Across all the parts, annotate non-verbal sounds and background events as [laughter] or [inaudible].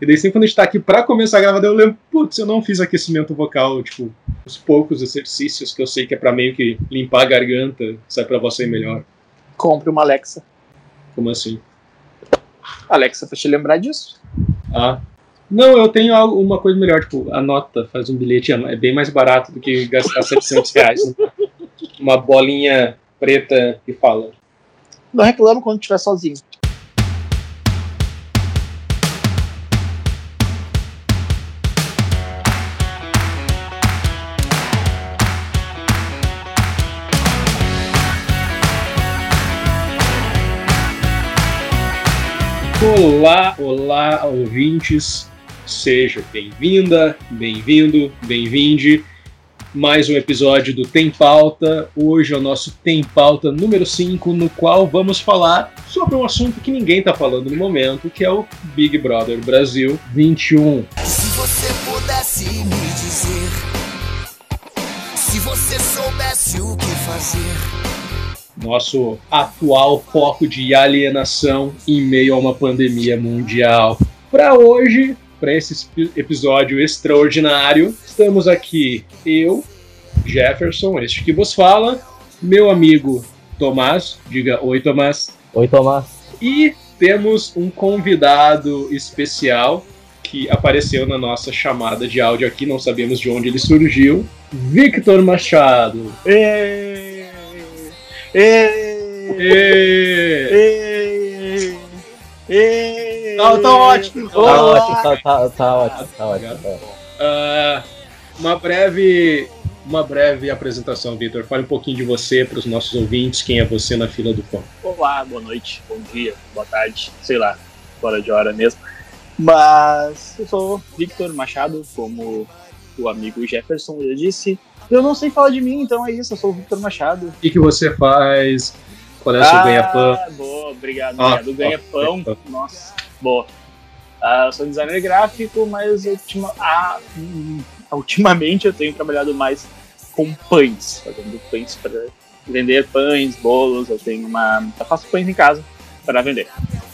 E daí sempre quando a gente tá aqui pra começar a gravar, eu lembro, putz, eu não fiz aquecimento vocal, tipo, os poucos exercícios que eu sei que é pra meio que limpar a garganta, sai pra você melhor. Compre uma Alexa. Como assim? Alexa, pra te lembrar disso. Ah. Não, eu tenho algo- uma coisa melhor, tipo, anota, faz um bilhete, é bem mais barato do que gastar [laughs] 700 reais. né? Uma bolinha preta que fala. Não reclama quando estiver sozinho. Olá, olá, ouvintes. Seja bem-vinda, bem-vindo, bem-vinde. Mais um episódio do Tem Pauta. Hoje é o nosso Tem Pauta número 5, no qual vamos falar sobre um assunto que ninguém está falando no momento, que é o Big Brother Brasil 21. Se você pudesse me dizer, se você soubesse o que fazer. Nosso atual foco de alienação em meio a uma pandemia mundial. Para hoje, para esse episódio extraordinário, estamos aqui eu, Jefferson, este que vos fala, meu amigo Tomás, diga oi Tomás, Oi, Tomás. e temos um convidado especial que apareceu na nossa chamada de áudio aqui, não sabemos de onde ele surgiu, Victor Machado. Ê! Ê! Ê! Ê! Tá- tá ótimo. Tá Olá! ótimo, tá, tá, tá ótimo, tá ótimo. tá. Ah, uma breve uma breve apresentação, Vitor. Fale um pouquinho de você para os nossos ouvintes, quem é você na fila do pão. Olá, boa noite, bom dia, boa tarde, sei lá, fora de hora mesmo. Mas eu sou Victor Machado, como o amigo Jefferson já disse. Eu não sei falar de mim, então é isso, eu sou o Victor Machado. O que, que você faz? Qual é o seu ganha-pão? boa, obrigado, Ah, obrigado. Ganha-pão, ah, nossa, boa. Ah, eu sou designer gráfico, mas ultima, ah, hum, ultimamente eu tenho trabalhado mais com pães, fazendo pães para vender pães, bolos. Eu tenho uma. Eu faço pães em casa para vender.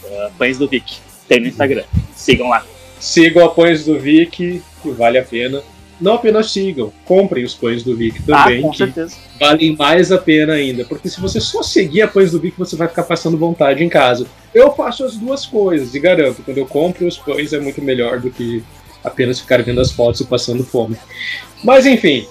Ah, pães do Vic. Tem no Instagram. Sigam lá. Sigam apoios do Vic, que vale a pena. Não apenas sigam, comprem os pães do Vic também, ah, com que certeza. valem mais a pena ainda. Porque se você só seguir apoios do Vic, você vai ficar passando vontade em casa. Eu faço as duas coisas e garanto, quando eu compro os pães é muito melhor do que apenas ficar vendo as fotos e passando fome. Mas enfim,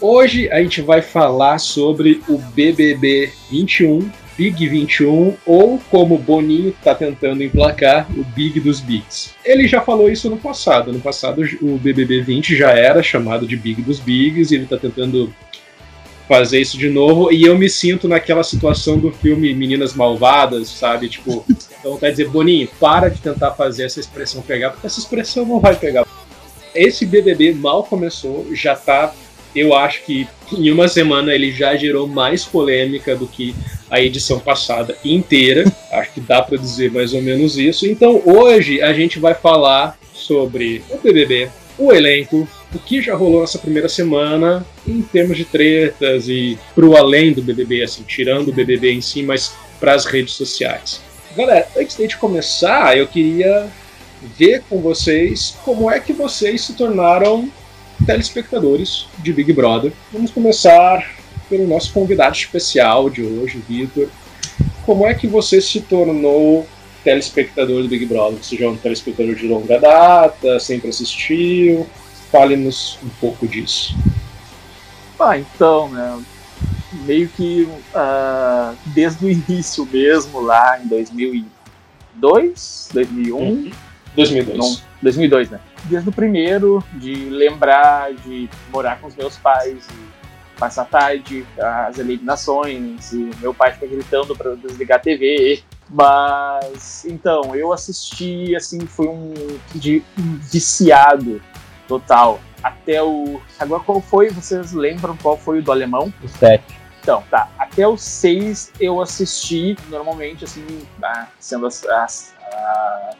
hoje a gente vai falar sobre o BBB 21, Big 21, ou como Boninho está tentando emplacar, o Big dos Bigs. Ele já falou isso no passado. No passado, o BBB 20 já era chamado de Big dos Bigs e ele está tentando fazer isso de novo. E eu me sinto naquela situação do filme Meninas Malvadas, sabe? Tipo, [laughs] então tá dizer, Boninho, para de tentar fazer essa expressão pegar, porque essa expressão não vai pegar. Esse BBB mal começou, já tá. Eu acho que em uma semana ele já gerou mais polêmica do que a edição passada inteira. [laughs] Acho que dá pra dizer mais ou menos isso. Então hoje a gente vai falar sobre o BBB, o elenco, o que já rolou nessa primeira semana em termos de tretas e pro além do BBB, assim, tirando o BBB em si, mas para as redes sociais. Galera, antes de começar, eu queria ver com vocês como é que vocês se tornaram telespectadores de Big Brother. Vamos começar pelo nosso convidado especial de hoje, Vitor. Como é que você se tornou telespectador do Big Brother? Você já é um telespectador de longa data, sempre assistiu? Fale-nos um pouco disso. Ah, então, né? Meio que ah, desde o [laughs] início mesmo, lá em 2002, 2001. 2002. Não, 2002, né? Desde o primeiro, de lembrar de morar com os meus pais e passar tarde, as eliminações, e meu pai fica gritando para desligar a TV. Mas, então, eu assisti, assim, fui um, de, um viciado total. Até o. Agora, qual foi? Vocês lembram qual foi o do alemão? O 7. Então, tá. Até o 6 eu assisti normalmente, assim, ah, sendo as, as,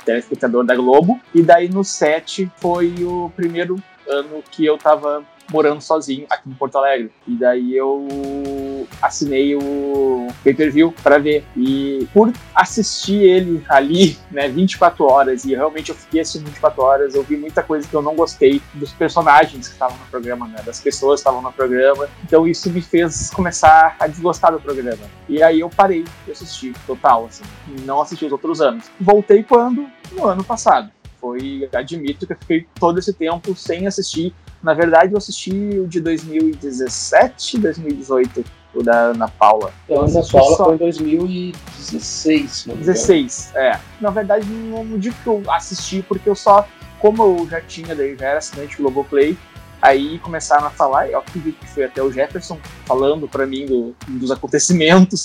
telespectador da Globo. E daí no 7 foi o primeiro ano que eu tava morando sozinho aqui em Porto Alegre. E daí eu assinei o pay-per-view para ver. E por assistir ele ali, né, 24 horas, e realmente eu fiquei assistindo 24 horas, eu vi muita coisa que eu não gostei dos personagens que estavam no programa, né, das pessoas que estavam no programa. Então isso me fez começar a desgostar do programa. E aí eu parei de assistir, total, assim. Não assisti os outros anos. Voltei quando? No ano passado foi, admito que eu fiquei todo esse tempo sem assistir. Na verdade, eu assisti o de 2017, 2018, o da Ana Paula. Então, a Ana Paula só... foi em 2016. 16, é. Na verdade, não, não digo que eu assisti, porque eu só, como eu já tinha, daí já era assinante do Globoplay, aí começaram a falar, eu acredito que foi até o Jefferson falando para mim do, dos acontecimentos,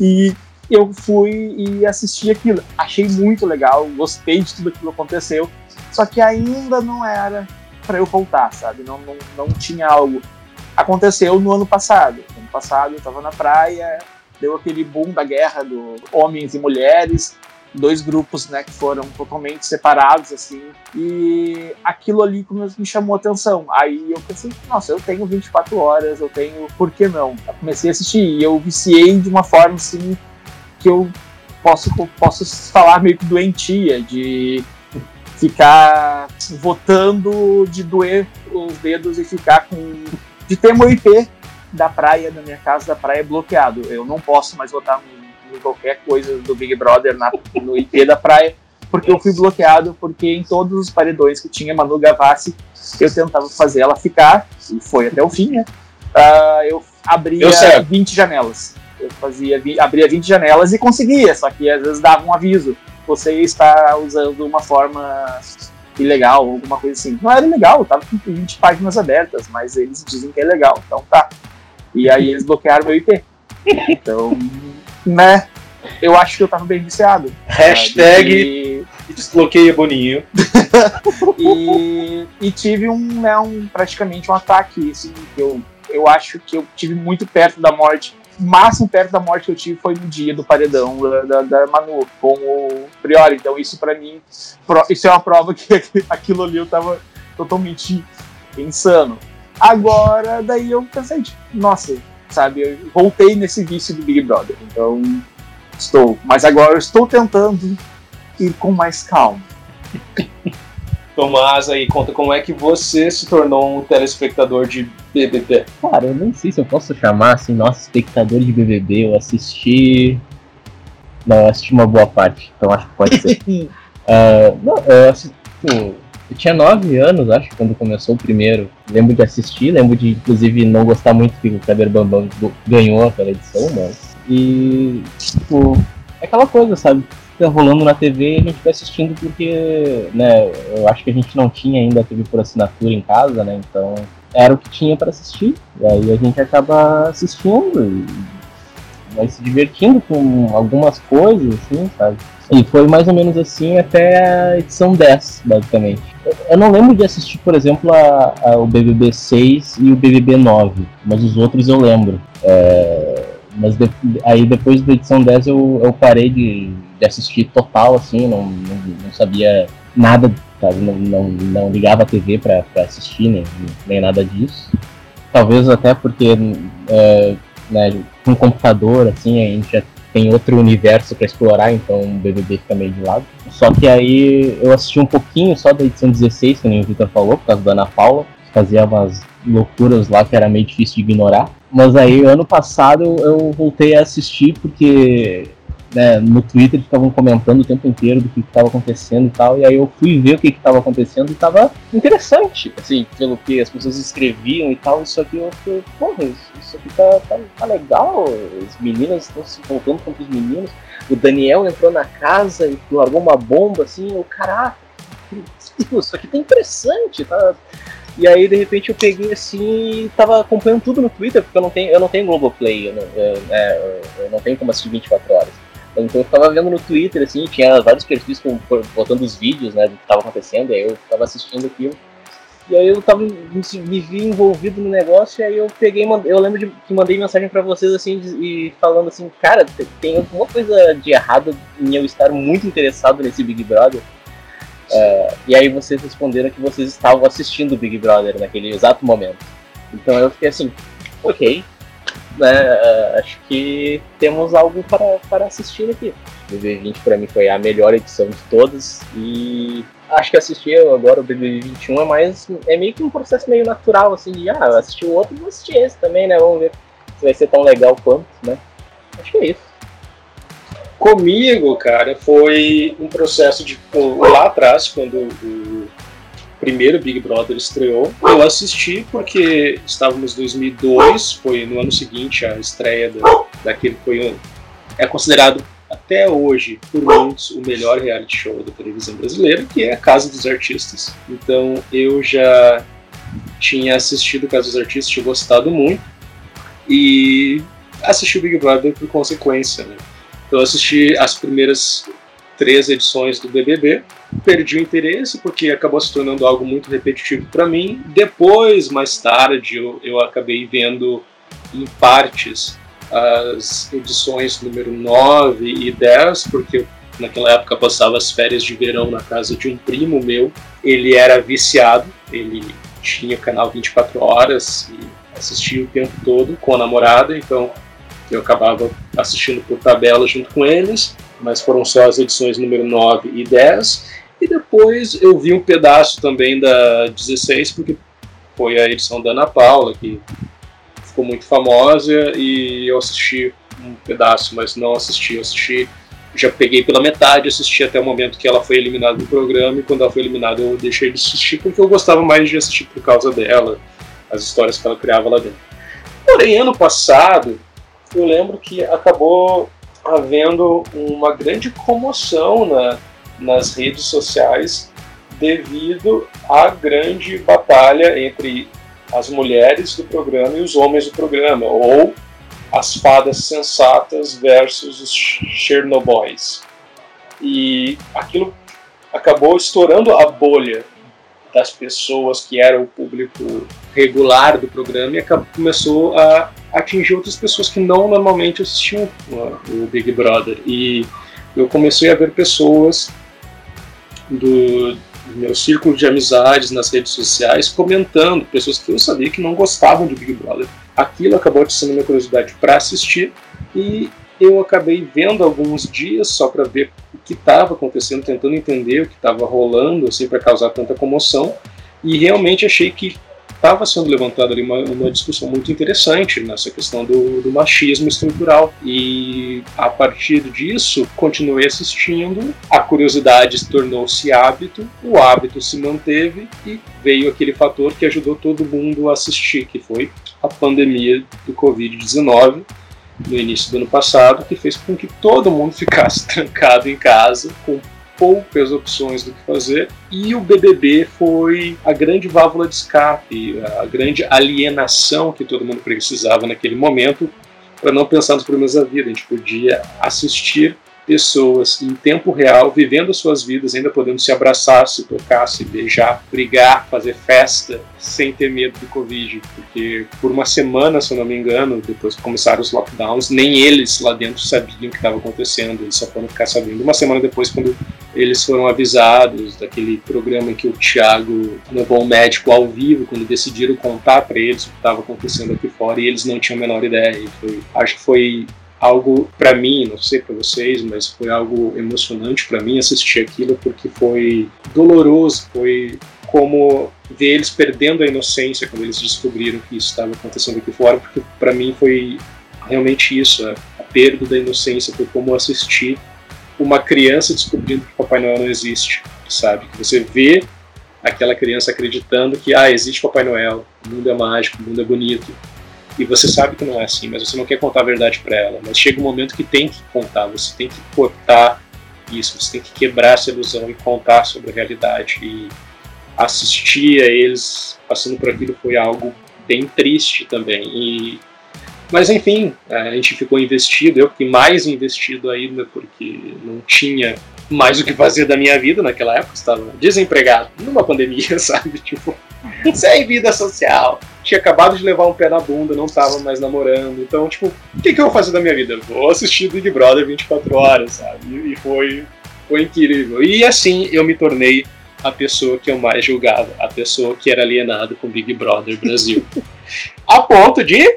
e eu fui e assisti aquilo. Achei muito legal, gostei de tudo aquilo que aconteceu, só que ainda não era para eu voltar, sabe? Não, não, não tinha algo. Aconteceu no ano passado. No ano passado eu estava na praia, deu aquele boom da guerra do homens e mulheres, dois grupos, né, que foram totalmente separados, assim, e aquilo ali me chamou atenção. Aí eu pensei, nossa, eu tenho 24 horas, eu tenho, por que não? Eu comecei a assistir e eu viciei de uma forma, assim, que eu posso, posso falar meio que doentia, de ficar votando, de doer os dedos e ficar com. de ter meu IP da praia, da minha casa da praia bloqueado. Eu não posso mais votar em qualquer coisa do Big Brother na, no IP da praia, porque eu fui bloqueado, porque em todos os paredões que tinha Manu Gavassi, eu tentava fazer ela ficar, e foi até o fim, né? Uh, eu abria 20 janelas. Eu fazia, abria 20 janelas e conseguia, só que às vezes dava um aviso. Você está usando uma forma ilegal, alguma coisa assim. Não era ilegal, tava com 20 páginas abertas, mas eles dizem que é legal, então tá. E aí eles bloquearam meu IP. Então, [laughs] né? Eu acho que eu tava bem viciado. Hashtag e... desbloqueia Boninho. [laughs] e, e tive um, né, um, praticamente um ataque, assim, que eu, eu acho que eu tive muito perto da morte máximo perto da morte que eu tive foi no dia do paredão da, da, Manu com o Priori. Então isso para mim, isso é uma prova que [laughs] aquilo ali eu tava totalmente insano. Agora, daí eu pensei, tipo, nossa, sabe, eu voltei nesse vício do Big Brother. Então, estou. Mas agora eu estou tentando ir com mais calma. [laughs] Tomás aí, conta como é que você se tornou um telespectador de BBB. Cara, eu nem sei se eu posso chamar assim, nosso espectador de BBB. Eu assisti. Não, eu assisti uma boa parte, então acho que pode ser. uh, [laughs] não, eu assisti. Tipo, eu tinha nove anos, acho, quando começou o primeiro. Lembro de assistir, lembro de, inclusive, não gostar muito que o Kleber Bambam ganhou aquela edição, mas. E, tipo, é aquela coisa, sabe? Fica rolando na TV e a gente vai assistindo porque, né, eu acho que a gente não tinha ainda a TV por assinatura em casa, né, então era o que tinha para assistir, e aí a gente acaba assistindo e vai se divertindo com algumas coisas, assim, sabe. E foi mais ou menos assim até a edição 10, basicamente. Eu não lembro de assistir, por exemplo, a, a, o BBB 6 e o BBB 9, mas os outros eu lembro. É, mas de, aí depois da edição 10 eu, eu parei de, assistir total, assim, não, não, não sabia nada, sabe? Não, não, não ligava a TV para assistir, nem, nem nada disso. Talvez até porque é, né, um computador, assim, a gente já tem outro universo para explorar, então o BBB fica meio de lado. Só que aí eu assisti um pouquinho só da edição 16, que nem o Victor falou, por causa da Ana Paula, fazia umas loucuras lá que era meio difícil de ignorar. Mas aí, ano passado, eu voltei a assistir porque né, no Twitter ficavam comentando o tempo inteiro do que estava acontecendo e tal, e aí eu fui ver o que estava acontecendo e estava interessante, assim, pelo que as pessoas escreviam e tal, isso aqui eu fiquei, porra, isso aqui tá, tá, tá legal, as meninas estão se voltando contra os meninos, o Daniel entrou na casa e largou uma bomba, assim, o caraca, isso aqui tá interessante, tá e aí, de repente, eu peguei assim e tava acompanhando tudo no Twitter, porque eu não tenho, eu não tenho Globoplay, eu não, eu, é, eu não tenho como assistir 24 horas. Então eu ficava vendo no Twitter, assim, tinha vários perfis com, botando os vídeos, né, do que tava acontecendo, e aí eu ficava assistindo aquilo. E aí eu tava, me, me vi envolvido no negócio, e aí eu peguei, eu lembro de, que mandei mensagem para vocês, assim, e falando assim, cara, tem alguma coisa de errado em eu estar muito interessado nesse Big Brother. Uh, e aí vocês responderam que vocês estavam assistindo o Big Brother naquele exato momento. Então eu fiquei assim, ok, né, uh, acho que temos algo para, para assistir aqui. 2020 para mim foi a melhor edição de todas e acho que assistir agora o BB21 é mais é meio que um processo meio natural assim de ah, assisti o outro, vou assistir esse também, né? Vamos ver se vai ser tão legal quanto, né? Acho que é isso. Comigo, cara, foi um processo de lá atrás, quando o primeiro Big Brother estreou, eu assisti porque estávamos em 2002, foi no ano seguinte a estreia da, daquele foi um, é considerado até hoje, por muitos, o melhor reality show da televisão brasileira, que é a Casa dos Artistas. Então eu já tinha assistido Casa dos Artistas, tinha gostado muito e assisti o Big Brother por consequência. Né? Então eu assisti as primeiras três edições do BBB, perdi o interesse porque acabou se tornando algo muito repetitivo para mim. Depois, mais tarde, eu, eu acabei vendo em partes as edições número 9 e 10, porque naquela época passava as férias de verão na casa de um primo meu. Ele era viciado, ele tinha canal 24 horas e assistia o tempo todo com a namorada, então eu acabava assistindo por tabela junto com eles, mas foram só as edições número 9 e 10. E depois eu vi um pedaço também da 16, porque foi a edição da Ana Paula, que ficou muito famosa, e eu assisti um pedaço, mas não assisti, eu assisti, já peguei pela metade, assisti até o momento que ela foi eliminada do programa, e quando ela foi eliminada eu deixei de assistir, porque eu gostava mais de assistir por causa dela, as histórias que ela criava lá dentro. Porém, ano passado, eu lembro que acabou havendo uma grande comoção na, nas redes sociais devido à grande batalha entre as mulheres do programa e os homens do programa, ou as fadas sensatas versus os Chernobyls. E aquilo acabou estourando a bolha das pessoas que eram o público regular do programa e começou a atingir outras pessoas que não normalmente assistiam o Big Brother. E eu comecei a ver pessoas do, do meu círculo de amizades nas redes sociais comentando, pessoas que eu sabia que não gostavam de Big Brother. Aquilo acabou atiçando minha curiosidade para assistir e eu acabei vendo alguns dias só para ver o que estava acontecendo, tentando entender o que estava rolando, assim, para causar tanta comoção. E realmente achei que estava sendo levantada ali uma, uma, discussão muito interessante nessa questão do, do, machismo estrutural. E a partir disso, continuei assistindo, a curiosidade tornou-se hábito, o hábito se manteve e veio aquele fator que ajudou todo mundo a assistir, que foi a pandemia do Covid-19 no início do ano passado, que fez com que todo mundo [laughs] ficasse trancado em casa, com poucas opções do que fazer, e o BBB foi a grande válvula de escape, a grande alienação que todo mundo precisava naquele momento para não pensar nos problemas da vida. A gente podia assistir pessoas em tempo real, vivendo suas vidas, ainda podendo se abraçar, se tocar, se beijar, brigar, fazer festa, sem ter medo do Covid. Porque por uma semana, se eu não me engano, depois que começaram os lockdowns, nem eles lá dentro sabiam o que estava acontecendo, eles só foram ficar sabendo uma semana depois, quando eles foram avisados daquele programa em que o Thiago levou um médico ao vivo, quando decidiram contar para eles o que estava acontecendo aqui fora, e eles não tinham a menor ideia. Foi, acho que foi algo para mim, não sei para vocês, mas foi algo emocionante para mim assistir aquilo porque foi doloroso, foi como ver eles perdendo a inocência quando eles descobriram que isso estava acontecendo aqui fora, porque para mim foi realmente isso, a, a perda da inocência, foi como assistir uma criança descobrindo que Papai Noel não existe, sabe? Que você vê aquela criança acreditando que ah, existe Papai Noel, o mundo é mágico, o mundo é bonito, e você sabe que não é assim, mas você não quer contar a verdade para ela. Mas chega um momento que tem que contar, você tem que cortar isso, você tem que quebrar essa ilusão e contar sobre a realidade. E assistir a eles passando por aquilo foi algo bem triste também. E, mas enfim, a gente ficou investido, eu fiquei mais investido ainda porque não tinha mais o que fazer da minha vida naquela época, estava desempregado, numa pandemia, [laughs] sabe? Tipo, sem vida social. Tinha acabado de levar um pé na bunda, não estava mais namorando. Então, tipo, o que, que eu vou fazer da minha vida? Vou assistir Big Brother 24 horas, sabe? E foi, foi incrível. E assim eu me tornei a pessoa que eu mais julgava, a pessoa que era alienado com Big Brother Brasil. [laughs] a ponto de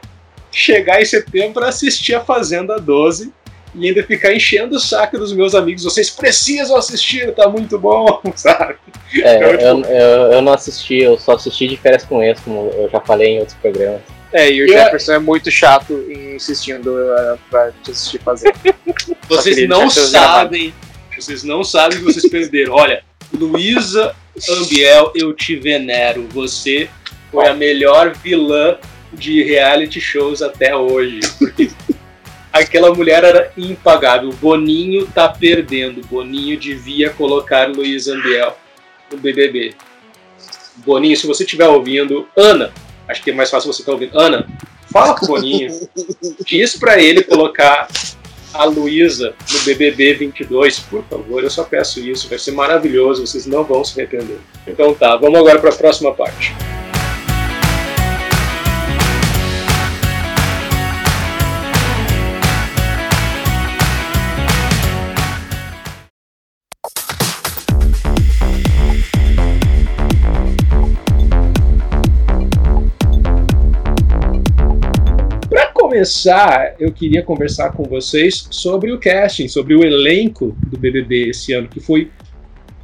chegar em setembro para assistir a Fazenda 12 e ainda ficar enchendo o saco dos meus amigos. Vocês precisam assistir, tá muito bom, [laughs] sabe? É, então, eu, tipo... eu, eu, não assisti, eu só assisti de férias com ex, como eu já falei em outros programas. É, e o Jefferson é muito chato em insistindo uh, pra te assistir fazer. [laughs] vocês não sabem, vocês não sabem que vocês perderam. Olha, Luísa Ambiel, eu te venero. Você foi a melhor vilã de reality shows até hoje. [laughs] Aquela mulher era impagável. Boninho tá perdendo. Boninho devia colocar Luísa Ambiel no BBB. Boninho, se você estiver ouvindo, Ana, acho que é mais fácil você estar tá ouvindo. Ana, fala com o Boninho, diz para ele colocar a Luísa no BBB 22, por favor, eu só peço isso, vai ser maravilhoso, vocês não vão se arrepender. Então tá, vamos agora para a próxima parte. Começar, eu queria conversar com vocês sobre o casting, sobre o elenco do BBB esse ano, que foi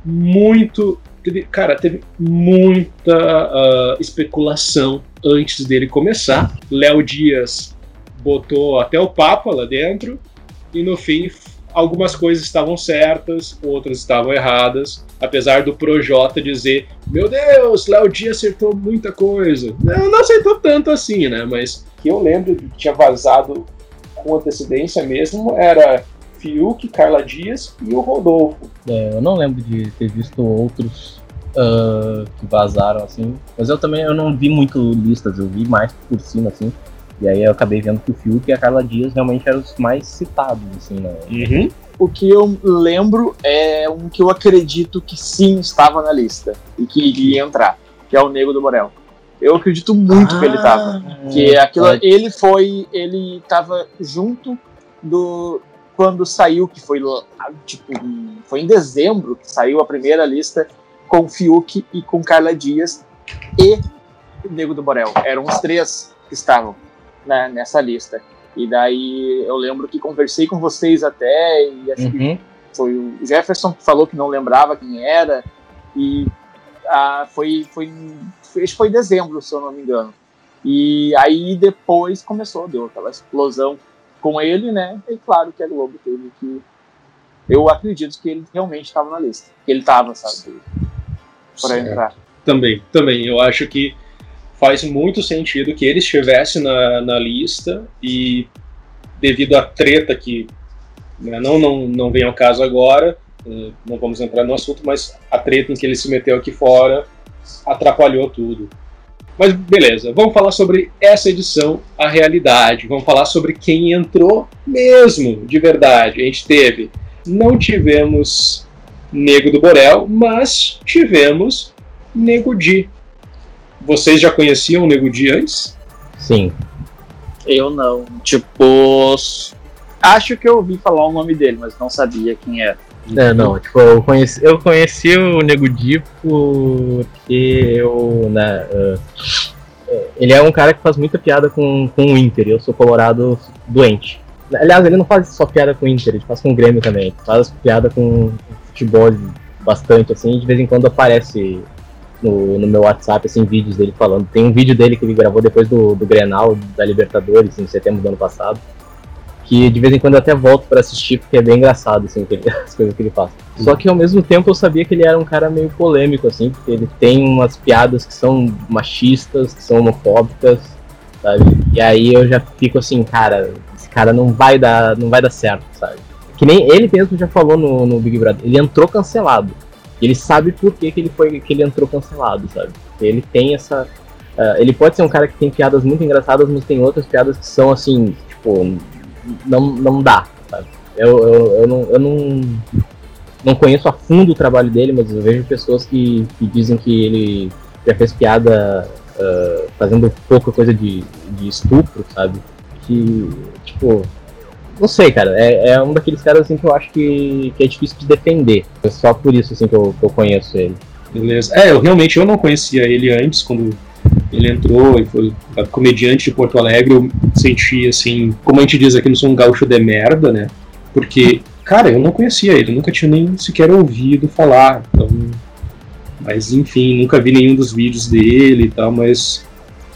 muito. Teve, cara, teve muita uh, especulação antes dele começar. Léo Dias botou até o Papa lá dentro, e no fim algumas coisas estavam certas, outras estavam erradas. Apesar do Projota dizer: Meu Deus, Léo Dias acertou muita coisa. Não, não acertou tanto assim, né? Mas que eu lembro que tinha vazado com antecedência mesmo era Fiuk, Carla Dias e o Rodolfo. É, eu não lembro de ter visto outros uh, que vazaram assim, mas eu também eu não vi muito listas, eu vi mais por cima assim. E aí eu acabei vendo que o Fiuk e a Carla Dias realmente eram os mais citados assim, né? Uhum. O que eu lembro é um que eu acredito que sim estava na lista e que iria entrar, que é o Nego do Borel. Eu acredito muito ah, que ele tava. Ah, que aquilo, é. ele foi. Ele tava junto do. Quando saiu, que foi tipo. Foi em dezembro que saiu a primeira lista com Fiuk e com Carla Dias e o Nego do Borel. Eram os três que estavam né, nessa lista. E daí eu lembro que conversei com vocês até, e acho uhum. que foi o Jefferson que falou que não lembrava quem era. E ah, foi, foi fez foi em dezembro, se eu não me engano. E aí depois começou, deu aquela explosão com ele, né? E claro que a Globo teve que. Eu acredito que ele realmente estava na lista. Que ele estava, sabe? Para entrar. Também, também. Eu acho que faz muito sentido que ele estivesse na, na lista e devido à treta que né, não, não, não vem ao caso agora, eh, não vamos entrar no assunto, mas a treta em que ele se meteu aqui fora atrapalhou tudo. Mas beleza, vamos falar sobre essa edição, a realidade. Vamos falar sobre quem entrou mesmo, de verdade. A gente teve, não tivemos Nego do Borel, mas tivemos Nego Di. Vocês já conheciam o Nego Di antes? Sim. Eu não. Tipo, acho que eu ouvi falar o nome dele, mas não sabia quem era. É, não, tipo, eu conheci, eu conheci o Nego Di porque eu, né, uh, ele é um cara que faz muita piada com, com o Inter, eu sou colorado doente. Aliás, ele não faz só piada com o Inter, ele faz com o Grêmio também, ele faz piada com futebol bastante, assim, de vez em quando aparece no, no meu WhatsApp, assim, vídeos dele falando. Tem um vídeo dele que ele gravou depois do, do Grenal, da Libertadores, em setembro do ano passado, que de vez em quando eu até volto para assistir porque é bem engraçado assim ele, [laughs] as coisas que ele faz. Uhum. Só que ao mesmo tempo eu sabia que ele era um cara meio polêmico assim, porque ele tem umas piadas que são machistas, que são homofóbicas, sabe? E aí eu já fico assim, cara, esse cara não vai dar, não vai dar certo, sabe? Que nem ele mesmo já falou no, no Big Brother, ele entrou cancelado. Ele sabe por que, que ele foi que ele entrou cancelado, sabe? Ele tem essa uh, ele pode ser um cara que tem piadas muito engraçadas, mas tem outras piadas que são assim, tipo, não, não dá, sabe? Eu, eu, eu, não, eu não, não conheço a fundo o trabalho dele, mas eu vejo pessoas que, que dizem que ele já fez piada uh, fazendo pouca coisa de, de estupro, sabe? Que, tipo, não sei, cara, é, é um daqueles caras assim que eu acho que, que é difícil de defender. É só por isso assim que eu, que eu conheço ele. Beleza. É, eu realmente eu não conhecia ele antes, quando ele entrou e foi comediante de Porto Alegre, eu senti assim, como a gente diz aqui, não sou um gaúcho de merda, né? Porque, cara, eu não conhecia ele, nunca tinha nem sequer ouvido falar. Então, mas enfim, nunca vi nenhum dos vídeos dele e tal, mas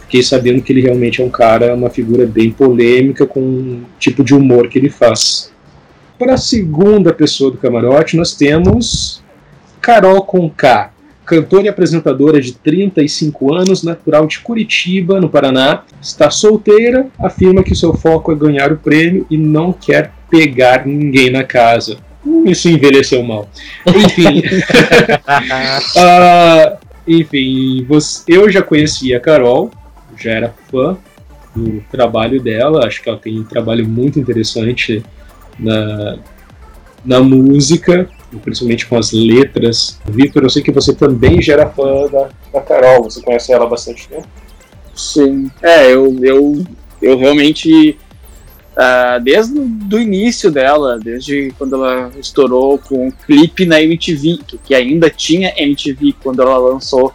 fiquei sabendo que ele realmente é um cara, uma figura bem polêmica com o tipo de humor que ele faz. Para a segunda pessoa do camarote, nós temos Carol Conká, cantora e apresentadora de 35 anos, natural de Curitiba, no Paraná. Está solteira, afirma que seu foco é ganhar o prêmio e não quer pegar ninguém na casa. Hum, isso envelheceu mal. Enfim. uh, [laughs] enfim, você, eu já conhecia a Carol, já era fã do trabalho dela, acho que ela tem um trabalho muito interessante na, na música, principalmente com as letras. Victor, eu sei que você também já era fã da, da Carol, você conhece ela há bastante tempo? Sim, é, eu, eu, eu realmente, uh, desde o início dela, desde quando ela estourou com o clipe na MTV, que, ainda tinha MTV quando ela lançou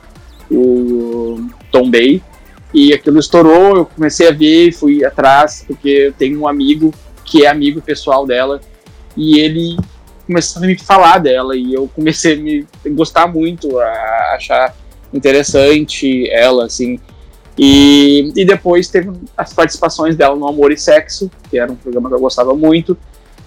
o Tom Bay, e aquilo estourou, eu comecei a ver, fui atrás, porque eu tenho um amigo que é amigo pessoal dela, e ele começou a me falar dela, e eu comecei a me gostar muito, a achar interessante ela, assim. E, e depois teve as participações dela no Amor e Sexo, que era um programa que eu gostava muito,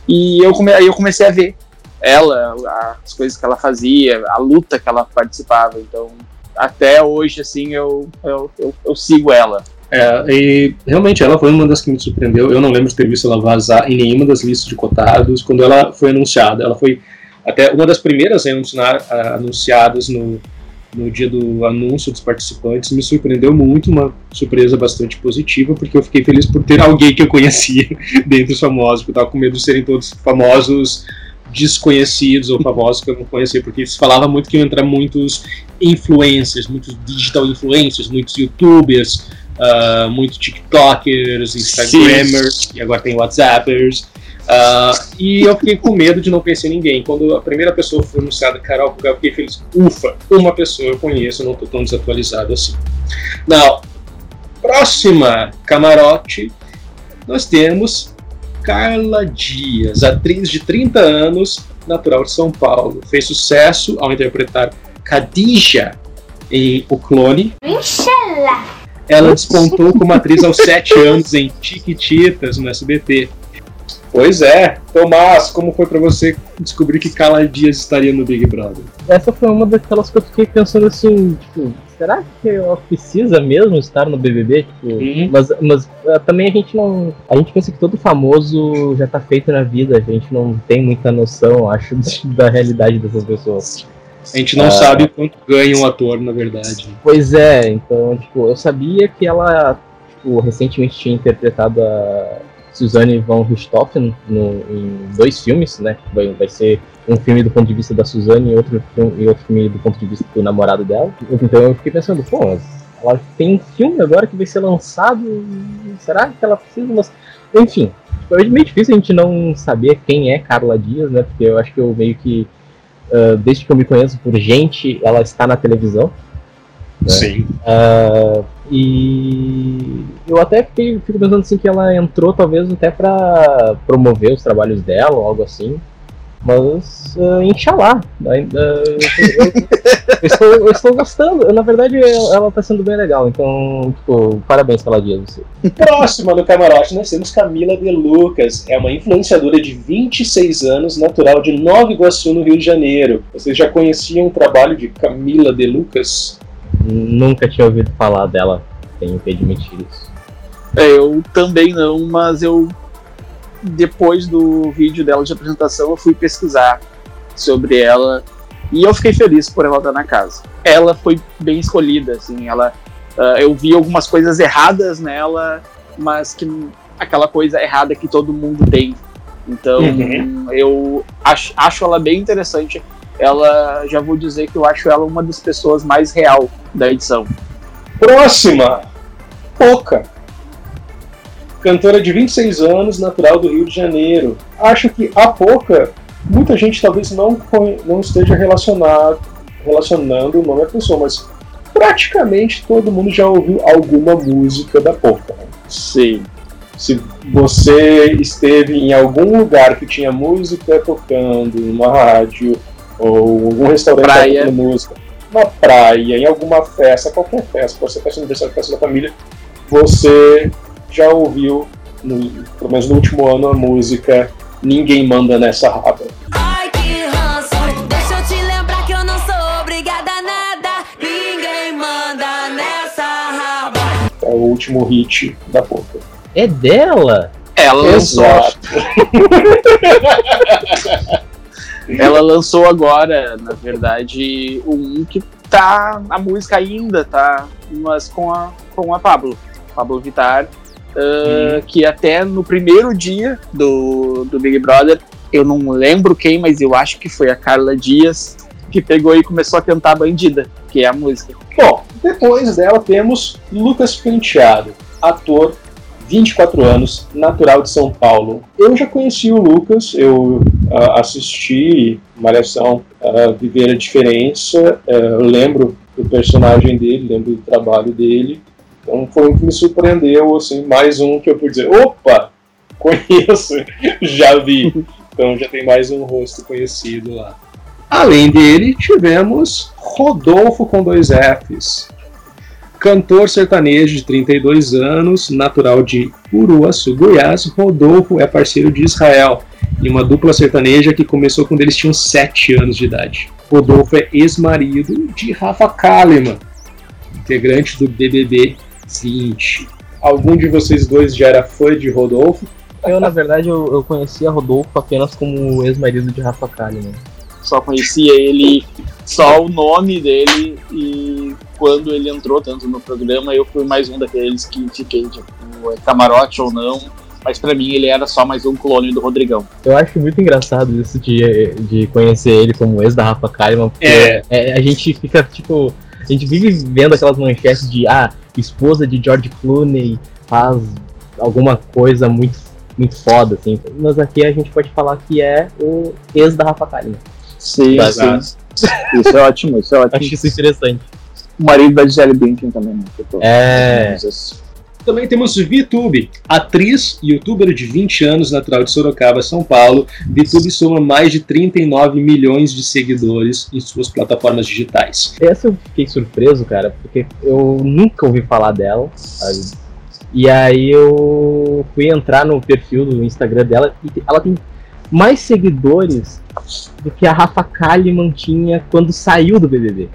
e eu, come, eu comecei a ver ela, as coisas que ela fazia, a luta que ela participava, então até hoje, assim, eu, eu, eu, eu sigo ela. É, e realmente ela foi uma das que me surpreendeu. Eu não lembro de ter visto ela vazar em nenhuma das listas de cotados quando ela foi anunciada. Ela foi até uma das primeiras anunciadas no, no dia do anúncio dos participantes. Me surpreendeu muito, uma surpresa bastante positiva, porque eu fiquei feliz por ter alguém que eu conhecia [laughs] dentre os famosos, porque eu estava com medo de serem todos famosos desconhecidos ou famosos que eu não conhecia, porque se falava muito que iam entrar muitos influencers, muitos digital influencers, muitos youtubers, uh, muitos tiktokers, instagramers, Sim. e agora tem whatsappers. Uh, e eu fiquei com medo de não conhecer ninguém. Quando a primeira pessoa foi anunciada, Carol, eu fiquei feliz. Ufa, uma pessoa eu conheço, eu não estou tão desatualizado assim. Now, próxima camarote, nós temos Carla Dias, atriz de 30 anos, natural de São Paulo. Fez sucesso ao interpretar Khadija em O Clone. Inshallah. Ela despontou como atriz aos 7 anos em Tiquititas no SBT. Pois é. Tomás, como foi para você descobrir que Carla Dias estaria no Big Brother? Essa foi uma daquelas coisas que eu fiquei pensando assim, tipo, será que ela precisa mesmo estar no BBB? Tipo, uhum. Mas, mas uh, também a gente não. A gente pensa que todo famoso já tá feito na vida, a gente não tem muita noção, acho, [laughs] da realidade dessas pessoas. A gente não uh, sabe quanto ganha um ator, na verdade. Pois é, então, tipo, eu sabia que ela, tipo, recentemente tinha interpretado a Suzanne von Richthofen no, em dois filmes, né? Vai, vai ser um filme do ponto de vista da Suzane e outro filme, e outro filme do ponto de vista do namorado dela. Então eu fiquei pensando, pô, ela tem um filme agora que vai ser lançado, será que ela precisa? Mas, enfim, é meio difícil a gente não saber quem é Carla Dias, né? Porque eu acho que eu meio que, uh, desde que eu me conheço por gente, ela está na televisão. Né? Sim. Uh, e eu até fiquei, fico pensando assim que ela entrou talvez até para promover os trabalhos dela ou algo assim. Mas, uh, Inxalá, ainda, eu, eu, eu, estou, eu estou gostando. Na verdade, ela está sendo bem legal. Então, tipo, parabéns pela dia você. Próxima do camarote, nós temos Camila De Lucas. É uma influenciadora de 26 anos, natural de Nova Iguaçu, no Rio de Janeiro. Vocês já conheciam o trabalho de Camila De Lucas? Nunca tinha ouvido falar dela, tenho que admitir isso. É, eu também não, mas eu depois do vídeo dela de apresentação, eu fui pesquisar sobre ela e eu fiquei feliz por ela estar na casa. Ela foi bem escolhida, assim, ela, uh, eu vi algumas coisas erradas nela, mas que aquela coisa errada que todo mundo tem. Então, uhum. eu acho, acho ela bem interessante. Ela, já vou dizer que eu acho ela uma das pessoas mais real da edição. Próxima! Pouca cantora de 26 anos, natural do Rio de Janeiro. Acho que a pouca, muita gente talvez não, não esteja relacionado, relacionando o nome à pessoa, mas praticamente todo mundo já ouviu alguma música da. Né? Sim. Se você esteve em algum lugar que tinha música tocando, numa rádio, ou algum restaurante Praia. tocando música, na praia, em alguma festa, qualquer festa, pode ser festa aniversário, festa da família, você já ouviu, no, pelo menos no último ano, a música Ninguém Manda Nessa Raba. Ai que ranço, deixa eu te lembrar que eu não sou obrigada a nada. Ninguém manda nessa raba. É o último hit da Polka. É dela? Ela lançou, Exato. [laughs] ela lançou agora, na verdade, um que tá. A música ainda tá, mas com a, com a Pablo. Pablo Vittar. Ah, Que até no primeiro dia do, do Big Brother, eu não lembro quem, mas eu acho que foi a Carla Dias que pegou e começou a cantar Bandida, que é a música. Bom, depois dela temos Lucas Penteado, ator, 24 anos, natural de São Paulo. Eu já conheci o Lucas, eu ah, assisti Malhação ah, Viver a Diferença, eh, eu lembro do personagem dele, lembro do trabalho dele. Então foi um que me surpreendeu, assim, mais um que eu pude dizer, opa, [laughs] conheço, já vi. Então já tem mais um rosto conhecido lá. Além dele, tivemos Rodolfo com dois Fs. Cantor sertanejo de 32 anos, natural de Uruaçu, Goiás, Rodolfo é parceiro de Israel, em uma dupla sertaneja que começou quando eles tinham 7 anos de idade. Rodolfo é ex-marido de Rafa Kalimann, integrante do BBB 20. Algum de vocês dois já era fã de Rodolfo? Eu, na verdade, eu, eu conhecia Rodolfo apenas como ex-marido de Rafa Kalimann. Só conhecia ele, só o nome dele, e quando ele entrou tanto no programa, eu fui mais um daqueles que fiquei, tipo, é camarote ou não. Mas pra mim ele era só mais um clone do Rodrigão. Eu acho muito engraçado isso de, de conhecer ele como ex da Rafa Kalimann, porque É. é, a gente fica, tipo, a gente vive vendo aquelas manchetes de, ah, esposa de George Clooney faz alguma coisa muito, muito foda, assim. Mas aqui a gente pode falar que é o ex da Rafa Kalimann. Sim, Exato. sim. Isso é ótimo, isso é [laughs] ótimo. Acho isso interessante. O marido da Gisele Bündchen também, né? É. Também temos VTube, atriz e youtuber de 20 anos, natural de Sorocaba, São Paulo. VTube soma mais de 39 milhões de seguidores em suas plataformas digitais. Essa eu fiquei surpreso, cara, porque eu nunca ouvi falar dela, sabe? E aí eu fui entrar no perfil do Instagram dela e ela tem mais seguidores do que a Rafa Kalimann tinha quando saiu do BBB.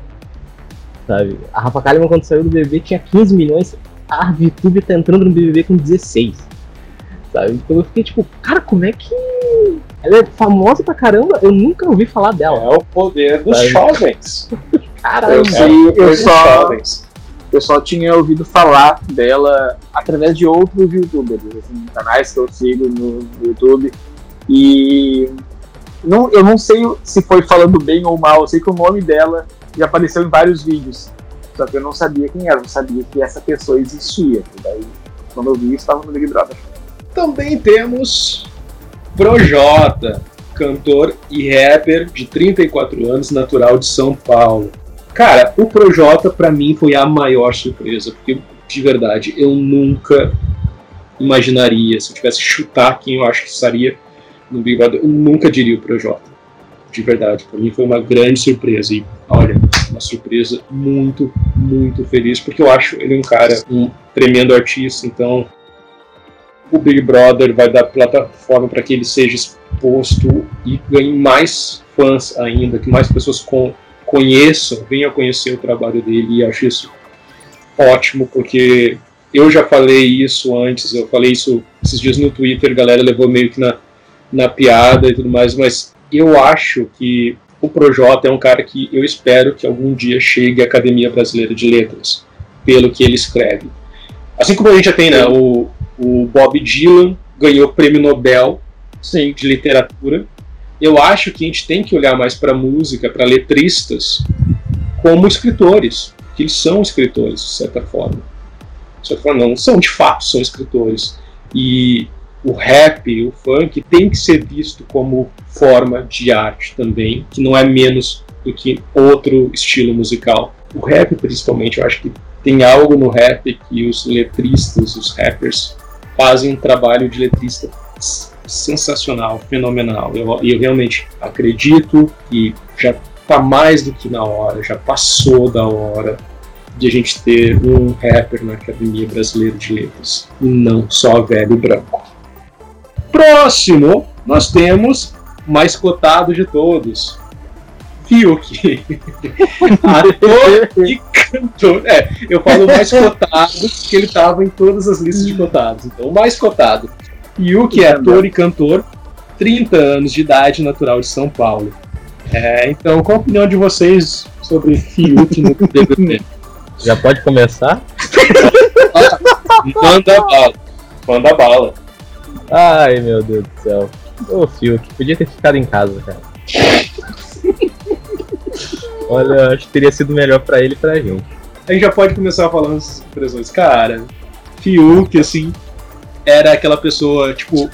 Sabe? A Rafa Kalimann quando saiu do BBB tinha 15 milhões, a VTube tá entrando no BBB com 16. Sabe? Então eu fiquei tipo, cara, como é que ela é famosa pra caramba? Eu nunca ouvi falar É dela. o poder dos Vai. jovens. [laughs] Caramba. Eu É sei, o poder eu dos só, jovens. eu só tinha ouvido falar dela através de outros youtubers, assim, canais que eu sigo no, no YouTube. E não, eu não sei se foi falando bem ou mal, eu sei que o nome dela já apareceu em vários vídeos. Só que eu não sabia quem era, não sabia que essa pessoa existia. E daí, quando eu vi, estava no Big Brother. Também temos Projota, cantor e rapper de 34 anos, natural de São Paulo. Cara, o Projota pra mim foi a maior surpresa, porque de verdade eu nunca imaginaria, se eu tivesse chutar quem eu acho que estaria no Big Brother, eu nunca diria o Projota. De verdade, pra mim foi uma grande surpresa e olha, uma surpresa muito, muito feliz, porque eu acho ele um cara, um tremendo artista, então o Big Brother vai dar plataforma para que ele seja exposto e ganhe mais fãs ainda, que mais pessoas con conheçam, venham conhecer o trabalho dele e acho isso ótimo, porque eu já falei isso antes, eu falei isso esses dias no Twitter, a galera levou meio que na, na piada e tudo mais, mas eu acho que o Projota é um cara que eu espero que algum dia chegue à Academia Brasileira de Letras, pelo que ele escreve. Assim como a gente já tem, né, o, o Bob Dylan ganhou o prêmio Nobel Sim. de literatura. Eu acho que a gente tem que olhar mais para música, para letristas, como escritores, que eles são escritores, de certa forma. De certa forma, não são, de fato, são escritores. E o rap, o funk, tem que ser visto como forma de arte também, que não é menos do que outro estilo musical. O rap, principalmente, eu acho que tem algo no rap que os letristas, os rappers, fazem um trabalho de letrista sensacional, fenomenal. Eu, eu, realmente acredito que já está mais do que na hora, já passou da hora de a gente ter um rapper na Academia Brasileira de Letras e não só velho branco. Próximo, nós temos mais cotado de todos, Fiuk. [laughs] Ator e cantor. É, eu falo mais cotado porque ele estava em todas as listas de cotados. Então, o mais cotado. Fiuk é ator e cantor, 30 anos de idade, natural de São Paulo. É, então, qual a opinião de vocês sobre Fiuk no [laughs] BBB? Já pode começar? [laughs] Manda bala. Manda bala. Ai, meu Deus do céu. Ô, Fiuk, podia ter ficado em casa, cara. [laughs] Olha, acho que teria sido melhor para ele e pra gente. A gente já pode começar falando essas impressões. Cara, Fiuk, assim, era aquela pessoa, tipo,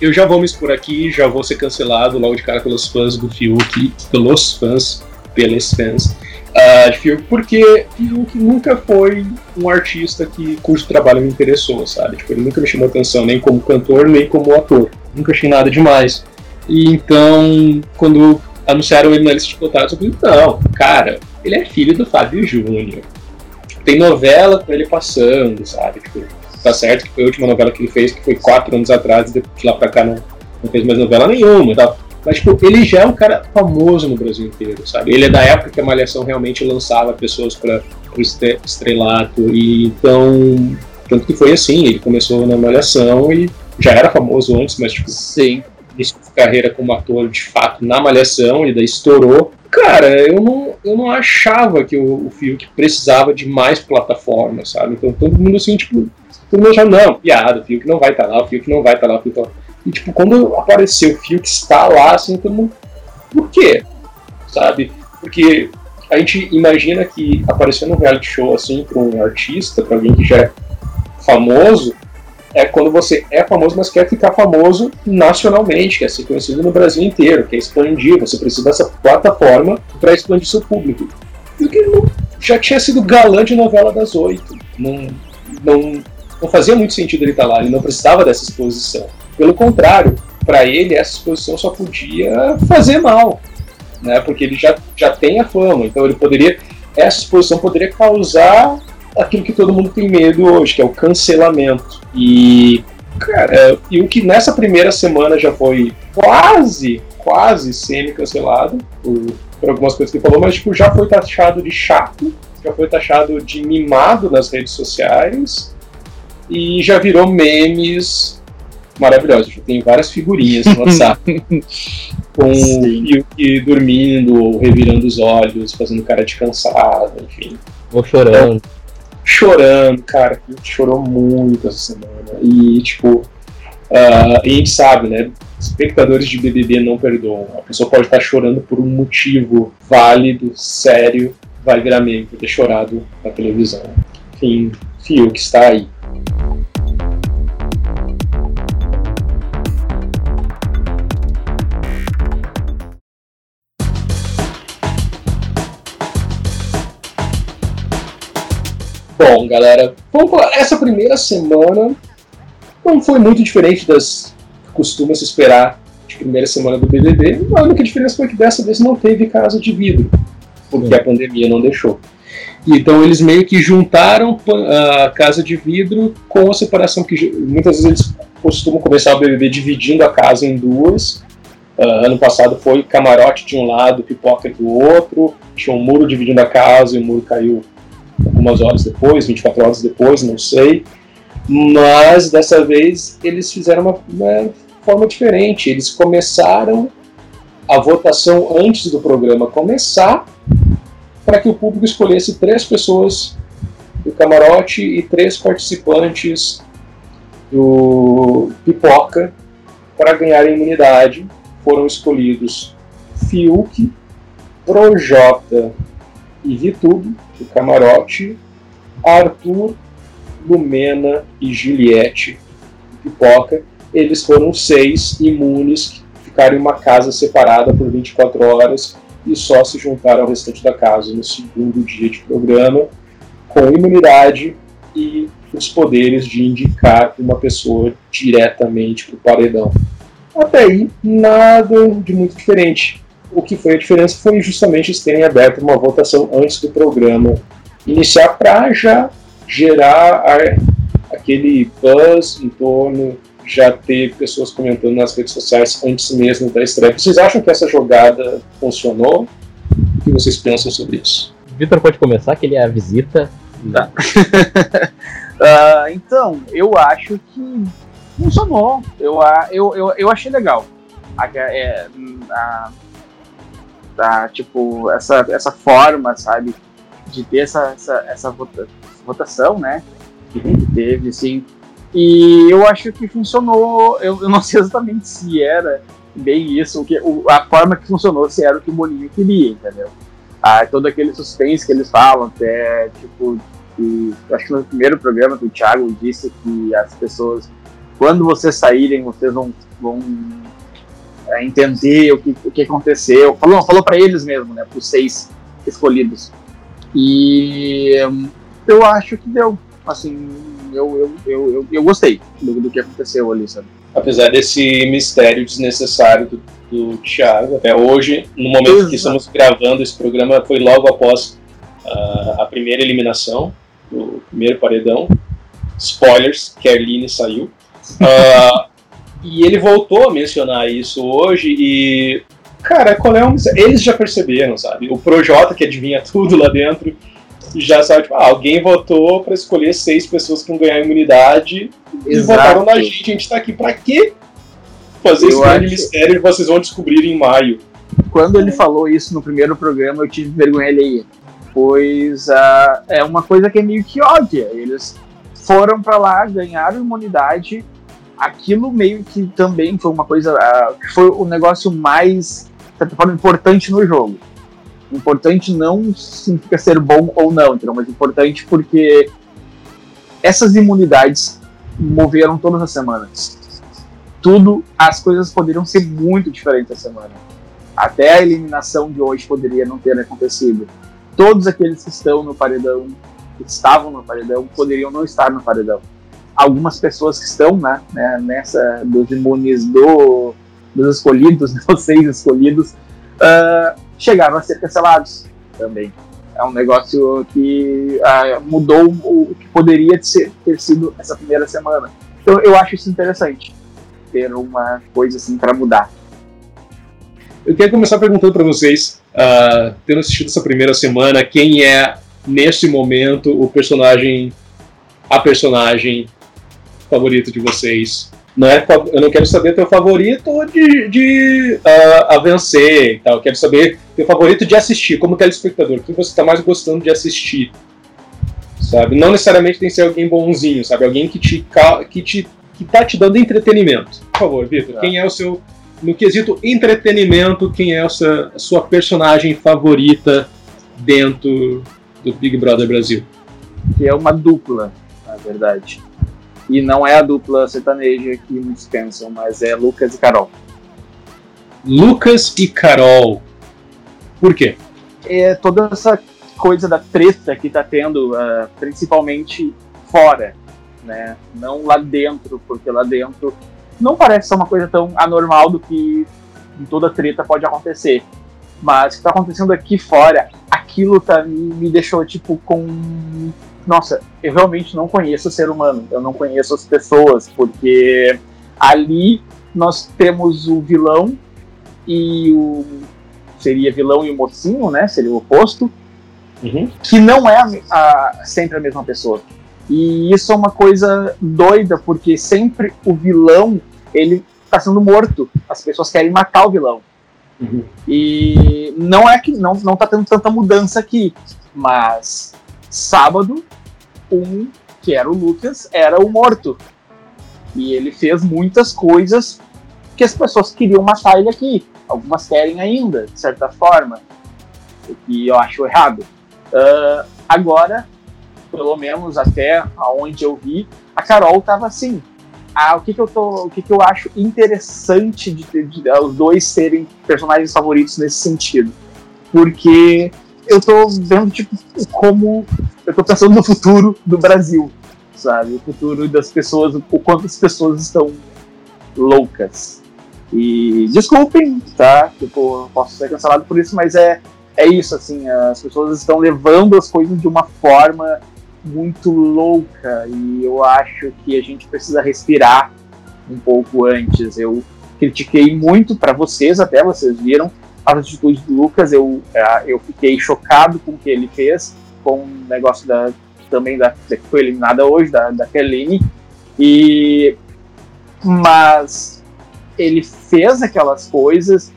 eu já vou me expor aqui, já vou ser cancelado logo de cara pelos fãs do Fiuk, pelos fãs, pelos fãs uh, porque Fiuk nunca foi um artista que, cujo trabalho me interessou, sabe? Tipo, ele nunca me chamou atenção, nem como cantor, nem como ator. Nunca achei nada demais. E então, quando anunciaram ele na lista de cotados, eu falei, não, cara, ele é filho do Fábio Júnior. Tem novela com ele passando, sabe? Tipo, tá certo que foi a última novela que ele fez, que foi quatro anos atrás, e de lá pra cá não, não fez mais novela nenhuma tá? Mas, tipo, ele já é um cara famoso no Brasil inteiro, sabe? Ele é da época que a Malhação realmente lançava pessoas para o estrelato, e então. Tanto que foi assim, ele começou na Malhação e já era famoso antes, mas, tipo. Sim início de carreira como ator de fato na Malhação, e daí estourou. Cara, eu não, eu não achava que o, o Fiuk precisava de mais plataformas, sabe? Então todo mundo assim, tipo, todo mundo achava, não, piada, o Fiuk não vai estar tá lá, o Fiuk não vai estar tá lá, o Fiuk tá E tipo, quando apareceu o Fiuk está lá, assim, todo mundo, por quê? Sabe? Porque a gente imagina que aparecendo um reality show assim para um artista, para alguém que já é famoso, é quando você é famoso, mas quer ficar famoso nacionalmente, quer ser conhecido no Brasil inteiro, quer expandir, você precisa dessa plataforma para expandir seu público. E o que já tinha sido galã de novela das oito. Não, não, não fazia muito sentido ele estar lá, ele não precisava dessa exposição. Pelo contrário, para ele essa exposição só podia fazer mal, né? porque ele já, já tem a fama, então ele poderia. Essa exposição poderia causar aquilo que todo mundo tem medo hoje, que é o cancelamento. E, cara, e o que nessa primeira semana já foi quase, quase semi-cancelado por, por algumas coisas que ele falou, mas tipo, já foi taxado de chato, já foi taxado de mimado nas redes sociais e já virou memes maravilhosos. Já tem várias figurinhas no WhatsApp [laughs] com o Yuki dormindo ou revirando os olhos, fazendo cara de cansado, enfim. Ou chorando. Então, chorando, cara, a gente chorou muito essa semana. E, tipo, uh, a gente sabe, né? Espectadores de BBB não perdoam. A pessoa pode estar chorando por um motivo válido, sério, vai virar meme por ter chorado na televisão. Enfim, Fio que está aí. Galera, essa primeira semana não foi muito diferente das que costuma se esperar de primeira semana do BBB. A única diferença foi que dessa vez não teve casa de vidro, porque a pandemia não deixou. Então eles meio que juntaram a casa de vidro com a separação que muitas vezes eles costumam começar o BBB dividindo a casa em duas. Uh, ano passado foi camarote de um lado, pipoca do outro, tinha um muro dividindo a casa e o muro caiu algumas horas depois, 24 horas depois, não sei. Mas dessa vez eles fizeram uma, uma forma diferente. Eles começaram a votação antes do programa começar, para que o público escolhesse três pessoas do camarote e três participantes do Pipoca para ganhar a imunidade. Foram escolhidos Fiuk, Projota e Vitudo do camarote, Arthur, Lumena e Juliette Pipoca. Eles foram seis imunes que ficaram em uma casa separada por 24 horas e só se juntar ao restante da casa no segundo dia de programa com imunidade e os poderes de indicar uma pessoa diretamente para o paredão. Até aí, nada de muito diferente. O que foi a diferença foi justamente eles terem aberto uma votação antes do programa iniciar para já gerar a, aquele buzz em torno, já ter pessoas comentando nas redes sociais antes mesmo da estreia. Vocês acham que essa jogada funcionou? O que vocês pensam sobre isso? Vitor pode começar, que ele é a visita. Tá. uh, [laughs] então, eu acho que funcionou. Eu, eu, eu, eu achei legal. A, é, a, a, tipo, essa, essa forma, sabe, de ter essa, essa, essa votação, né? Que teve, assim. E eu acho que funcionou. Eu, eu não [laughs] sei exatamente se era bem isso, o que, o, a forma que funcionou, se era o que o Boninho queria, entendeu? Ah, todo aquele suspense que eles falam, até, tipo, que, acho que no primeiro programa que o Thiago disse que as pessoas, quando vocês saírem, vocês vão, vão é, entender o que, o que aconteceu. Falou, falou para eles mesmo, né, para os seis escolhidos. E eu acho que deu. Assim, eu, eu, eu, eu, eu gostei do, do que aconteceu ali, sabe? Apesar desse mistério desnecessário do, do Thiago, até hoje, no momento Exato. que estamos gravando esse programa, foi logo após uh, a primeira eliminação do primeiro paredão. Spoilers, Kerline saiu. Uh, e ele voltou a mencionar isso hoje e. Cara, qual é o Eles já perceberam, sabe? O Projota, que adivinha tudo lá dentro, já sabe, tipo, ah, alguém votou para escolher seis pessoas que vão ganhar imunidade Exato. e votaram na gente. A gente tá aqui pra quê? Fazer esse grande acho... mistério e vocês vão descobrir em maio. Quando ele falou isso no primeiro programa, eu tive vergonha alheia pois uh, é uma coisa que é meio que óbvia. Eles foram para lá, ganharam imunidade. Aquilo meio que também foi uma coisa uh, que foi o negócio mais, forma, importante no jogo. Importante não significa ser bom ou não, entendeu? mas importante porque essas imunidades moveram todas as semanas. Tudo, as coisas poderiam ser muito diferentes essa semana. Até a eliminação de hoje poderia não ter acontecido todos aqueles que estão no paredão, que estavam no paredão, poderiam não estar no paredão. Algumas pessoas que estão né, né nessa dos imunes do, dos escolhidos, [laughs] dos seis escolhidos, uh, chegaram a ser cancelados também. É um negócio que uh, mudou o que poderia ser, ter sido essa primeira semana. Então eu acho isso interessante, ter uma coisa assim para mudar. Eu quero começar perguntando para vocês, uh, tendo assistido essa primeira semana, quem é, nesse momento, o personagem, a personagem favorito de vocês? Não é, eu não quero saber teu favorito de, de uh, a vencer e tal. Eu quero saber teu favorito de assistir, como telespectador. O que você está mais gostando de assistir? Sabe? Não necessariamente tem que ser alguém bonzinho, sabe? Alguém que te, que te que tá te dando entretenimento. Por favor, Vitor, tá. quem é o seu no quesito entretenimento, quem é essa sua personagem favorita dentro do Big Brother Brasil? Que é uma dupla, na verdade. E não é a dupla sertaneja que muitos pensam, mas é Lucas e Carol. Lucas e Carol. Por quê? É toda essa coisa da treta que tá tendo, uh, principalmente fora, né? Não lá dentro, porque lá dentro não parece ser uma coisa tão anormal do que em toda treta pode acontecer. Mas o que está acontecendo aqui fora, aquilo tá, me, me deixou tipo com. Nossa, eu realmente não conheço o ser humano, eu não conheço as pessoas, porque ali nós temos o vilão e o. Seria vilão e o mocinho, né? Seria o oposto. Uhum. Que não é a, a, sempre a mesma pessoa. E isso é uma coisa doida, porque sempre o vilão, ele está sendo morto. As pessoas querem matar o vilão. Uhum. E não é que não, não tá tendo tanta mudança aqui, mas sábado, um, que era o Lucas, era o morto. E ele fez muitas coisas que as pessoas queriam matar ele aqui. Algumas querem ainda, de certa forma. O que eu acho errado. Uh, agora, pelo menos até aonde eu vi, a Carol tava assim. Ah, o que, que eu tô, o que, que eu acho interessante de, de, de, os dois serem personagens favoritos nesse sentido. porque eu tô vendo, tipo, como eu tô pensando no futuro do Brasil, sabe? O futuro das pessoas, o quanto as pessoas estão loucas. E desculpem, tá? Tipo, eu posso ser cancelado por isso, mas é, é isso, assim, as pessoas estão levando as coisas de uma forma muito louca e eu acho que a gente precisa respirar um pouco antes. Eu critiquei muito para vocês, até vocês viram as atitudes do Lucas, eu, é, eu fiquei chocado com o que ele fez, com o negócio da, também da, que foi eliminada hoje, da, da Kelly, e mas ele fez aquelas coisas,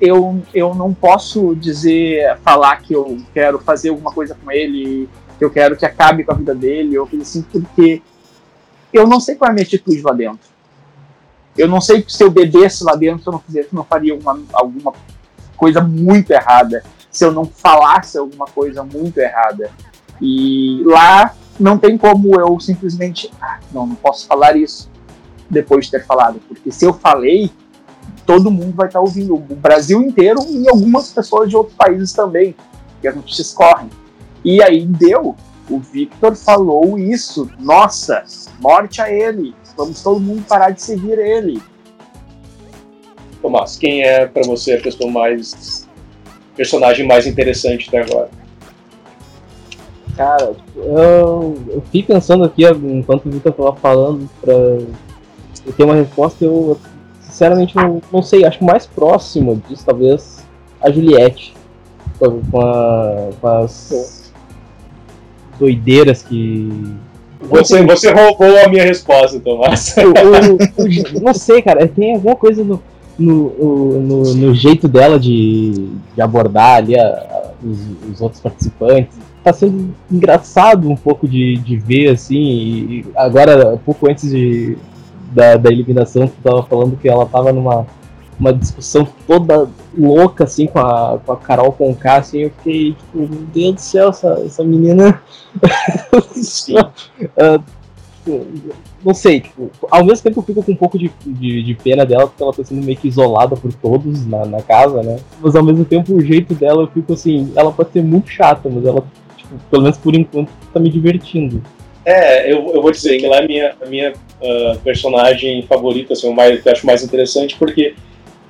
eu, eu não posso dizer, falar que eu quero fazer alguma coisa com ele, que eu quero que acabe com a vida dele, ou assim, porque eu não sei qual é a minha atitude lá dentro. Eu não sei se eu bebesse lá dentro, eu não, fizesse, não faria alguma, alguma coisa muito errada, se eu não falasse alguma coisa muito errada. E lá não tem como eu simplesmente, ah, não, não posso falar isso depois de ter falado, porque se eu falei, todo mundo vai estar ouvindo, o Brasil inteiro e algumas pessoas de outros países também, que as notícias correm. E aí deu, o Victor falou isso, nossa, morte a ele, vamos todo mundo parar de seguir ele. Tomás, quem é para você a pessoa mais. personagem mais interessante até agora? Cara, eu, eu fiquei pensando aqui enquanto o Vitor estava falando pra eu ter uma resposta, eu sinceramente não, não sei, acho mais próximo disso talvez a Juliette. Com, a, com as doideiras que. Você, você roubou a minha resposta, Tomás. [laughs] não sei, cara, tem alguma coisa no, no, no, no, jeito dela de, de abordar ali a, a, os, os, outros participantes. Tá sendo engraçado um pouco de, de ver, assim, e agora, pouco antes de, da, da eliminação, tu tava falando que ela tava numa uma discussão toda louca, assim, com a, com a Carol Conká, assim, eu fiquei, tipo, meu Deus do céu, essa, essa menina... [laughs] uh, não sei, tipo, ao mesmo tempo eu fico com um pouco de, de, de, pena dela, porque ela tá sendo meio que isolada por todos na, na casa, né? Mas ao mesmo tempo o jeito dela eu fico assim, ela pode ser muito chata, mas ela, tipo, pelo menos por enquanto, tá me divertindo. É, eu, eu vou dizer que ela é a minha, a minha uh, personagem favorita, assim, o mais, que eu acho mais interessante, porque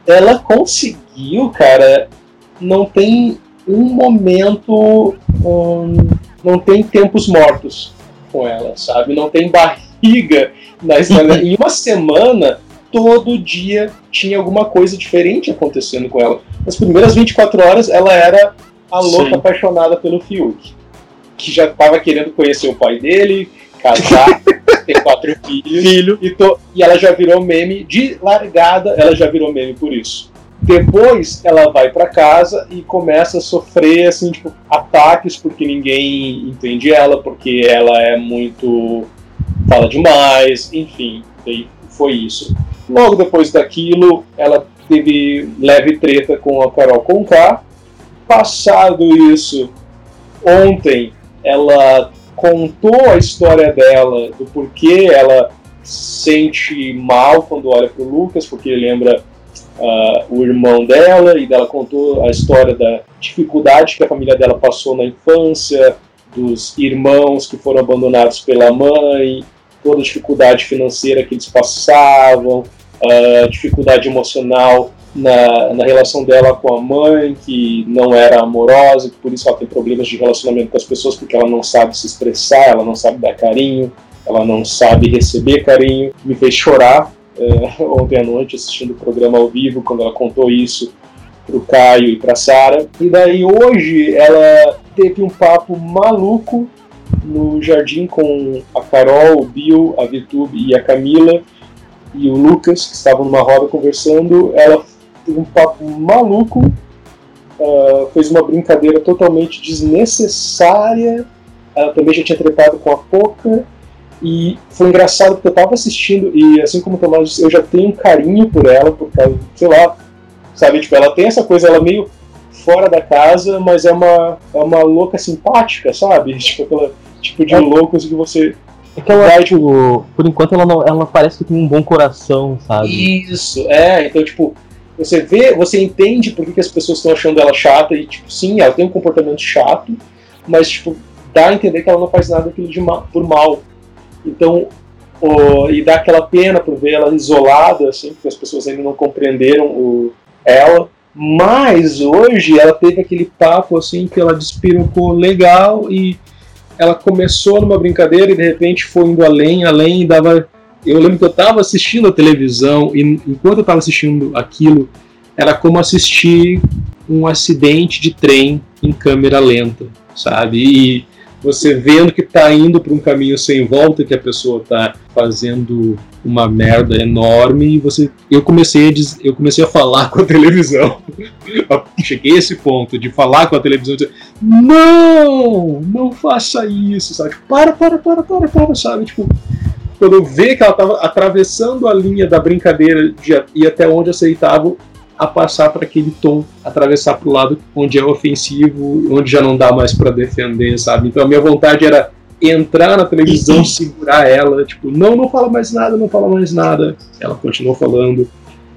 ela conseguiu, cara, não tem um momento, um, não tem tempos mortos com ela, sabe? Não tem barriga na história. [laughs] em uma semana, todo dia tinha alguma coisa diferente acontecendo com ela. Nas primeiras 24 horas, ela era a louca Sim. apaixonada pelo Fiuk, que já estava querendo conhecer o pai dele, casar, [laughs] ter quatro filhos, Filho. e, e ela já virou meme de largada, ela já virou meme por isso. Depois ela vai para casa e começa a sofrer assim, tipo, ataques porque ninguém entende ela, porque ela é muito fala demais, enfim, foi isso. Logo depois daquilo, ela teve leve treta com a Carol Conká. Passado isso, ontem ela contou a história dela, do porquê ela sente mal quando olha para o Lucas, porque lembra uh, o irmão dela e dela contou a história da dificuldade que a família dela passou na infância, dos irmãos que foram abandonados pela mãe, toda a dificuldade financeira que eles passavam, a dificuldade emocional na, na relação dela com a mãe, que não era amorosa, que por isso ela tem problemas de relacionamento com as pessoas, porque ela não sabe se expressar, ela não sabe dar carinho, ela não sabe receber carinho. Me fez chorar é, [laughs] ontem à noite assistindo o programa ao vivo, quando ela contou isso pro Caio e pra Sara. E daí hoje ela teve um papo maluco no jardim com a Carol, o Bill, a Vitube e a Camila e o Lucas, que estavam numa roda conversando. Ela teve um papo maluco, uh, fez uma brincadeira totalmente desnecessária. Ela também já tinha tretado com a Poca e foi engraçado porque eu tava assistindo, e assim como o Tomás eu já tenho um carinho por ela, por causa, sei lá, sabe? Tipo, ela tem essa coisa, ela é meio fora da casa, mas é uma, é uma louca simpática, sabe? [laughs] Tipo, aquela tipo de é. loucos que você. É que ela, vai, tipo, por enquanto ela, não, ela parece que tem um bom coração, sabe? Isso, é, então, tipo, você vê, você entende por que, que as pessoas estão achando ela chata e, tipo, sim, ela tem um comportamento chato, mas, tipo, dá a entender que ela não faz nada daquilo de mal, por mal. Então, o, e dá aquela pena por ver ela isolada, assim, porque as pessoas ainda não compreenderam o, ela. Mas hoje ela teve aquele papo assim que ela despirocou legal e ela começou numa brincadeira e de repente foi indo além, além e dava. Eu lembro que eu estava assistindo a televisão e enquanto eu estava assistindo aquilo, era como assistir um acidente de trem em câmera lenta, sabe? E você vendo que está indo para um caminho sem volta, que a pessoa está fazendo uma merda enorme, e você, eu comecei a eu comecei a falar [laughs] com a televisão. cheguei a esse ponto de falar com a televisão, e dizer, não, não faça isso, sabe? Para, para, para, para, para, sabe? Tipo, quando eu vi que ela estava atravessando a linha da brincadeira de ir até onde aceitava, a passar para aquele tom, atravessar para o lado onde é ofensivo, onde já não dá mais para defender, sabe? Então a minha vontade era entrar na televisão, segurar ela, tipo, não, não fala mais nada, não fala mais nada. Ela continuou falando,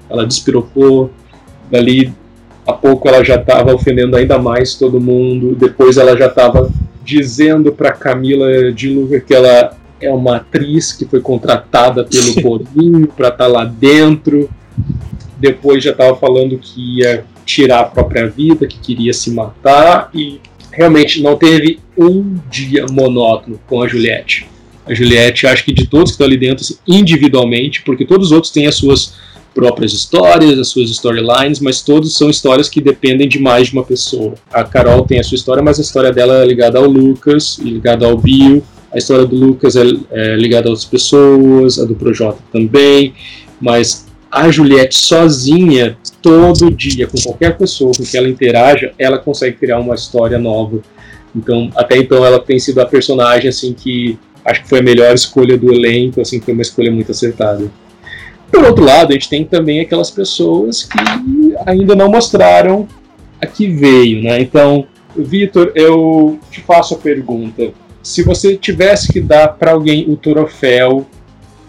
ela despirocou, dali a pouco ela já estava ofendendo ainda mais todo mundo, depois ela já estava dizendo para Camila de Luca que ela é uma atriz que foi contratada pelo Bolinho para estar tá lá dentro depois já estava falando que ia tirar a própria vida, que queria se matar e realmente não teve um dia monótono com a Juliette. A Juliette, acho que de todos que estão ali dentro, assim, individualmente, porque todos os outros têm as suas próprias histórias, as suas storylines, mas todos são histórias que dependem de mais de uma pessoa. A Carol tem a sua história, mas a história dela é ligada ao Lucas ligada ao Bill. A história do Lucas é, é ligada a outras pessoas, a do Projota também, mas a Juliette sozinha, todo dia, com qualquer pessoa com que ela interaja, ela consegue criar uma história nova. Então, até então, ela tem sido a personagem assim que acho que foi a melhor escolha do elenco, assim, foi uma escolha muito acertada. Por outro lado, a gente tem também aquelas pessoas que ainda não mostraram a que veio, né? Então, Vitor, eu te faço a pergunta: se você tivesse que dar para alguém o troféu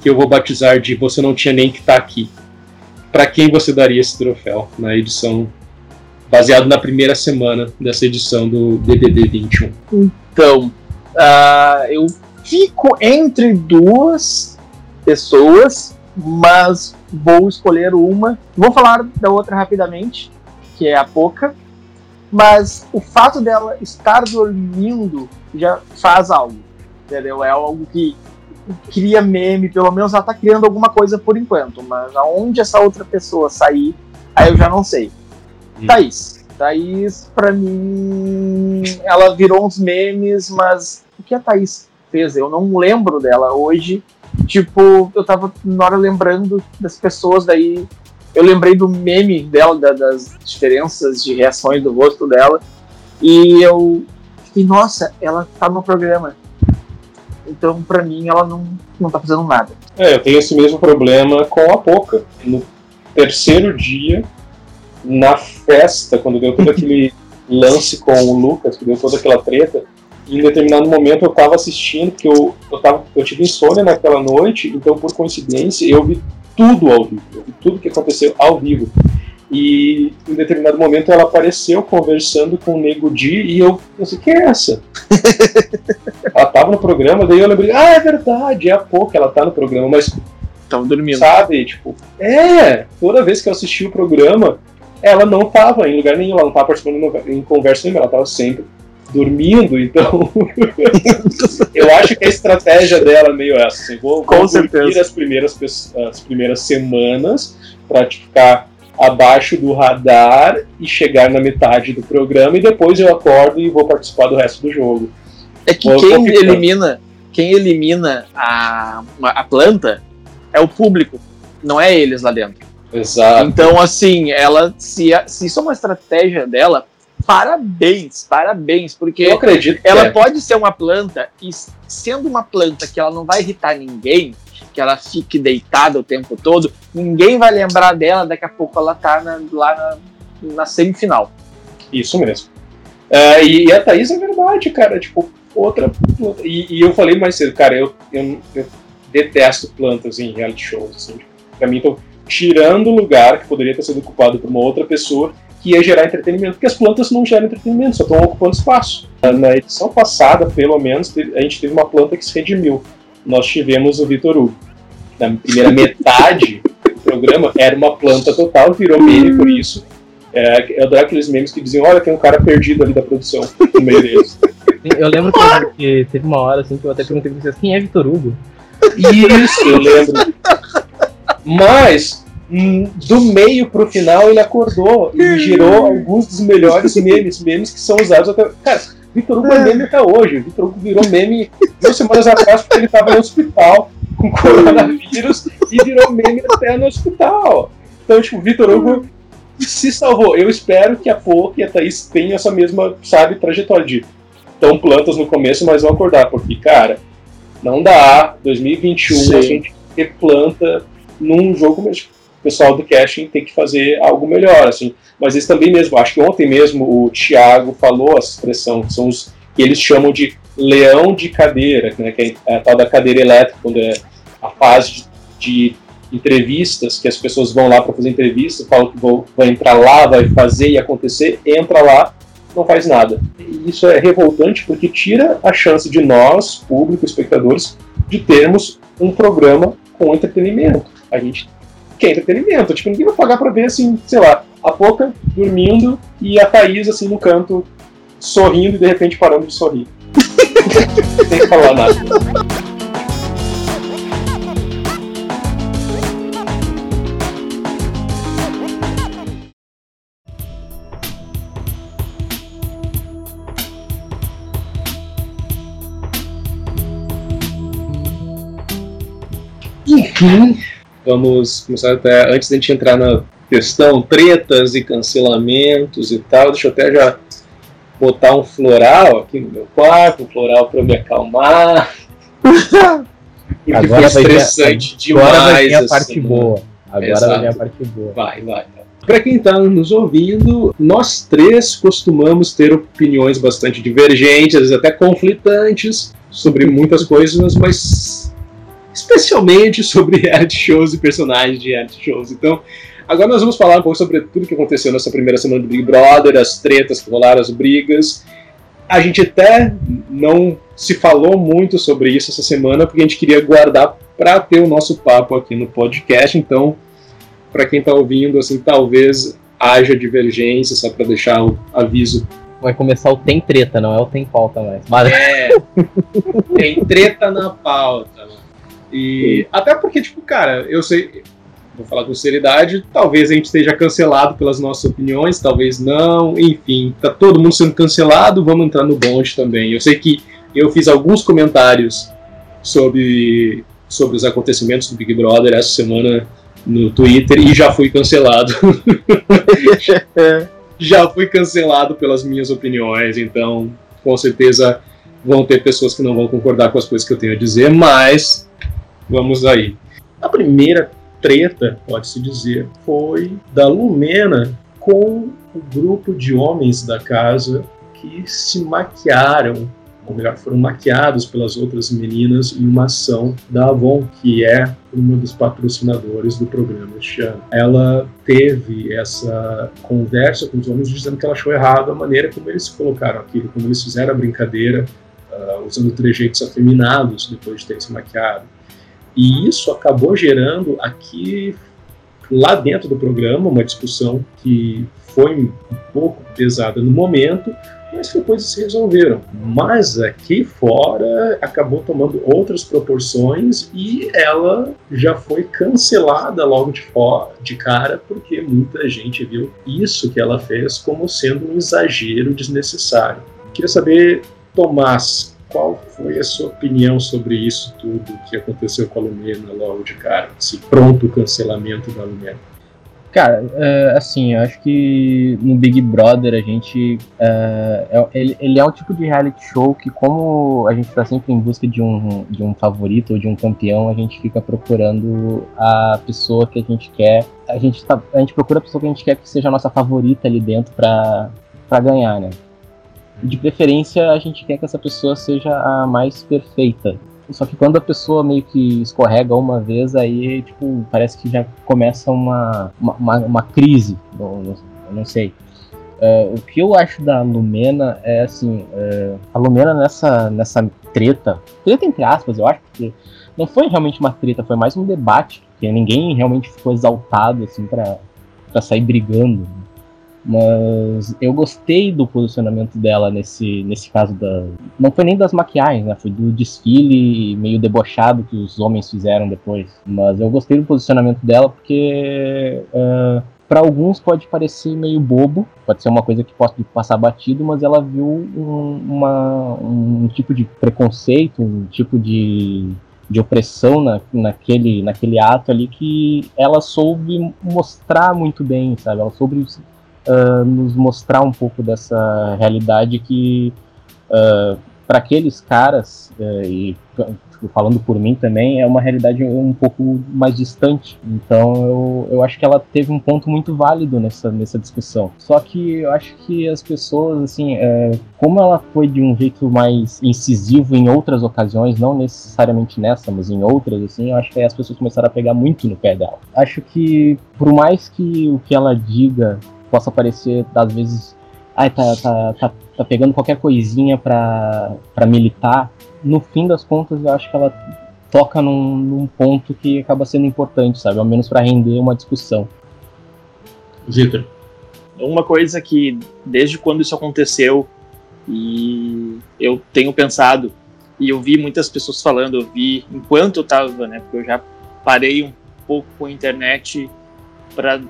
que eu vou batizar de você não tinha nem que estar tá aqui, para quem você daria esse troféu na edição baseado na primeira semana dessa edição do DDD 21? Então, uh, eu fico entre duas pessoas, mas vou escolher uma. Vou falar da outra rapidamente, que é a Poca. Mas o fato dela estar dormindo já faz algo, entendeu? É algo que cria meme, pelo menos ela tá criando alguma coisa por enquanto, mas aonde essa outra pessoa sair, aí eu já não sei. Hum. Thaís. Thaís, pra mim, ela virou uns memes, mas o que a Thaís fez? Eu não lembro dela hoje. Tipo, eu tava na hora lembrando das pessoas, daí eu lembrei do meme dela, da, das diferenças de reações do rosto dela, e eu fiquei, nossa, ela tá no programa. Então, para mim, ela não, não tá fazendo nada. É, eu tenho esse mesmo problema com a Poca. No terceiro dia, na festa, quando deu todo aquele [laughs] lance com o Lucas, que deu toda aquela treta, em determinado momento eu tava assistindo, porque eu, eu, tava, eu tive insônia naquela noite, então por coincidência eu vi tudo ao vivo, eu vi tudo que aconteceu ao vivo. E em determinado momento ela apareceu conversando com o Nego Di e eu pensei, quem é essa? [laughs] ela tava no programa, daí eu lembrei, ah, é verdade, é a pouco ela tá no programa, mas. Tava dormindo. Sabe, tipo, é, toda vez que eu assisti o programa, ela não tava em lugar nenhum, ela não tava participando em conversa nenhuma, ela tava sempre dormindo, então [laughs] eu acho que a estratégia dela é meio essa, assim, vou, Com vou certeza. as primeiras, as primeiras semanas pra ficar abaixo do radar e chegar na metade do programa e depois eu acordo e vou participar do resto do jogo. É que quem elimina, quem elimina a, a planta é o público, não é eles lá dentro. Exato. Então, assim, ela se, se isso é uma estratégia dela, parabéns, parabéns, porque eu acredito ela é. pode ser uma planta e sendo uma planta que ela não vai irritar ninguém, que ela fique deitada o tempo todo, ninguém vai lembrar dela, daqui a pouco ela tá na, lá na, na, semifinal. Isso mesmo. Uh, e, e, a Thaís é verdade, cara, tipo, outra. E, e, eu falei mais cedo, cara, eu, eu, eu detesto plantas em reality shows, assim. Pra mim, então, tirando o lugar que poderia ter sido ocupado por uma outra pessoa que ia gerar entretenimento, porque as plantas não geram entretenimento, só estão ocupando espaço. Na edição passada, pelo menos, a gente teve uma planta que se redimiu. Nós tivemos o Vitor Hugo. Na primeira metade do programa, era uma planta total, virou meme por isso. É, eu adoro aqueles memes que diziam, olha, tem um cara perdido ali da produção, no meio deles. Eu lembro que, teve uma hora assim que eu até perguntei pra vocês, quem é Vitor Hugo? Isso, eu lembro. Mas Hum, do meio pro final ele acordou e girou alguns dos melhores memes, memes que são usados até. Cara, Vitor Hugo é meme até hoje. Vitor Hugo virou meme duas semanas atrás porque ele tava no hospital com [laughs] coronavírus e virou meme até no hospital. Então, tipo, Vitor Hugo se salvou. Eu espero que a Pouco e a Thaís tenham essa mesma, sabe, trajetória de tão plantas no começo, mas vão acordar, porque, cara, não dá. 2021 Sim. a gente replanta num jogo mesmo o pessoal do casting tem que fazer algo melhor, assim. Mas eles também mesmo, acho que ontem mesmo o Thiago falou essa expressão, que são os que eles chamam de leão de cadeira, né, que é a tal da cadeira elétrica, quando é a fase de, de entrevistas, que as pessoas vão lá para fazer entrevista, falam que vão, vai entrar lá, vai fazer e acontecer, entra lá, não faz nada. E isso é revoltante porque tira a chance de nós, público, espectadores, de termos um programa com entretenimento. A gente que é entretenimento. Tipo, ninguém vai pagar pra ver, assim, sei lá, a Poca dormindo e a Thaís, assim, no canto, sorrindo e de repente parando de sorrir. [laughs] Que falar nada. Enfim, vamos começar até antes da gente entrar na questão tretas e cancelamentos e tal. Deixa eu até já botar um floral aqui no meu quarto, um floral para me acalmar. Porque [laughs] agora foi estressante vir, demais. Agora vai vir a parte boa. Agora Exato. vai vir a parte boa. Vai, vai. Para quem está nos ouvindo, nós três costumamos ter opiniões bastante divergentes, às vezes até conflitantes sobre muitas coisas, mas especialmente sobre [laughs] reality shows e personagens de reality shows. Então, agora nós vamos falar um pouco sobre tudo que aconteceu nessa primeira semana do Big Brother, as tretas que rolaram, as brigas. A gente até não se falou muito sobre isso essa semana, porque a gente queria guardar para ter o nosso papo aqui no podcast. Então, para quem está ouvindo, assim, talvez haja divergência, só para deixar o aviso vai começar o tem treta, não é o tem pauta mais. Mas... É, [laughs] tem treta na pauta. E até porque, tipo, cara, eu sei, vou falar com seriedade, talvez a gente esteja cancelado pelas nossas opiniões, talvez não, enfim, tá todo mundo sendo cancelado, vamos entrar no bonde também. Eu sei que eu fiz alguns comentários sobre, sobre os acontecimentos do Big Brother essa semana no Twitter e já fui cancelado. [laughs] já fui cancelado pelas minhas opiniões, então com certeza vão ter pessoas que não vão concordar com as coisas que eu tenho a dizer, mas Vamos aí. A primeira treta, pode-se dizer, foi da Lumena com o grupo de homens da casa que se maquiaram, ou melhor, foram maquiados pelas outras meninas em uma ação da Avon, que é uma dos patrocinadores do programa este. Ela teve essa conversa com os homens dizendo que ela achou errado a maneira como eles colocaram aquilo, como eles fizeram a brincadeira, uh, usando trejeitos afeminados depois de terem se maquiado e isso acabou gerando aqui, lá dentro do programa, uma discussão que foi um pouco pesada no momento, mas depois se resolveram. Mas aqui fora acabou tomando outras proporções e ela já foi cancelada logo de, fora, de cara, porque muita gente viu isso que ela fez como sendo um exagero desnecessário. Queria saber, Tomás, qual foi a sua opinião sobre isso tudo que aconteceu com a Lumena logo de cara? Esse pronto cancelamento da Lumena? Cara, é, assim, eu acho que no Big Brother a gente. É, é, ele, ele, é um tipo de reality show que, como a gente está sempre em busca de um, de um favorito ou de um campeão, a gente fica procurando a pessoa que a gente quer. A gente, tá, a gente procura a pessoa que a gente quer que seja a nossa favorita ali dentro para ganhar, né? De preferência a gente quer que essa pessoa seja a mais perfeita. Só que quando a pessoa meio que escorrega uma vez, aí, tipo, parece que já começa uma, uma, uma crise. Não, não, sei. Uh, o que eu acho da Lumena é assim, uh, a Lumena nessa, nessa treta, treta entre aspas, eu acho, porque não foi realmente uma treta, foi mais um debate, porque ninguém realmente ficou exaltado assim para sair brigando. Mas eu gostei do posicionamento dela nesse, nesse caso da. Não foi nem das maquiagens, né? Foi do desfile meio debochado que os homens fizeram depois. Mas eu gostei do posicionamento dela porque. Uh, para alguns pode parecer meio bobo, pode ser uma coisa que pode passar batido, mas ela viu um, uma, um tipo de preconceito, um tipo de, de opressão na, naquele, naquele ato ali que ela soube mostrar muito bem, sabe? Ela soube uh, nos mostrar um pouco dessa realidade que uh, para aqueles caras, uh, e falando por mim também, é uma realidade um pouco mais distante. Então eu, eu acho que ela teve um ponto muito válido nessa, nessa discussão. Só que eu acho que as pessoas, assim, é, como ela foi de um jeito mais incisivo em outras ocasiões, não necessariamente nessa, mas em outras, assim, eu acho que as pessoas começaram a pegar muito no pé dela. Acho que, por mais que o que ela diga possa parecer, às vezes, ai, tá, tá, tá, tá pegando qualquer coisinha pra, pra militar, no fim das contas eu acho que ela toca num, num ponto que acaba sendo importante, sabe? Ao menos para render uma discussão. Vitor. Uma coisa que, desde quando isso aconteceu, e eu tenho pensado, e eu vi muitas pessoas falando, eu vi enquanto eu tava, né? Porque eu já parei um pouco com a internet para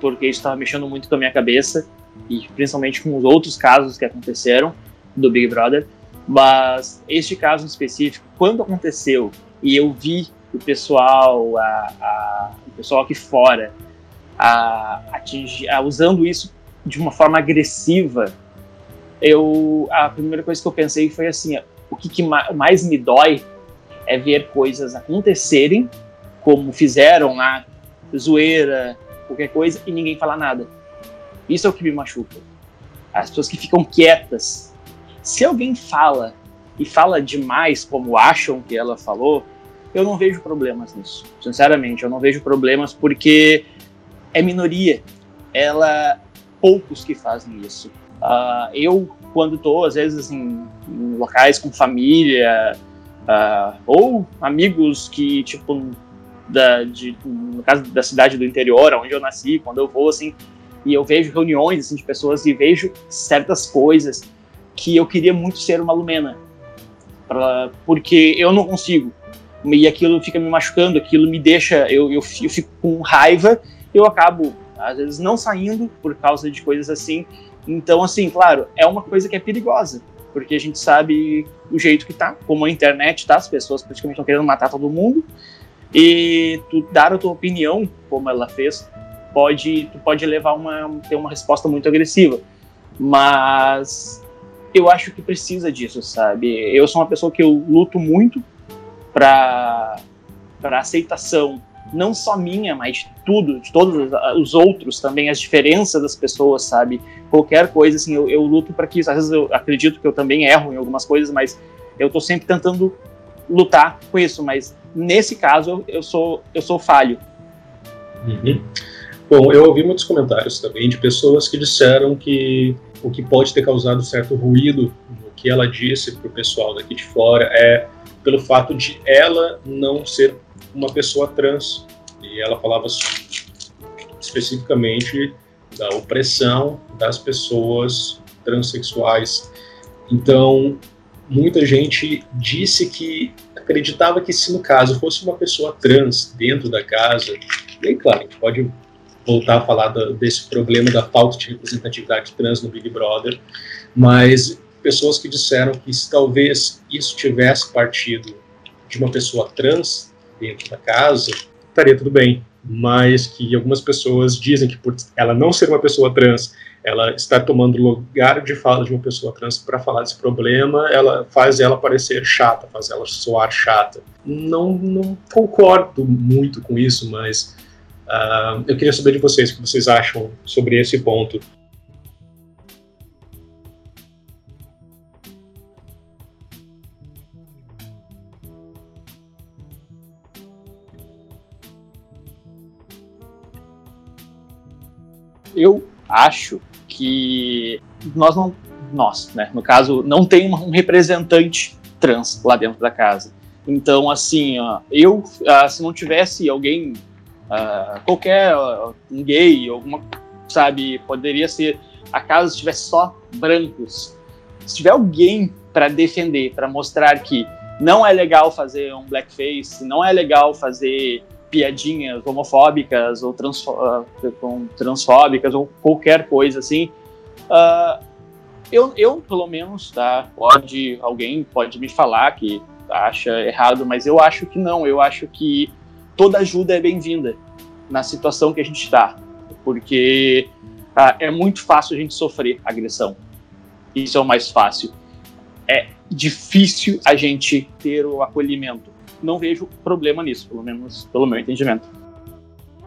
porque isso estava mexendo muito com a minha cabeça e principalmente com os outros casos que aconteceram do Big Brother. Mas este caso em específico, quando aconteceu e eu vi o pessoal, a, a, o pessoal aqui fora, a, atingir, usando isso de uma forma agressiva, eu a primeira coisa que eu pensei foi assim: o que, que mais me dói é ver coisas acontecerem, como fizeram lá, zoeira, qualquer coisa e ninguém fala nada. Isso é o que me machuca. As pessoas que ficam quietas. Se alguém fala e fala demais como acham que ela falou, eu não vejo problemas nisso. Sinceramente, eu não vejo problemas porque é minoria. Ela poucos que fazem isso. Uh, eu quando estou às vezes em, em, locais com família uh, ou amigos que tipo da, de, no caso da cidade do interior, onde eu nasci, quando eu vou, assim, e eu vejo reuniões, assim, de pessoas e vejo certas coisas que eu queria muito ser uma Lumena, pra, porque eu não consigo, e aquilo fica me machucando, aquilo me deixa, eu, eu, eu fico com raiva, eu acabo, às vezes, não saindo por causa de coisas assim, então, assim, claro, é uma coisa que é perigosa, porque a gente sabe o jeito que tá, como a internet tá, as pessoas praticamente estão querendo matar todo mundo, e tu dar a tua opinião, como ela fez, pode, tu pode levar uma ter uma resposta muito agressiva. Mas eu acho que precisa disso, sabe? Eu sou uma pessoa que eu luto muito para para aceitação, não só minha, mas de tudo, de todos os outros também, as diferenças das pessoas, sabe? Qualquer coisa, assim, eu, eu luto para que isso. Às vezes eu acredito que eu também erro em algumas coisas, mas eu tô sempre tentando lutar com isso, mas nesse caso eu sou eu sou falho. Uhum. Bom, eu ouvi muitos comentários também de pessoas que disseram que o que pode ter causado certo ruído no que ela disse para o pessoal daqui de fora é pelo fato de ela não ser uma pessoa trans e ela falava especificamente da opressão das pessoas transexuais. Então, muita gente disse que acreditava que se no caso fosse uma pessoa trans dentro da casa, aí, claro, pode voltar a falar desse problema da falta de representatividade trans no Big Brother, mas pessoas que disseram que se talvez isso tivesse partido de uma pessoa trans dentro da casa, estaria tudo bem, mas que algumas pessoas dizem que por ela não ser uma pessoa trans, ela está tomando lugar de fala de uma pessoa trans para falar desse problema, ela faz ela parecer chata, faz ela soar chata. Não, não concordo muito com isso, mas uh, eu queria saber de vocês o que vocês acham sobre esse ponto. Eu acho que nós não. Nós, né? No caso, não tem um representante trans lá dentro da casa. Então, assim, eu, uh, se não tivesse alguém, uh, qualquer um gay, alguma, sabe, poderia ser a casa se só brancos. Se tiver alguém para defender, para mostrar que não é legal fazer um blackface, não é legal fazer piadinhas homofóbicas ou transfó transfóbicas ou qualquer coisa assim, uh, eu, eu, pelo menos, tá? Pode, alguém pode me falar que acha errado, mas eu acho que não. Eu acho que toda ajuda é bem-vinda na situação que a gente está, porque ah, é muito fácil a gente sofrer agressão. Isso é o mais fácil. É difícil a gente ter o acolhimento. Não vejo problema nisso, pelo menos pelo meu entendimento.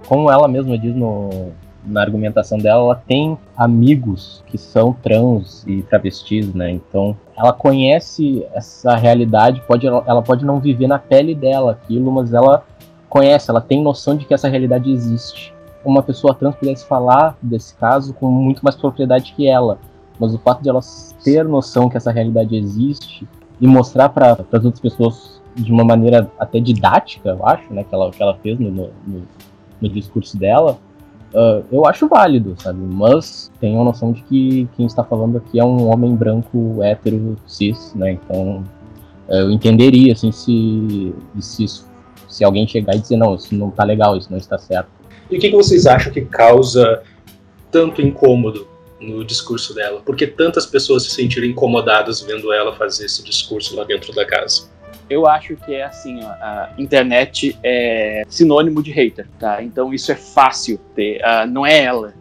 Como ela mesma diz no, na argumentação dela, ela tem amigos que são trans e travestis, né? Então, ela conhece essa realidade, pode, ela pode não viver na pele dela aquilo, mas ela conhece, ela tem noção de que essa realidade existe. Uma pessoa trans pudesse falar desse caso com muito mais propriedade que ela, mas o fato de ela ter noção que essa realidade existe e mostrar para as outras pessoas de uma maneira até didática, eu acho, né, que ela, que ela fez no, no, no discurso dela, uh, eu acho válido, sabe? Mas tenho a noção de que quem está falando aqui é um homem branco, hétero, cis, né? Então eu entenderia, assim, se, se, se alguém chegar e dizer, não, isso não está legal, isso não está certo. E o que, que vocês acham que causa tanto incômodo no discurso dela? Por que tantas pessoas se sentiram incomodadas vendo ela fazer esse discurso lá dentro da casa? Eu acho que é assim, ó, a internet é sinônimo de hater, tá? Então isso é fácil ter, uh, não é ela,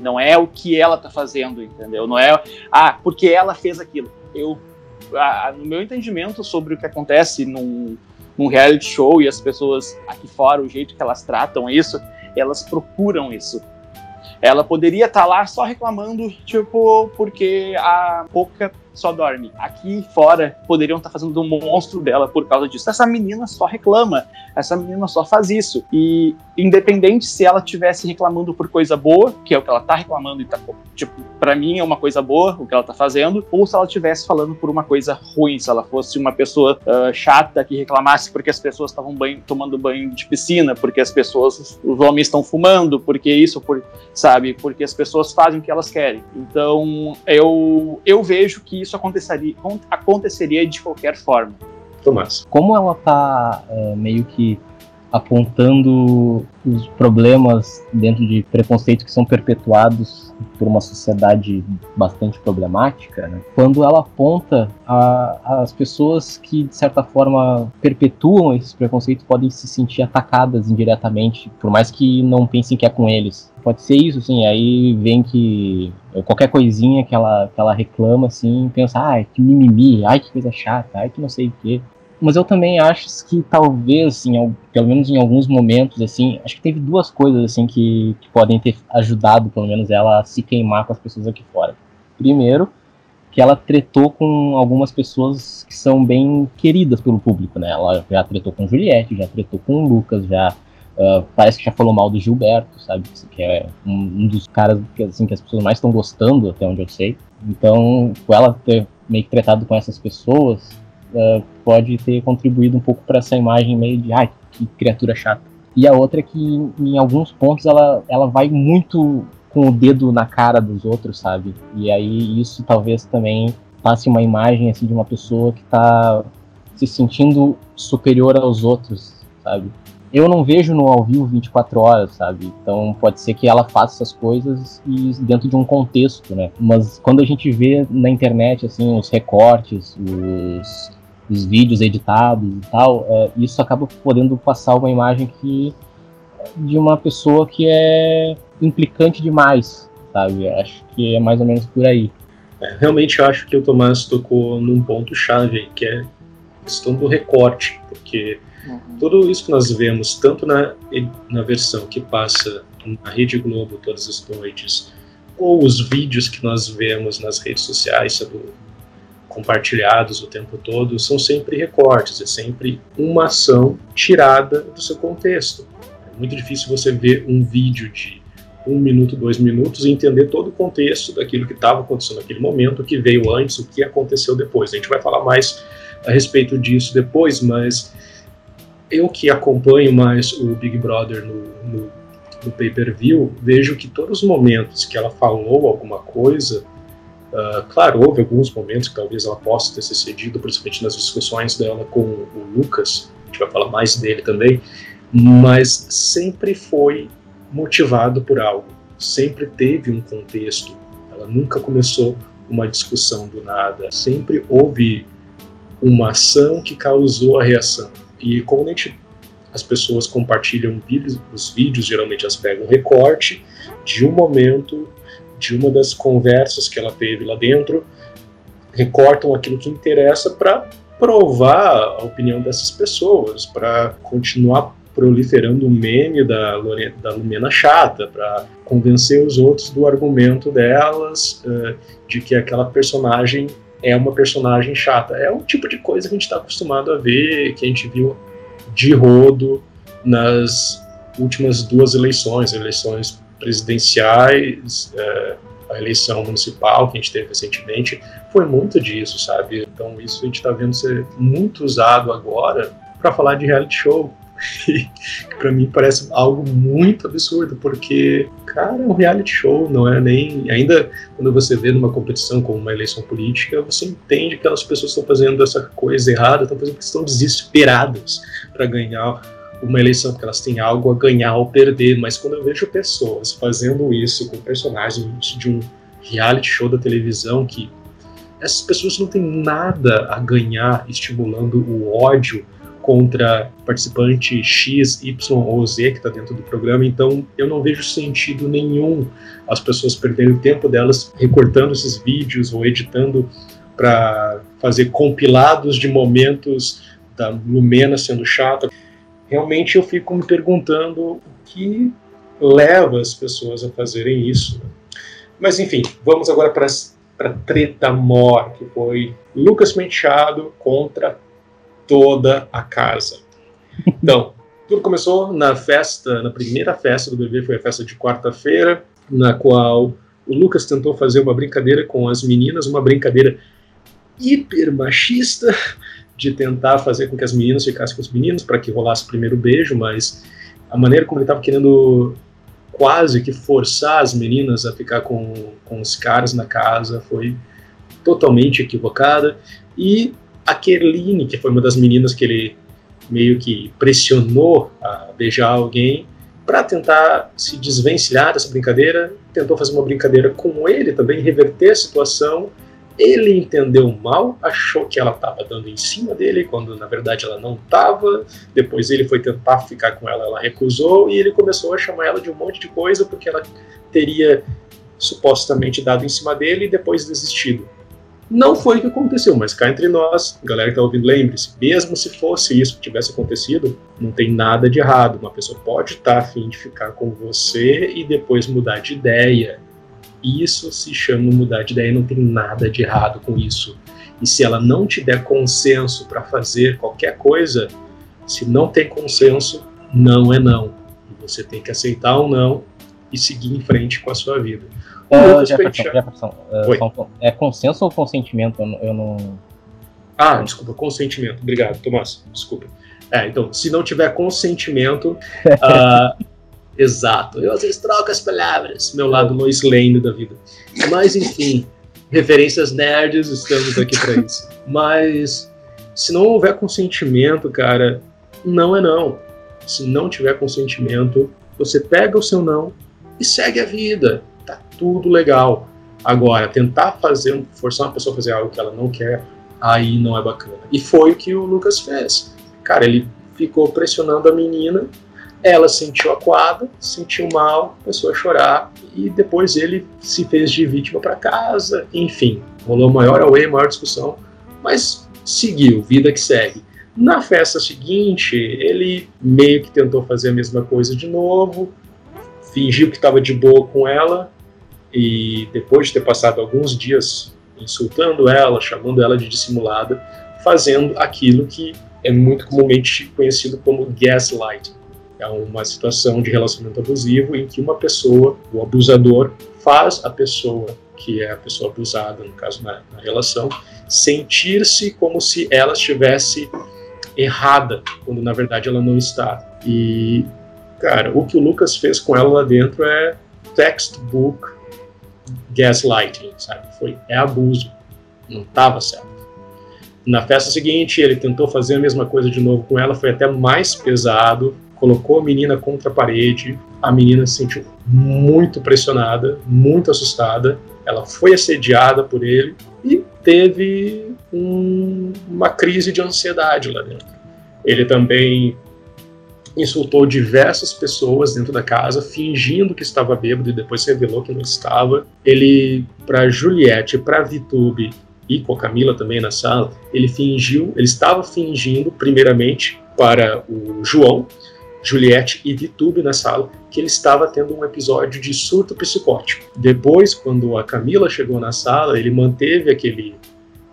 não é o que ela tá fazendo, entendeu? Não é, ah, porque ela fez aquilo. Eu, uh, no meu entendimento sobre o que acontece num, num reality show e as pessoas aqui fora, o jeito que elas tratam isso, elas procuram isso. Ela poderia estar tá lá só reclamando, tipo, porque a Poca só dorme. Aqui fora poderiam estar tá fazendo um monstro dela por causa disso. Essa menina só reclama, essa menina só faz isso. E independente se ela estivesse reclamando por coisa boa, que é o que ela tá reclamando e tá, tipo, pra mim é uma coisa boa o que ela tá fazendo, ou se ela estivesse falando por uma coisa ruim, se ela fosse uma pessoa uh, chata que reclamasse porque as pessoas estavam tomando banho de piscina, porque as pessoas, os homens estão fumando, porque isso, por, sabe, porque as pessoas fazem o que elas querem. Então, eu, eu vejo que isso aconteceria, aconteceria de qualquer forma. Tomás. Como ela tá é, meio que apontando os problemas dentro de preconceitos que são perpetuados por uma sociedade bastante problemática, né? quando ela aponta a, as pessoas que, de certa forma, perpetuam esses preconceitos podem se sentir atacadas indiretamente, por mais que não pensem que é com eles. Pode ser isso, sim. Aí vem que qualquer coisinha que ela, que ela reclama, assim, pensa, ai, que mimimi, ai, que coisa chata, ai, que não sei o quê mas eu também acho que talvez, assim, pelo menos em alguns momentos, assim, acho que teve duas coisas, assim, que, que podem ter ajudado, pelo menos, ela a se queimar com as pessoas aqui fora. Primeiro, que ela tretou com algumas pessoas que são bem queridas pelo público, né? Ela já tretou com Juliette, já tretou com Lucas, já uh, parece que já falou mal do Gilberto, sabe? Que é um, dos caras que, assim, que as pessoas mais estão gostando, até onde eu sei. Então, ela ter meio que tretado com essas pessoas, uh, pode ter contribuído um pouco para essa imagem meio de ai, que criatura chata. E a outra é que em alguns pontos ela, ela vai muito com o dedo na cara dos outros, sabe? E aí isso talvez também passe uma imagem assim de uma pessoa que está se sentindo superior aos outros, sabe? Eu não vejo no ao vivo 24 horas, sabe? Então pode ser que ela faça essas coisas e dentro de um contexto, né? Mas quando a gente vê na internet assim os recortes, os os vídeos editados e tal, é, isso acaba podendo passar uma imagem que de uma pessoa que é implicante demais, sabe? Acho que é mais ou menos por aí. É, realmente eu acho que o Tomás tocou num ponto chave que é a questão do recorte, porque uhum. tudo isso que nós vemos, tanto na, na versão que passa na Rede Globo todas as noites, ou os vídeos que nós vemos nas redes sociais sobre compartilhados o tempo todo são sempre recortes, é sempre uma ação tirada do seu contexto. É muito difícil você ver um vídeo de um minuto, dois minutos e entender todo o contexto daquilo que estava acontecendo naquele momento, o que veio antes, o que aconteceu depois. A gente vai falar mais a respeito disso depois, mas eu que acompanho mais o Big Brother no, no, no pay-per-view, vejo que todos os momentos que ela falou alguma coisa, uh, claro, houve alguns momentos que talvez ela possa ter se cedido, principalmente nas discussões dela com o Lucas, a gente vai falar mais dele também, mas sempre foi motivado por algo, sempre teve um contexto. Ela nunca começou uma discussão do nada, sempre houve uma ação que causou a reação. E quando a gente, as pessoas compartilham vídeos, os vídeos, geralmente elas pegam um recorte de um momento, de uma das conversas que ela teve lá dentro, recortam aquilo que interessa para provar a opinião dessas pessoas, para continuar proliferando o meme da, Lore, da Lumena chata, para convencer os outros do argumento delas, uh, de que aquela personagem é uma personagem chata. É o tipo de coisa que a gente está acostumado a ver, que a gente viu de rodo nas últimas duas eleições, eleições presidenciais, uh, a eleição municipal que a gente teve recentemente, foi muito disso, sabe? Então isso a gente está vendo ser muito usado agora para falar de reality show, [laughs] que para mim parece algo muito absurdo, porque, cara, é um reality show, não é nem. Ainda quando você vê numa competição como uma eleição política, você entende que aquelas pessoas estão fazendo essa coisa errada, estão fazendo porque estão desesperadas para ganhar uma eleição, porque elas têm algo a ganhar ou perder. Mas quando eu vejo pessoas fazendo isso com personagens de um reality show da televisão que essas pessoas não têm nada a ganhar estimulando o ódio contra participante X, Y ou Z que está dentro do programa, então eu não vejo sentido nenhum as pessoas perderem o tempo delas recortando esses vídeos ou editando para fazer compilados de momentos da Lumena sendo chata. Realmente eu fico me perguntando o que leva as pessoas a fazerem isso. Mas enfim, vamos agora para a treta mor, que foi Lucas Penteado contra toda a casa. Então, [laughs] tudo começou na festa, na primeira festa do bebê, foi a festa de quarta-feira, na qual o Lucas tentou fazer uma brincadeira com as meninas, uma brincadeira hiper machista, de tentar fazer com que as meninas ficassem com os meninos para que rolasse o primeiro beijo, mas a maneira como ele estava querendo quase que forçar as meninas a ficar com, com os caras na casa foi totalmente equivocada. E a Kerline, que foi uma das meninas que ele meio que pressionou a beijar alguém, para tentar se desvencilhar dessa brincadeira, tentou fazer uma brincadeira com ele também, reverter a situação. Ele entendeu mal, achou que ela estava dando em cima dele, quando na verdade ela não estava. Depois ele foi tentar ficar com ela, ela recusou e ele começou a chamar ela de um monte de coisa porque ela teria supostamente dado em cima dele e depois desistido. Não foi o que aconteceu, mas cá entre nós, galera que tá ouvindo, lembre-se, mesmo se fosse isso que tivesse acontecido, não tem nada de errado. Uma pessoa pode estar tá afim de ficar com você e depois mudar de ideia. Isso se chama mudar de ideia, não tem nada de errado com isso. E se ela não te der consenso para fazer qualquer coisa, se não tem consenso, não é não. Você tem que aceitar ou não e seguir em frente com a sua vida. Uh, Jefferson, Jefferson uh, é consenso ou consentimento? Eu não, eu não, Ah, desculpa, consentimento. Obrigado, Tomás. Desculpa. É, então, se não tiver consentimento. uh, [laughs] exato. Eu às vezes troco as palavras. Meu lado Lois Lane da vida. Mas, enfim, referências nerds, estamos aqui para isso. Mas, se não houver consentimento, cara, não é não. Se não tiver consentimento, você pega o seu não e segue a vida tá tudo legal. Agora, tentar fazer, forçar uma pessoa a fazer algo que ela não quer, aí não é bacana. E foi o que o Lucas fez. Cara, ele ficou pressionando a menina, ela sentiu acuada, sentiu mal, começou a chorar e depois ele se fez de vítima para casa. Enfim, rolou maior away, maior discussão, mas seguiu, vida que segue. Na festa seguinte, ele meio que tentou fazer a mesma coisa de novo, fingiu que estava de boa com ela, e depois de ter passado alguns dias insultando ela, chamando ela de dissimulada, fazendo aquilo que é muito comumente conhecido como gaslight. É uma situação de relacionamento abusivo em que uma pessoa, o abusador, faz a pessoa que é a pessoa abusada, no caso na, na relação, sentir-se como se ela estivesse errada, quando na verdade ela não está. E, cara, o que o Lucas fez com ela lá dentro é textbook gaslighting, sabe? Foi, é abuso. Não estava certo. Na festa seguinte, ele tentou fazer a mesma coisa de novo com ela, foi até mais pesado, colocou a menina contra a parede, a menina se sentiu muito pressionada, muito assustada, ela foi assediada por ele e teve um, uma crise de ansiedade lá dentro. Ele também insultou diversas pessoas dentro da casa, fingindo que estava bêbado e depois revelou que não estava. Ele, para Juliette, para Vitube e com a Camila também na sala, ele fingiu, ele estava fingindo, primeiramente, para o João, Juliette e Vitube na sala, que ele estava tendo um episódio de surto psicótico. Depois, quando a Camila chegou na sala, ele manteve aquele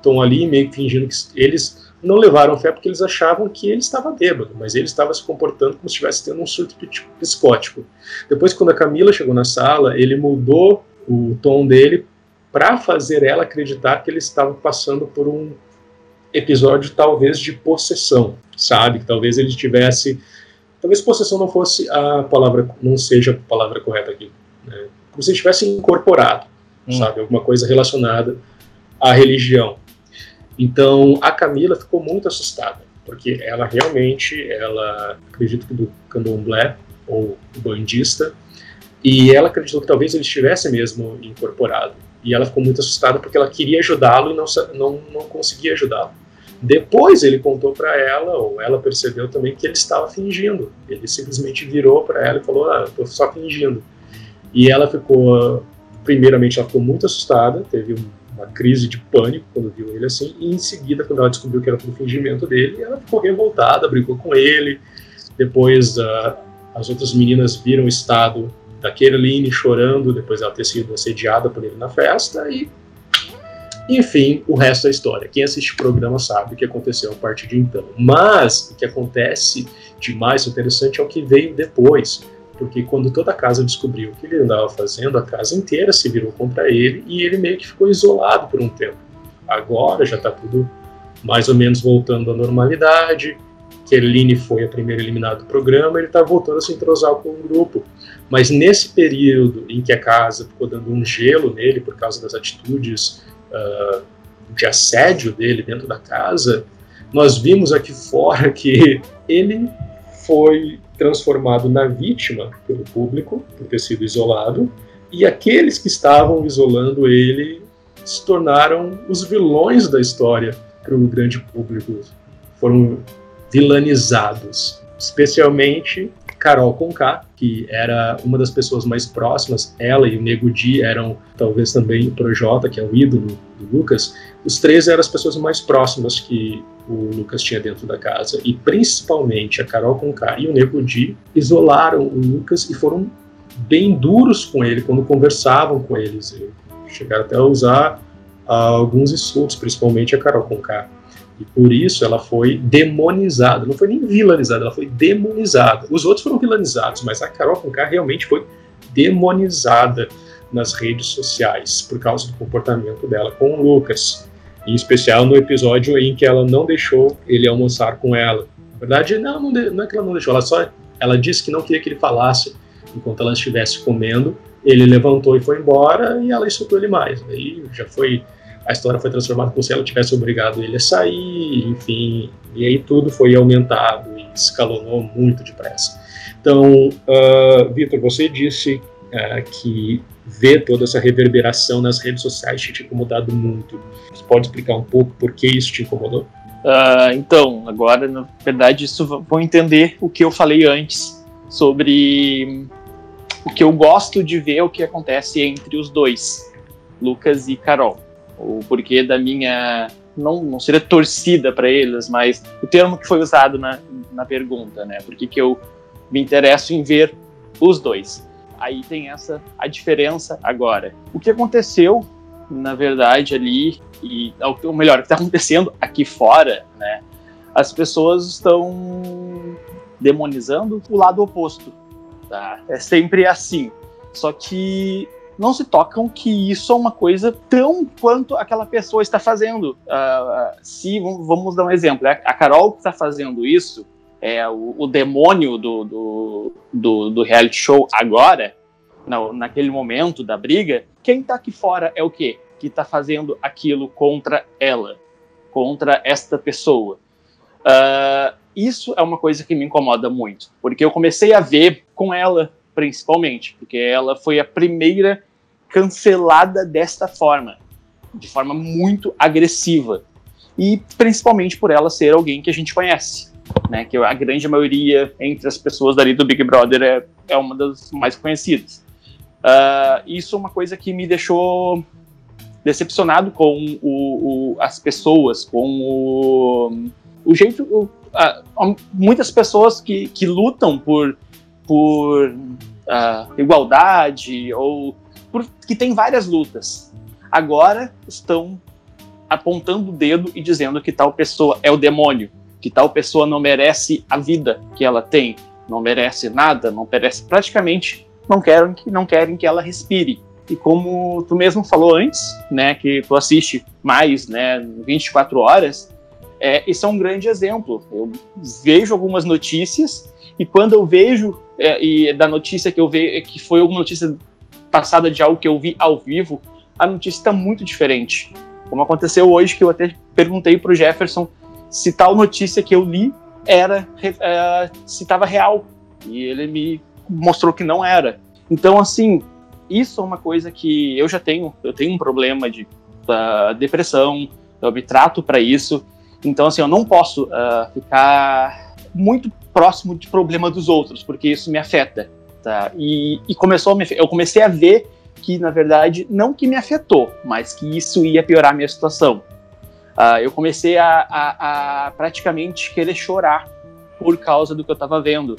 tom ali, meio que fingindo que eles não levaram fé porque eles achavam que ele estava bêbado, mas ele estava se comportando como se estivesse tendo um surto psicótico. Depois, quando a Camila chegou na sala, ele mudou o tom dele para fazer ela acreditar que ele estava passando por um episódio talvez de possessão, sabe? Que talvez ele tivesse, talvez possessão não fosse a palavra, não seja a palavra correta aqui, né? como se tivesse incorporado, hum. sabe? Alguma coisa relacionada à religião. Então a Camila ficou muito assustada, porque ela realmente, ela acredito que do candomblé ou bandista, e ela acreditou que talvez ele estivesse mesmo incorporado. E ela ficou muito assustada porque ela queria ajudá-lo e não, não, não conseguia ajudá-lo. Depois ele contou para ela, ou ela percebeu também que ele estava fingindo. Ele simplesmente virou para ela e falou: Ah, eu só fingindo. E ela ficou, primeiramente, ela ficou muito assustada, teve uma crise de pânico quando viu ele assim, e em seguida, quando ela descobriu que era tudo fingimento dele, ela ficou revoltada, brigou com ele. Depois, uh, as outras meninas viram o estado da Caroline chorando depois ela ter sido assediada por ele na festa e enfim, o resto é história. Quem assiste o programa sabe o que aconteceu a partir de então. Mas o que acontece de mais interessante é o que veio depois. Porque quando toda a casa descobriu o que ele andava fazendo, a casa inteira se virou contra ele e ele meio que ficou isolado por um tempo. Agora já está tudo mais ou menos voltando à normalidade. Kerline foi a primeira eliminada do programa, ele está voltando a se entrosar com o grupo. Mas nesse período em que a casa ficou dando um gelo nele por causa das atitudes uh, de assédio dele dentro da casa, nós vimos aqui fora que ele foi transformado na vítima pelo público por ter sido isolado e aqueles que estavam isolando ele se tornaram os vilões da história para o grande público. Foram vilanizados, especialmente Carol Conká, que era uma das pessoas mais próximas, ela e o Nego Di eram talvez também o Projota, que é o ídolo do Lucas, os três eram as pessoas mais próximas que o Lucas tinha dentro da casa, e principalmente a Carol Conká e o Nego Di isolaram o Lucas e foram bem duros com ele quando conversavam com eles, chegaram até a usar uh, alguns insultos, principalmente a Carol Conká. E por isso ela foi demonizada. Não foi nem vilanizada, ela foi demonizada. Os outros foram vilanizados, mas a Carol Conká realmente foi demonizada nas redes sociais por causa do comportamento dela com o Lucas. Em especial no episódio em que ela não deixou ele almoçar com ela. Na verdade, não, não, não é que ela não deixou, ela só ela disse que não queria que ele falasse enquanto ela estivesse comendo. Ele levantou e foi embora e ela insultou ele mais. Aí já foi a história foi transformada como se ela tivesse obrigado ele a sair, enfim, e aí tudo foi aumentado e escalonou muito depressa. Então, uh, Vitor, você disse uh, que ver toda essa reverberação nas redes sociais te incomodado muito. Você pode explicar um pouco por que isso te incomodou? Uh, então, agora, na verdade, isso vão entender o que eu falei antes sobre o que eu gosto de ver o que acontece entre os dois, Lucas e Carol o porquê da minha não, não seria torcida para eles, mas o termo que foi usado na, na pergunta, né? Por que eu me interesso em ver os dois? Aí tem essa a diferença agora. O que aconteceu, na verdade, ali, e ou melhor, o que está acontecendo aqui fora, né? As pessoas estão demonizando o lado oposto. Tá? É sempre assim. Só que não se tocam que isso é uma coisa tão quanto aquela pessoa está fazendo. Uh, se vamos dar um exemplo, a Carol que está fazendo isso, é o, o demônio do, do, do, do, reality show agora, na, naquele momento da briga, quem está aqui fora é o quê? Que está fazendo aquilo contra ela, contra esta pessoa. Uh, isso é uma coisa que me incomoda muito, porque eu comecei a ver com ela, principalmente, porque ela foi a primeira cancelada desta forma, de forma muito agressiva. E principalmente por ela ser alguém que a gente conhece, né? Que a grande maioria entre as pessoas dali do Big Brother é, é uma das mais conhecidas. Uh, isso é uma coisa que me deixou decepcionado com o, o, as pessoas, com o, o jeito. O, uh, muitas pessoas que, que lutam por, por uh, igualdade ou que tem várias lutas. Agora estão apontando o dedo e dizendo que tal pessoa é o demônio, que tal pessoa não merece a vida que ela tem, não merece nada, não merece praticamente, não querem que não querem que ela respire. E como tu mesmo falou antes, né, que tu assiste mais, né, 24 horas, é, esse é um grande exemplo. Eu vejo algumas notícias e quando eu vejo é, e da notícia que eu vejo que foi alguma notícia passada de algo que eu vi ao vivo, a notícia está muito diferente. Como aconteceu hoje, que eu até perguntei para o Jefferson se tal notícia que eu li era é, se estava real. E ele me mostrou que não era. Então, assim, isso é uma coisa que eu já tenho. Eu tenho um problema de uh, depressão, eu me trato para isso. Então, assim, eu não posso uh, ficar muito próximo de problema dos outros, porque isso me afeta. Tá? E, e começou me, eu comecei a ver que, na verdade, não que me afetou, mas que isso ia piorar a minha situação. Uh, eu comecei a, a, a, praticamente querer chorar por causa do que eu estava vendo.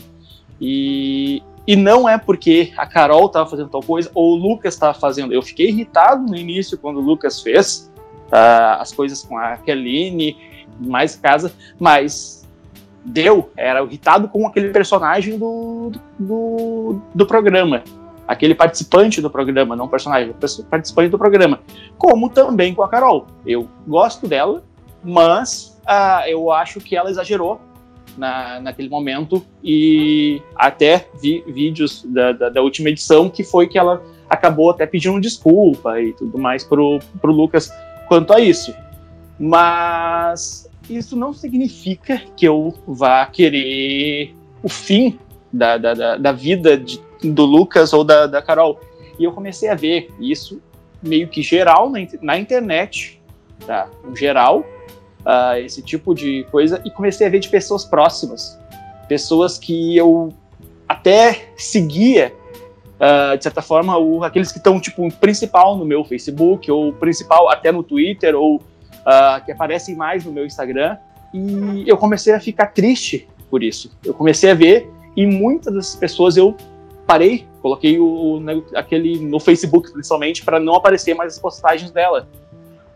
E, e não é porque a Carol estava fazendo tal coisa ou o Lucas estava fazendo. Eu fiquei irritado no início quando o Lucas fez uh, as coisas com a Kelline, mais casa, mas deu, era irritado com aquele personagem do, do, do programa. Aquele participante do programa, não personagem, participante do programa. Como também com a Carol. Eu gosto dela, mas uh, eu acho que ela exagerou na, naquele momento e até vi vídeos da, da, da, última edição que foi que ela acabou até pedindo desculpa e tudo mais pro, pro Lucas quanto a isso. Mas isso não significa que eu vá querer o fim da, da, da vida de, do Lucas ou da, da Carol. E eu comecei a ver isso meio que geral na, na internet, tá? Em geral, uh, esse tipo de coisa, e comecei a ver de pessoas próximas, pessoas que eu até seguia, uh, de certa forma, o, aqueles que estão, tipo, principal no meu Facebook, ou principal até no Twitter, ou uh, que aparecem mais no meu Instagram. E eu comecei a ficar triste por isso. Eu comecei a ver e muitas das pessoas eu parei, coloquei o, aquele no Facebook principalmente para não aparecer mais as postagens dela,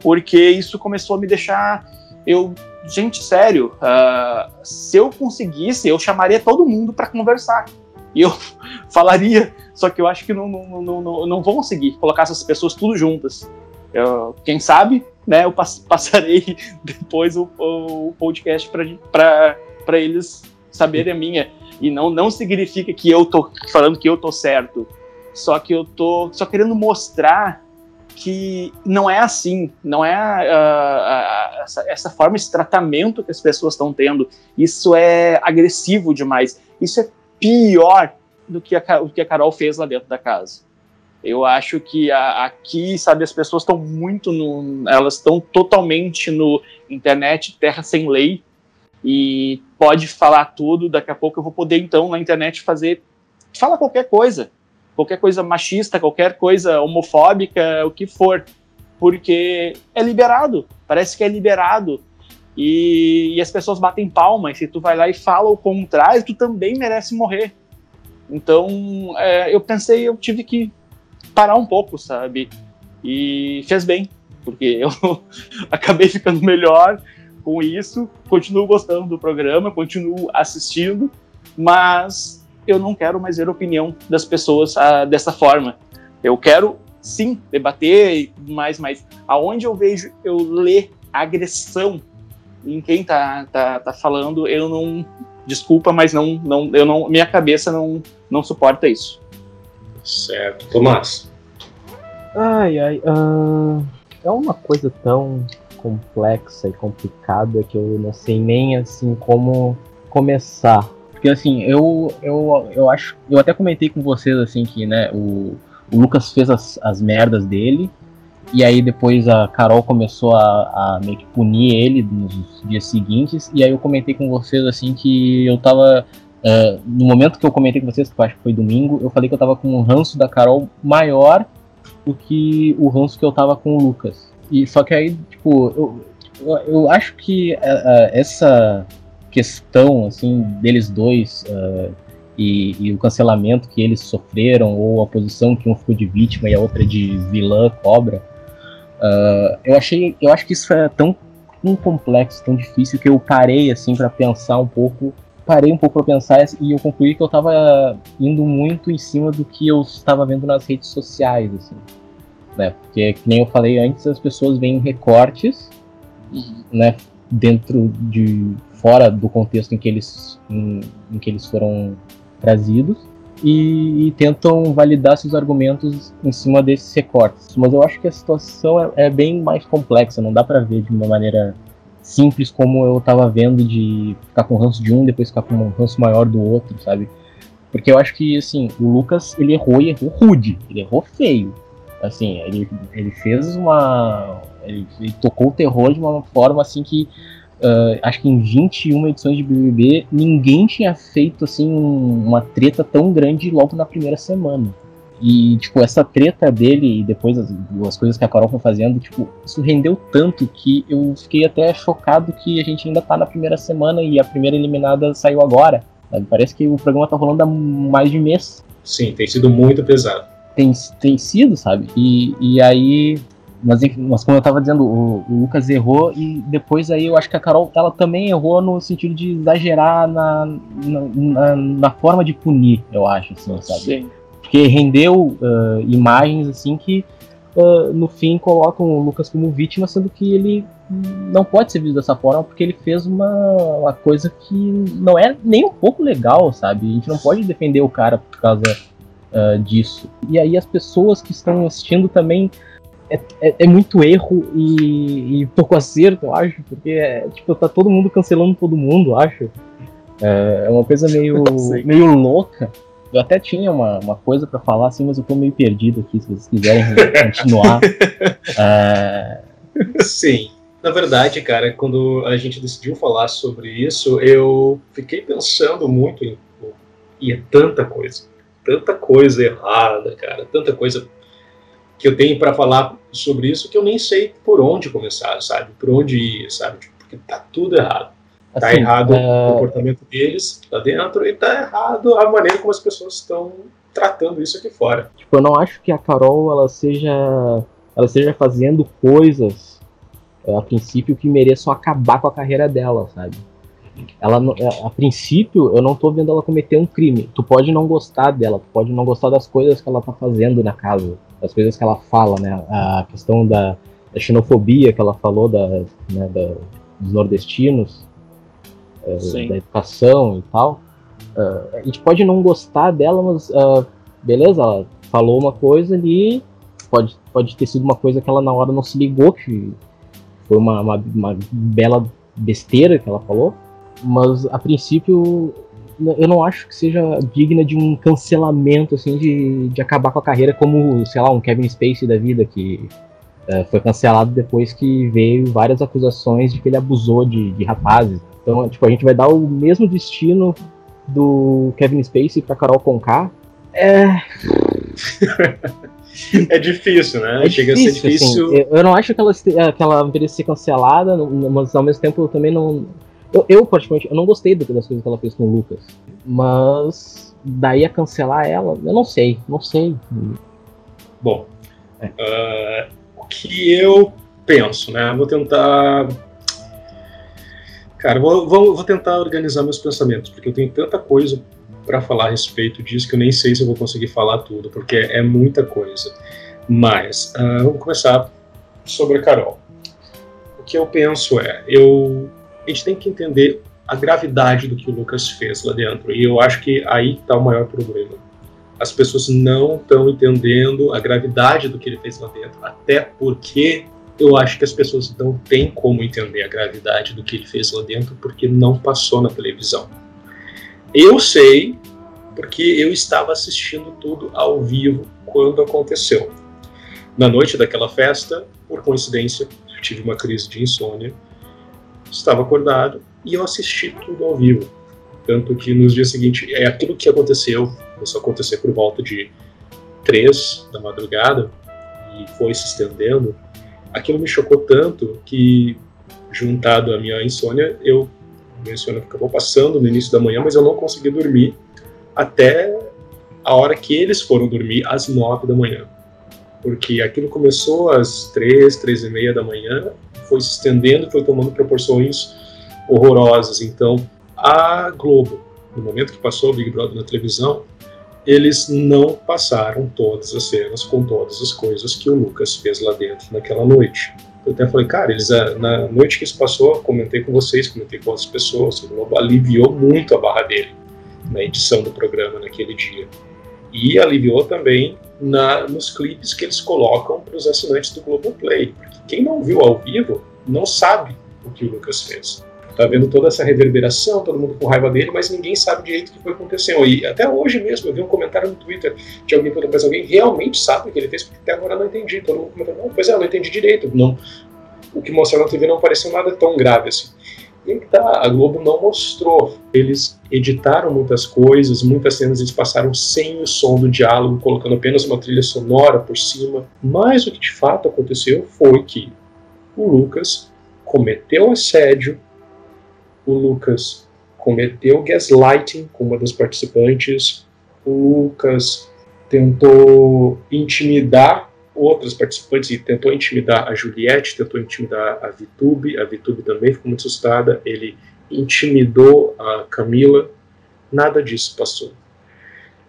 porque isso começou a me deixar eu gente sério, uh, se eu conseguisse eu chamaria todo mundo para conversar e eu [laughs] falaria, só que eu acho que não, não, não, não, não vou conseguir colocar essas pessoas tudo juntas. Eu, quem sabe né, eu passarei [laughs] depois o, o podcast para eles saberem a minha. E não, não significa que eu tô falando que eu tô certo. Só que eu tô só querendo mostrar que não é assim, não é uh, uh, essa, essa, forma de tratamento que as pessoas estão tendo. Isso é agressivo demais. Isso é pior do que a, o que a Carol fez lá dentro da casa. Eu acho que a, aqui, sabe, as pessoas estão muito no. Elas estão totalmente no internet, terra sem lei, e pode falar tudo. Daqui a pouco eu vou poder, então, na internet fazer. Fala qualquer coisa. Qualquer coisa machista, qualquer coisa homofóbica, o que for. Porque é liberado. Parece que é liberado. E, e as pessoas batem palma. E se tu vai lá e fala o contrário, tu também merece morrer. Então, é, eu pensei, eu tive que parar um pouco, sabe? E fez bem, porque eu [laughs] acabei ficando melhor com isso, continuo gostando do programa, continuo assistindo, mas eu não quero mais ver a opinião das pessoas ah, dessa forma. Eu quero sim debater mais, mas aonde eu vejo eu ler agressão em quem tá, tá, tá falando, eu não desculpa, mas não, não, eu não, minha cabeça não, não suporta isso. Certo, Tomás. Ai, ai, uh, é uma coisa tão complexa e complicada que eu não sei nem assim como começar. Porque assim, eu, eu, eu acho. Eu até comentei com vocês assim que, né, o, o Lucas fez as, as merdas dele. E aí depois a Carol começou a, a, meio que punir ele nos dias seguintes. E aí eu comentei com vocês assim que eu tava. Uh, no momento que eu comentei com vocês, que eu acho que foi domingo, eu falei que eu tava com um ranço da Carol maior do que o ranço que eu tava com o Lucas. E só que aí, tipo, eu, eu, acho que uh, essa questão assim deles dois e, e, o cancelamento que eles sofreram ou a posição que um ficou de vítima e a outra de vilã cobra eu achei eu acho que isso é tão, tão complexo tão difícil que eu parei assim para pensar um pouco parei um pouco para pensar e eu concluí que eu estava indo muito em cima do que eu estava vendo nas redes sociais assim né porque que nem eu falei antes as pessoas veem recortes uhum. né dentro de fora do contexto em que eles, em, em que eles foram trazidos e, e, tentam validar seus argumentos em cima desses recortes. Mas eu acho que a situação é, é bem mais complexa, não dá para ver de uma maneira simples como eu tava vendo de ficar com ranço de um, depois ficar com um ranço maior do outro, sabe? Porque eu acho que, assim, o Lucas, ele errou e errou rude, ele errou feio. Assim, ele, ele fez uma... Ele, ele tocou o terror de uma forma, assim, que Uh, acho que em 21 edições de BBB, ninguém tinha feito assim uma treta tão grande logo na primeira semana. E, tipo, essa treta dele e depois as, as coisas que a Carol foi fazendo, tipo, isso rendeu tanto que eu fiquei até chocado que a gente ainda tá na primeira semana e a primeira eliminada saiu agora. Sabe? Parece que o programa tá rolando há mais de mês. Sim, tem sido muito pesado. Tem, tem sido, sabe? E, e aí mas, mas como eu tava dizendo, o, o, Lucas errou e depois aí eu acho que a Carol ela também errou no sentido de exagerar na, na, na, na forma de punir, eu acho, assim, sabe? Sim. Porque rendeu uh, imagens assim que uh, no fim colocam o Lucas como vítima, sendo que ele não pode ser visto dessa forma porque ele fez uma, uma coisa que não é nem um pouco legal, sabe? A gente não pode defender o cara por causa uh, disso. E aí as pessoas que estão assistindo também é, é, é, muito erro e, e pouco [laughs] acerto, eu acho, porque é, tipo, tá todo mundo cancelando todo mundo, acho. É, é uma coisa meio, [laughs] meio louca. Eu até tinha uma, uma coisa para falar, assim, mas eu tô meio perdido aqui, se vocês quiserem [laughs] continuar. é... Sim. Na verdade, cara, quando a gente decidiu falar sobre isso, eu fiquei pensando muito em. E é tanta coisa. Tanta coisa errada, cara. Tanta coisa que eu tenho para falar sobre isso que eu nem sei por onde começar, sabe? Por onde ir, sabe? Tipo, porque tá tudo errado. Tá assim, errado é... o comportamento deles lá dentro e tá errado a maneira como as pessoas estão tratando isso aqui fora. Tipo, eu não acho que a Carol ela seja ela esteja fazendo coisas a princípio que mereçam acabar com a carreira dela, sabe? Ela, a princípio, eu não tô vendo ela cometer um crime. Tu pode não gostar dela, tu pode não gostar das coisas que ela tá fazendo na casa das coisas que ela fala, né? A questão da, da xenofobia que ela falou da, né, da dos nordestinos, é, da educação e tal. Uh, a gente pode não gostar dela, mas uh, beleza, ela falou uma coisa ali, pode, pode ter sido uma coisa que ela na hora não se ligou, que foi uma, uma, uma bela besteira que ela falou, mas a princípio eu não acho que seja digna de um cancelamento, assim, de, de acabar com a carreira como, sei lá, um Kevin Spacey da vida, que é, foi cancelado depois que veio várias acusações de que ele abusou de, de rapazes. Então, tipo, a gente vai dar o mesmo destino do Kevin Spacey pra Carol Conká. É... [laughs] é difícil, né? É Chega difícil, a ser difícil. Assim, eu não acho que ela, que ela merecia ser cancelada, mas ao mesmo tempo eu também não eu, eu, particularmente, eu não gostei das coisas que ela fez com o Lucas. Mas daí a cancelar ela, eu não sei, não sei. Bom, é. uh, o que eu penso, né? Vou tentar Cara, vou, vou, vou tentar organizar meus pensamentos, porque eu tenho tanta coisa para falar a respeito disso que eu nem sei se eu vou conseguir falar tudo, porque é muita coisa. Mas, uh, vamos começar sobre a Carol. O que eu penso é, eu, a gente tem que entender a gravidade do que o Lucas fez lá dentro, e eu acho que aí está o maior problema. As pessoas não estão entendendo a gravidade do que ele fez lá dentro, até porque eu acho que as pessoas não têm como entender a gravidade do que ele fez lá dentro, porque não passou na televisão. Eu sei, porque eu estava assistindo tudo ao vivo quando aconteceu. Na noite daquela festa, por coincidência, eu tive uma crise de insônia, estava acordado e eu assisti tudo ao vivo. Tanto que nos dias seguintes, é aquilo que aconteceu, começou a acontecer por volta de três da madrugada e foi se estendendo. Aquilo me chocou tanto que, juntado à minha insônia, eu minha insônia acabou passando no início da manhã, mas eu não consegui dormir até a hora que eles foram dormir às nove da manhã porque aquilo começou às três, três e meia da manhã, foi se estendendo, foi tomando proporções horrorosas. Então, a Globo, no momento que passou o Big Brother na televisão, eles não passaram todas as cenas com todas as coisas que o Lucas fez lá dentro naquela noite. Eu até falei, cara, eles na noite que isso passou, comentei com vocês, comentei com outras pessoas, o Globo aliviou muito a barra dele na edição do programa naquele dia. E aliviou também na, nos clipes que eles colocam para os assinantes do Globoplay. Porque quem não viu ao vivo não sabe o que o Lucas fez. Tá vendo toda essa reverberação, todo mundo com raiva dele, mas ninguém sabe direito o que foi acontecendo. E até hoje mesmo, eu vi um comentário no Twitter de alguém perguntando, mas alguém realmente sabe o que ele fez? Porque até agora não entendi. Todo mundo comentando, não, pois é, eu não entendi direito. Não, o que mostraram na TV não pareceu nada tão grave assim. E que tá, a Globo não mostrou. Eles editaram muitas coisas, muitas cenas eles passaram sem o som do diálogo, colocando apenas uma trilha sonora por cima. Mas o que de fato aconteceu foi que o Lucas cometeu assédio, o Lucas cometeu gaslighting com uma das participantes, o Lucas tentou intimidar outras participantes e tentou intimidar a Juliette, tentou intimidar a Vitube, a Vitube também ficou muito assustada, ele intimidou a Camila, nada disso passou.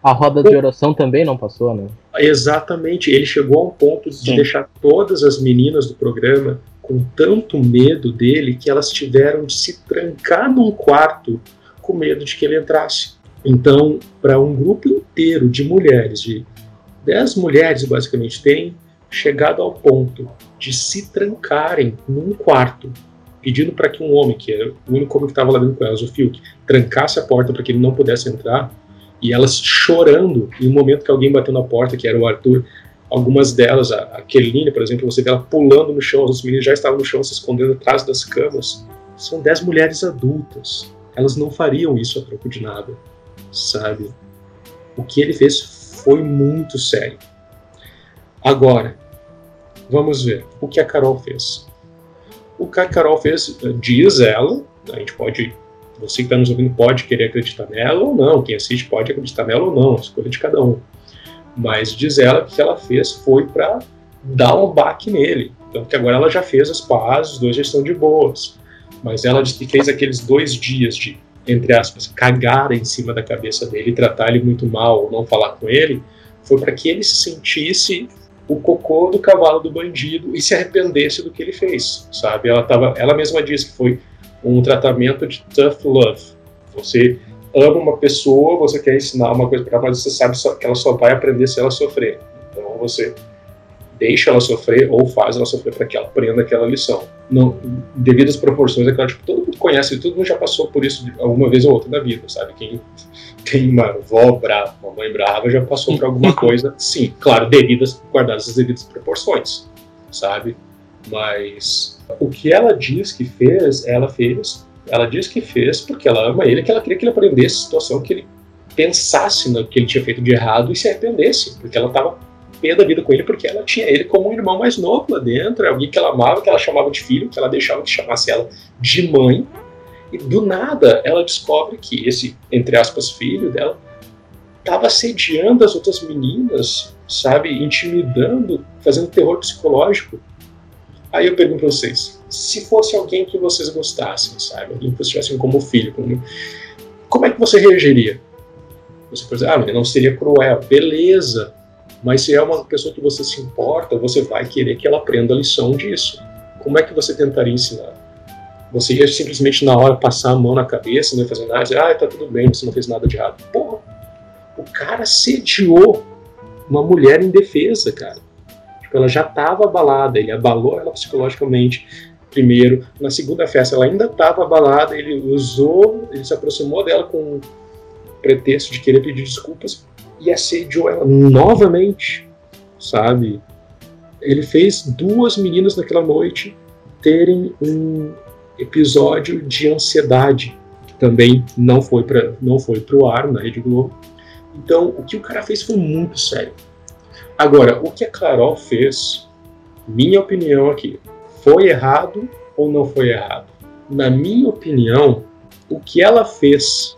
A roda de oração também não passou, né? Exatamente, ele chegou a um ponto de Sim. deixar todas as meninas do programa com tanto medo dele que elas tiveram de se trancar num quarto com medo de que ele entrasse. Então, para um grupo inteiro de mulheres, de dez mulheres basicamente têm chegado ao ponto de se trancarem num quarto, pedindo para que um homem, que era o único homem que estava lá dentro com elas, o Fiuk, trancasse a porta para que ele não pudesse entrar, e elas chorando, em um momento que alguém bateu na porta, que era o Arthur, algumas delas, a, a Keline, por exemplo, você vê ela pulando no chão, os meninos já estavam no chão se escondendo atrás das camas. São dez mulheres adultas. Elas não fariam isso a troco de nada, sabe? O que ele fez foi muito sério. Agora, vamos ver o que a Carol fez. O que a Carol fez, diz ela, a gente pode, você que está nos ouvindo pode querer acreditar nela ou não, quem assiste pode acreditar nela ou não, a escolha de cada um. Mas diz ela que o que ela fez foi para dar um baque nele. Então, que agora ela já fez as pazes, os dois já estão de boas. Mas ela disse que fez aqueles dois dias de entre aspas, cagar em cima da cabeça dele, tratar ele muito mal ou não falar com ele, foi para que ele se sentisse o cocô do cavalo do bandido e se arrependesse do que ele fez, sabe? Ela tava, ela mesma disse que foi um tratamento de tough love. Você ama uma pessoa, você quer ensinar uma coisa para ela, mas você sabe que ela só vai aprender se ela sofrer. Então você deixa ela sofrer ou faz ela sofrer para que ela aprenda aquela lição. Não, devido às proporções, é claro, tipo, todo mundo conhece, todo mundo já passou por isso alguma vez ou outra na vida, sabe? Quem [laughs] tem uma avó brava, uma mãe brava, já passou por alguma coisa, sim, claro, devidas, guardadas as devidas proporções, sabe? Mas o que ela diz que fez, ela fez, ela diz que fez porque ela ama ele, que ela queria que ele aprendesse a situação, que ele pensasse no que ele tinha feito de errado e se arrependesse, porque ela estava pé da vida com ele porque ela tinha ele como um irmão mais novo lá dentro, é alguém que ela amava, que ela chamava de filho, que ela deixava que chamasse ela de mãe. E do nada ela descobre que esse, entre aspas, filho dela estava assediando as outras meninas, sabe, intimidando, fazendo terror psicológico. Aí eu pergunto para vocês: se fosse alguém que vocês gostassem, sabe? Alguém que vocês tivessem como filho, como... como é que você reagiria? Você pode dizer, ah, não seria cruel. Beleza, mas se é uma pessoa que você se importa, você vai querer que ela aprenda a lição disso. Como é que você tentaria ensinar? Você ia simplesmente na hora passar a mão na cabeça, não ia fazer nada, dizer, ah, tá tudo bem, você não fez nada de errado. Porra, o cara sediou uma mulher indefesa, cara. Tipo, ela já estava abalada, ele abalou ela psicologicamente primeiro. Na segunda festa ela ainda estava abalada, ele usou, ele se aproximou dela com pretexto de querer pedir desculpas e assediou ela novamente, sabe? Ele fez duas meninas naquela noite terem um episódio de ansiedade que também não foi para não foi pro ar na Rede Globo. Então, o que o cara fez foi muito sério. Agora, o que a Carol fez, minha opinião aqui, foi errado ou não foi errado? Na minha opinião, o que ela fez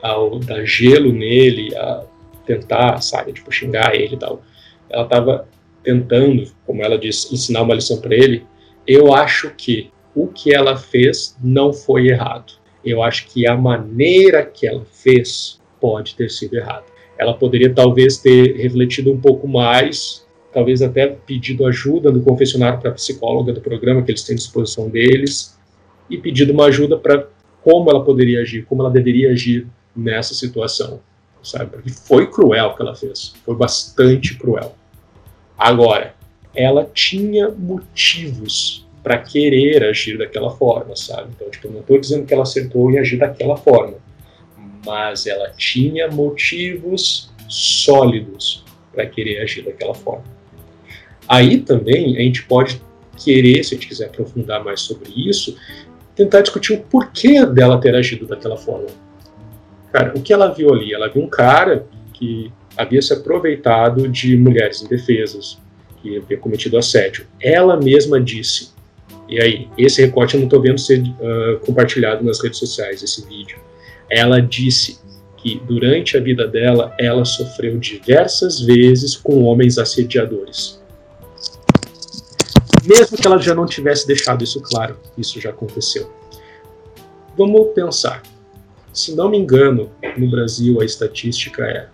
ao dar gelo nele, a tentar, sabe, tipo, xingar ele e tal, ela estava tentando, como ela disse, ensinar uma lição para ele. Eu acho que o que ela fez não foi errado. Eu acho que a maneira que ela fez pode ter sido errada. Ela poderia talvez ter refletido um pouco mais, talvez até pedido ajuda no confessionário para a psicóloga do programa que eles têm à disposição deles e pedido uma ajuda para como ela poderia agir, como ela deveria agir nessa situação, sabe? Porque foi cruel o que ela fez, foi bastante cruel. Agora, ela tinha motivos para querer agir daquela forma, sabe? Então, tipo, eu não estou dizendo que ela acertou em agir daquela forma, mas ela tinha motivos sólidos para querer agir daquela forma. Aí também a gente pode querer, se a gente quiser aprofundar mais sobre isso, tentar discutir o porquê dela ter agido daquela forma. Cara, o que ela viu ali? Ela viu um cara que havia se aproveitado de mulheres indefesas, que havia cometido assédio. Ela mesma disse e aí, esse recorte eu não estou vendo ser uh, compartilhado nas redes sociais, esse vídeo. Ela disse que durante a vida dela, ela sofreu diversas vezes com homens assediadores. Mesmo que ela já não tivesse deixado isso claro, isso já aconteceu. Vamos pensar. Se não me engano, no Brasil a estatística é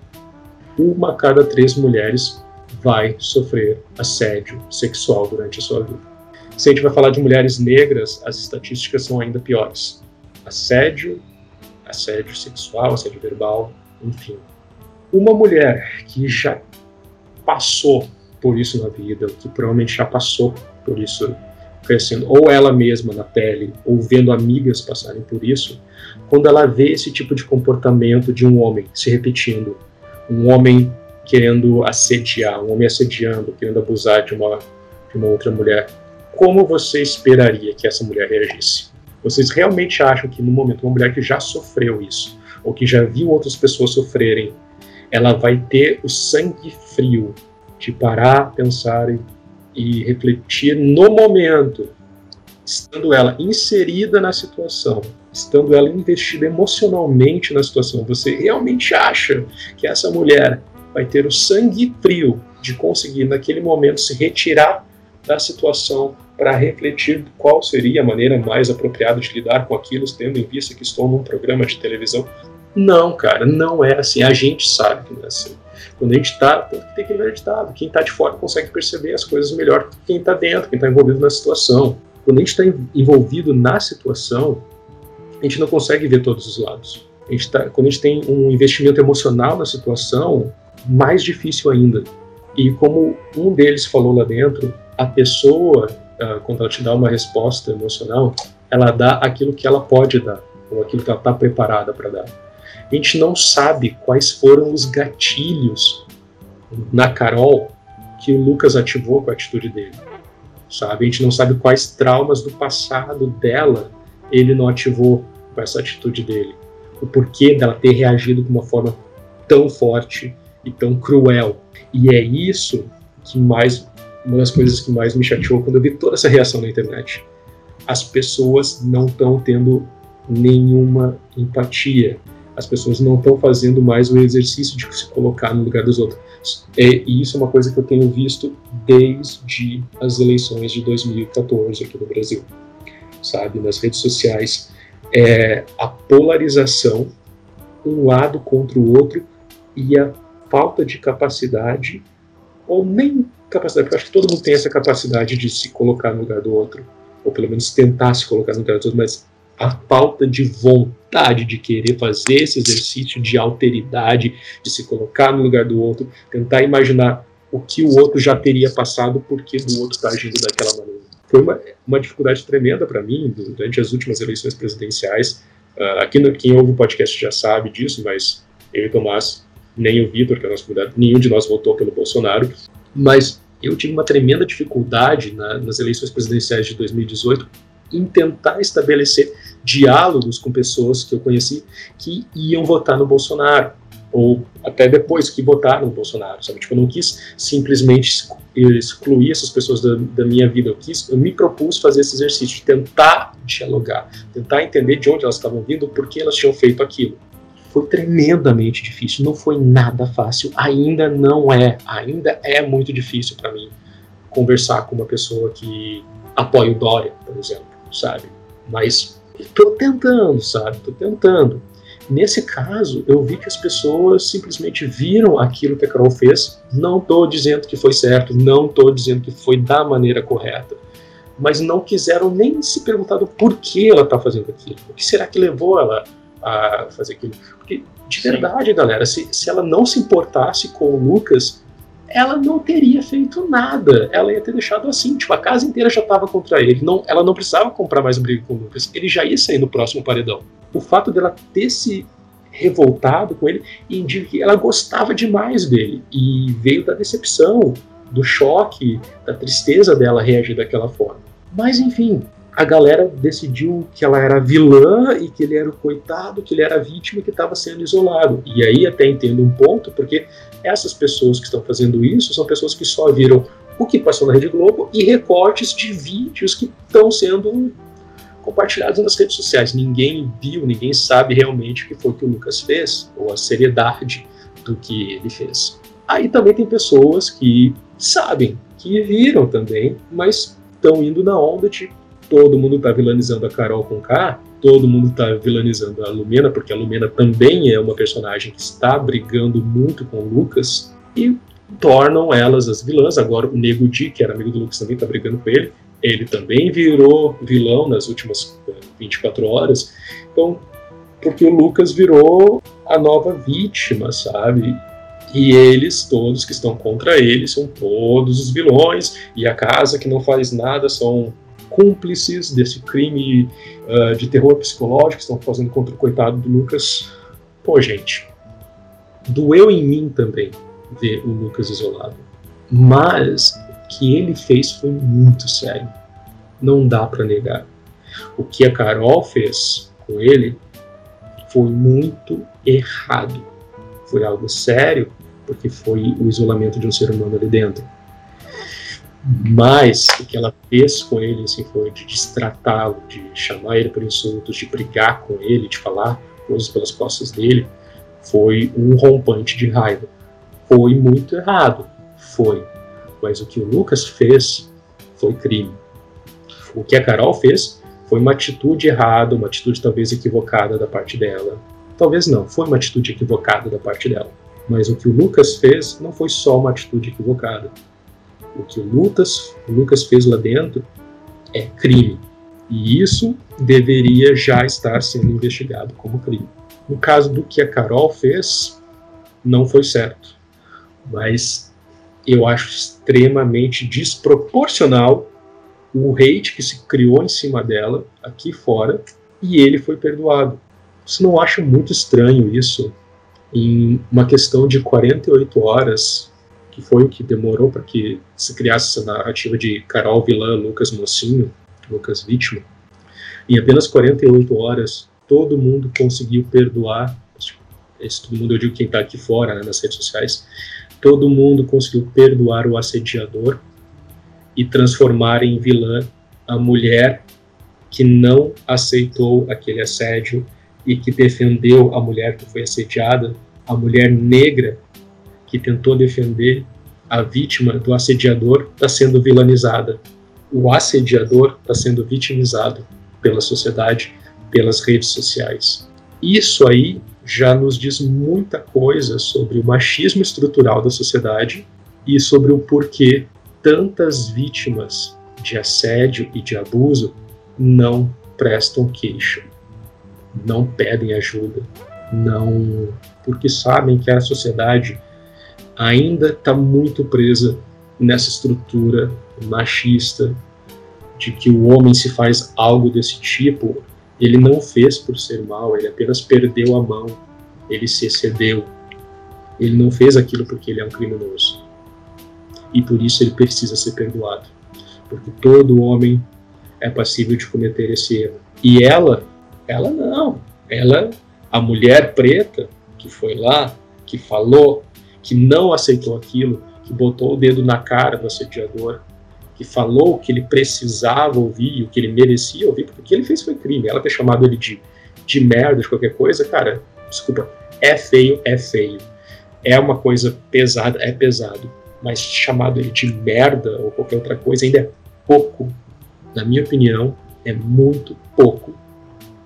uma a cada três mulheres vai sofrer assédio sexual durante a sua vida. Se a gente vai falar de mulheres negras, as estatísticas são ainda piores. Assédio, assédio sexual, assédio verbal, enfim. Uma mulher que já passou por isso na vida, que provavelmente já passou por isso crescendo, ou ela mesma na pele, ou vendo amigas passarem por isso, quando ela vê esse tipo de comportamento de um homem se repetindo, um homem querendo assediar, um homem assediando, querendo abusar de uma, de uma outra mulher, como você esperaria que essa mulher reagisse? Vocês realmente acham que no momento uma mulher que já sofreu isso, ou que já viu outras pessoas sofrerem, ela vai ter o sangue frio de parar, pensar e refletir no momento, estando ela inserida na situação, estando ela investida emocionalmente na situação, você realmente acha que essa mulher vai ter o sangue frio de conseguir naquele momento se retirar da situação para refletir qual seria a maneira mais apropriada de lidar com aquilo, tendo em vista que estou num programa de televisão. Não, cara, não é assim. A gente sabe que não é assim. Quando a gente está, tem que ver ditado, quem está de fora consegue perceber as coisas melhor que quem está dentro, quem está envolvido na situação. Quando a gente está envolvido na situação, a gente não consegue ver todos os lados. A gente tá, quando a gente tem um investimento emocional na situação, mais difícil ainda. E como um deles falou lá dentro, a pessoa uh, quando ela te dá uma resposta emocional, ela dá aquilo que ela pode dar, ou aquilo que ela está preparada para dar. A gente não sabe quais foram os gatilhos na Carol que o Lucas ativou com a atitude dele. Sabe? A gente não sabe quais traumas do passado dela ele não ativou com essa atitude dele. O porquê dela ter reagido de uma forma tão forte e tão cruel. E é isso que mais uma das coisas que mais me chateou quando eu vi toda essa reação na internet. As pessoas não estão tendo nenhuma empatia. As pessoas não estão fazendo mais o exercício de se colocar no lugar dos outros. É, e isso é uma coisa que eu tenho visto desde as eleições de 2014 aqui no Brasil, sabe, nas redes sociais, é a polarização, um lado contra o outro e a falta de capacidade, ou nem capacidade, porque eu acho que todo mundo tem essa capacidade de se colocar no lugar do outro, ou pelo menos tentar se colocar no lugar do outro, mas a falta de vontade de querer fazer esse exercício de alteridade, de se colocar no lugar do outro, tentar imaginar o que o outro já teria passado, porque do outro está agindo daquela maneira. Foi uma, uma dificuldade tremenda para mim durante as últimas eleições presidenciais. Uh, aqui no, quem ouve o podcast já sabe disso, mas eu e o Tomás, nem o Vitor, que é nosso convidado, nenhum de nós votou pelo Bolsonaro. Mas eu tive uma tremenda dificuldade na, nas eleições presidenciais de 2018 em tentar estabelecer diálogos com pessoas que eu conheci que iam votar no Bolsonaro ou até depois que votaram no Bolsonaro, sabe? Tipo, eu não quis simplesmente excluir essas pessoas da, da, minha vida, eu quis, eu me propus fazer esse exercício de tentar dialogar, tentar entender de onde elas estavam vindo, por que elas tinham feito aquilo. Foi tremendamente difícil, não foi nada fácil, ainda não é, ainda é muito difícil para mim conversar com uma pessoa que apoia o Dória, por exemplo, sabe? Mas estou tentando, sabe? Estou tentando. Nesse caso, eu vi que as pessoas simplesmente viram aquilo que a Carol fez. Não estou dizendo que foi certo, não estou dizendo que foi da maneira correta, mas não quiseram nem se perguntar do porquê ela está fazendo aquilo. O que será que levou ela a fazer aquilo? Porque, de verdade, Sim. galera, se, se ela não se importasse com o Lucas, ela não teria feito nada. Ela ia ter deixado assim. Tipo, a casa inteira já estava contra ele. Não, ela não precisava comprar mais briga com o Lucas. Ele já ia sair no próximo paredão. O fato dela ter se revoltado com ele indica que ela gostava demais dele. E veio da decepção, do choque, da tristeza dela reagir daquela forma. Mas enfim, a galera decidiu que ela era vilã e que ele era o coitado, que ele era a vítima que estava sendo isolado. E aí até entendo um ponto, porque essas pessoas que estão fazendo isso são pessoas que só viram o que passou na Rede Globo e recortes de vídeos que estão sendo compartilhados nas redes sociais. Ninguém viu, ninguém sabe realmente o que foi que o Lucas fez, ou a seriedade do que ele fez. Aí também tem pessoas que sabem, que viram também, mas estão indo na onda de todo mundo está vilanizando a Carol com K, todo mundo está vilanizando a Lumena, porque a Lumena também é uma personagem que está brigando muito com o Lucas, e tornam elas as vilãs. Agora o Nego Di, que era amigo do Lucas, também está brigando com ele. Ele também virou vilão nas últimas 24 eh, horas. Então, porque o Lucas virou a nova vítima, sabe? E eles, todos que estão contra ele, são todos os vilões, e a casa que não faz nada são cúmplices desse crime uh, de terror psicológico que estão fazendo contra o coitado do Lucas. Pô, gente, doeu em mim também ver o Lucas isolado. Mas o que ele fez foi muito sério. Não dá para negar. O que a Carol fez com ele foi muito errado. Foi algo sério, porque foi o isolamento de um ser humano ali dentro. Mas o que ela fez com ele assim, foi de destratá-lo, de chamar ele por insultos, de brigar com ele, de falar coisas pelas costas dele, foi um rompante de raiva. Foi muito errado, foi. Mas o que o Lucas fez foi crime. O que a Carol fez foi uma atitude errada, uma atitude talvez equivocada da parte dela. Talvez não, foi uma atitude equivocada da parte dela. Mas o que o Lucas fez não foi só uma atitude equivocada o que o Lucas, o Lucas fez lá dentro é crime. E isso deveria já estar sendo investigado como crime. No caso do que a Carol fez, não foi certo. Mas eu acho extremamente desproporcional o hate que se criou em cima dela aqui fora e ele foi perdoado. Você não acha muito estranho isso? Em uma questão de 48 horas, que foi o que demorou para que se criasse essa narrativa de Carol vilã, Lucas mocinho, Lucas vítima. Em apenas 48 horas, todo mundo conseguiu perdoar. Esse todo mundo, eu digo quem está aqui fora, né, nas redes sociais. Todo mundo conseguiu perdoar o assediador e transformar em vilã a mulher que não aceitou aquele assédio e que defendeu a mulher que foi assediada, a mulher negra que tentou defender a vítima do assediador está sendo vilanizada. O assediador está sendo vitimizado pela sociedade, pelas redes sociais. Isso aí já nos diz muita coisa sobre o machismo estrutural da sociedade e sobre o porquê tantas vítimas de assédio e de abuso não prestam queixa, não pedem ajuda, não porque sabem que a sociedade ainda está muito presa nessa estrutura machista de que o homem se faz algo desse tipo, ele não fez por ser mal, ele apenas perdeu a mão, ele se excedeu. Ele não fez aquilo porque ele é um criminoso. E por isso ele precisa ser perdoado. Porque todo homem é passível de cometer esse erro. E ela, ela não. Ela, a mulher preta que foi lá, que falou, que não aceitou aquilo, que botou o dedo na cara do assediador, que falou que ele precisava ouvir, o que ele merecia ouvir, porque o que ele fez foi crime. Ela ter chamado ele de, de merda, de qualquer coisa, cara, desculpa, é feio, é feio. É uma coisa pesada, é pesado. Mas chamado ele de merda ou qualquer outra coisa ainda é pouco. Na minha opinião, é muito pouco.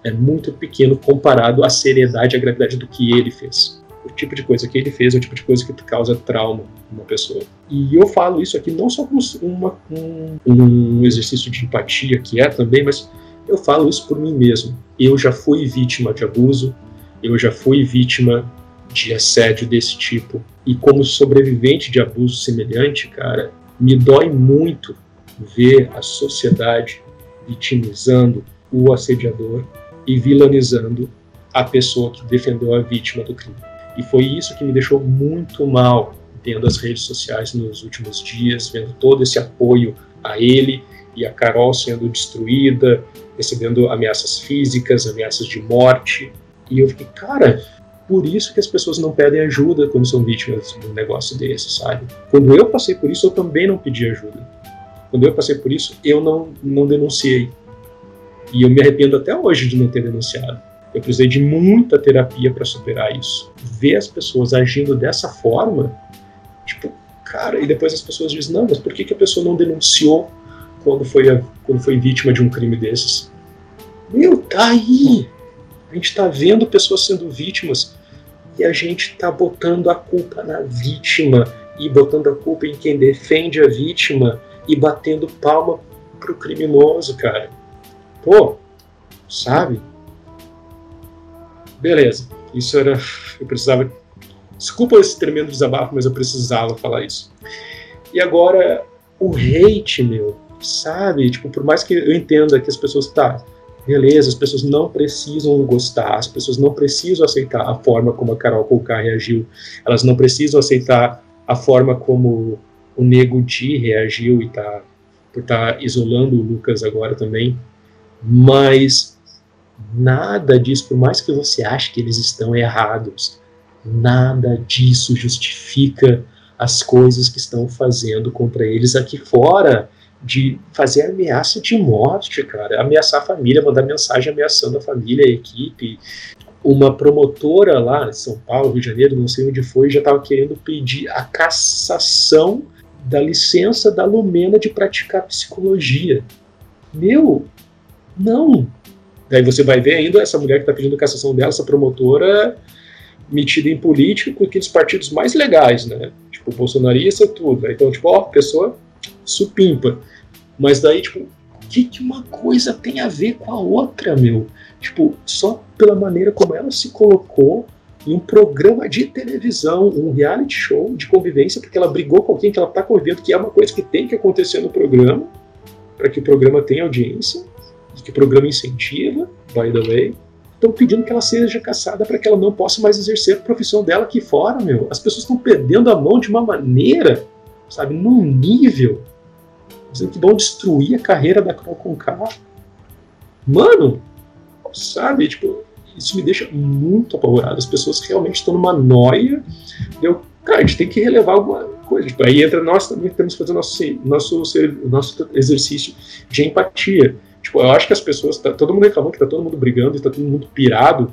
É muito pequeno comparado à seriedade e à gravidade do que ele fez. O tipo de coisa que ele fez é o tipo de coisa que causa trauma numa pessoa. E eu falo isso aqui não só como uma, um, um exercício de empatia, que é também, mas eu falo isso por mim mesmo. Eu já fui vítima de abuso, eu já fui vítima de assédio desse tipo. E como sobrevivente de abuso semelhante, cara, me dói muito ver a sociedade vitimizando o assediador e vilanizando a pessoa que defendeu a vítima do crime. E foi isso que me deixou muito mal vendo as redes sociais nos últimos dias, vendo todo esse apoio a ele e a Carol sendo destruída, recebendo ameaças físicas, ameaças de morte. E eu fiquei, cara, por isso que as pessoas não pedem ajuda quando são vítimas de um negócio desse, sabe? Quando eu passei por isso, eu também não pedi ajuda. Quando eu passei por isso, eu não, não denunciei. E eu me arrependo até hoje de não ter denunciado. Eu precisei de muita terapia para superar isso. Ver as pessoas agindo dessa forma, tipo, cara, e depois as pessoas dizem: não, mas por que, que a pessoa não denunciou quando foi, a, quando foi vítima de um crime desses? Meu, tá aí! A gente está vendo pessoas sendo vítimas e a gente está botando a culpa na vítima e botando a culpa em quem defende a vítima e batendo palma pro criminoso, cara. Pô, sabe? Beleza. Isso era. Eu precisava. Desculpa esse tremendo desabafo, mas eu precisava falar isso. E agora, o hate, meu, sabe? Tipo, por mais que eu entenda que as pessoas. Tá, beleza, as pessoas não precisam gostar, as pessoas não precisam aceitar a forma como a Carol Colcar reagiu, elas não precisam aceitar a forma como o Nego Di reagiu e tá, por estar tá isolando o Lucas agora também, mas nada disso, por mais que você ache que eles estão errados, nada disso justifica as coisas que estão fazendo contra eles aqui fora de fazer ameaça de morte, cara, ameaçar a família, mandar mensagem ameaçando a família, a equipe. Uma promotora lá em São Paulo, Rio de Janeiro, não sei onde foi, já estava querendo pedir a cassação da licença da Lumena de praticar psicologia. Meu, não. Daí você vai ver ainda essa mulher que está pedindo a cassação dela, essa promotora metida em política com aqueles partidos mais legais, né? Tipo, bolsonarista, tudo. Então, tipo, ó, pessoa supimpa. Mas daí, tipo, o que, que uma coisa tem a ver com a outra, meu? Tipo, só pela maneira como ela se colocou em um programa de televisão, um reality show de convivência, porque ela brigou com alguém que ela está convivendo, que é uma coisa que tem que acontecer no programa, para que o programa tenha audiência, que o programa incentiva, by the way. Estão pedindo que ela seja caçada para que ela não possa mais exercer a profissão dela aqui fora, meu. As pessoas estão perdendo a mão de uma maneira, sabe, num nível, dizendo que vão destruir a carreira da Carol. Mano, sabe, tipo, isso me deixa muito apavorado. As pessoas realmente estão numa noia. Eu, cara, a gente tem que relevar alguma coisa. Tipo, aí entra nós também temos que fazer nosso, nosso, nosso exercício de empatia. Tipo, eu acho que as pessoas, tá todo mundo reclamando que tá todo mundo brigando e tá todo mundo pirado.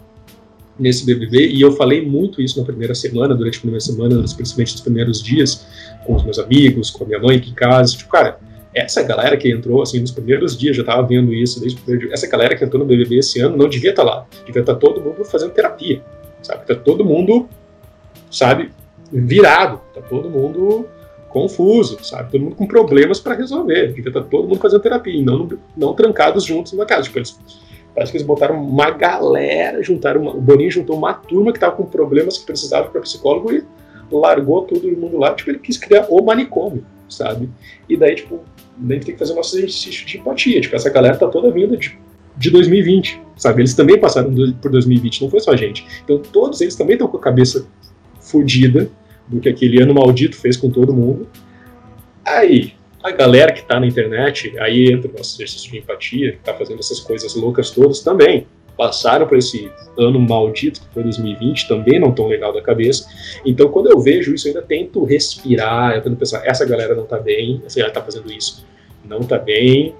nesse BBB, e eu falei muito isso na primeira semana, durante a primeira semana, principalmente nos primeiros dias, com os meus amigos, com a minha mãe aqui em casa, tipo, cara, essa galera que entrou, assim, nos primeiros dias, já tava vendo isso desde o primeiro dia, essa galera que entrou no BBB esse ano não devia estar tá lá, devia estar tá todo mundo fazendo terapia, sabe, tá todo mundo, sabe, virado, tá todo mundo confuso, sabe, todo mundo com problemas para resolver, devia estar tá todo mundo fazendo terapia, e não, não trancados juntos numa casa, tipo, eles Parece que eles botaram uma galera, juntaram uma, o Boninho juntou uma turma que estava com problemas que precisava para psicólogo e largou todo mundo lá. Tipo, ele quis criar o manicômio, sabe? E daí, tipo, a gente tem que fazer o nosso exercício de empatia. Tipo, essa galera tá toda vinda de, de 2020, sabe? Eles também passaram por 2020, não foi só a gente. Então, todos eles também estão com a cabeça fodida do que aquele ano maldito fez com todo mundo. Aí, a galera que está na internet, aí entra o nosso exercício de empatia, que está fazendo essas coisas loucas todas também, passaram por esse ano maldito que foi 2020, também não tão legal da cabeça. Então, quando eu vejo isso, eu ainda tento respirar, eu tento pensar, essa galera não está bem, essa galera está fazendo isso, não está bem,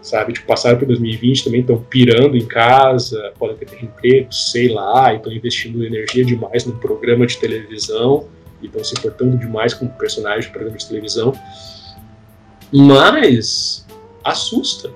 sabe? Tipo, passaram por 2020, também estão pirando em casa, podem ter emprego, sei lá, estão investindo energia demais no programa de televisão, estão se importando demais com personagens de programa de televisão. Mas assusta.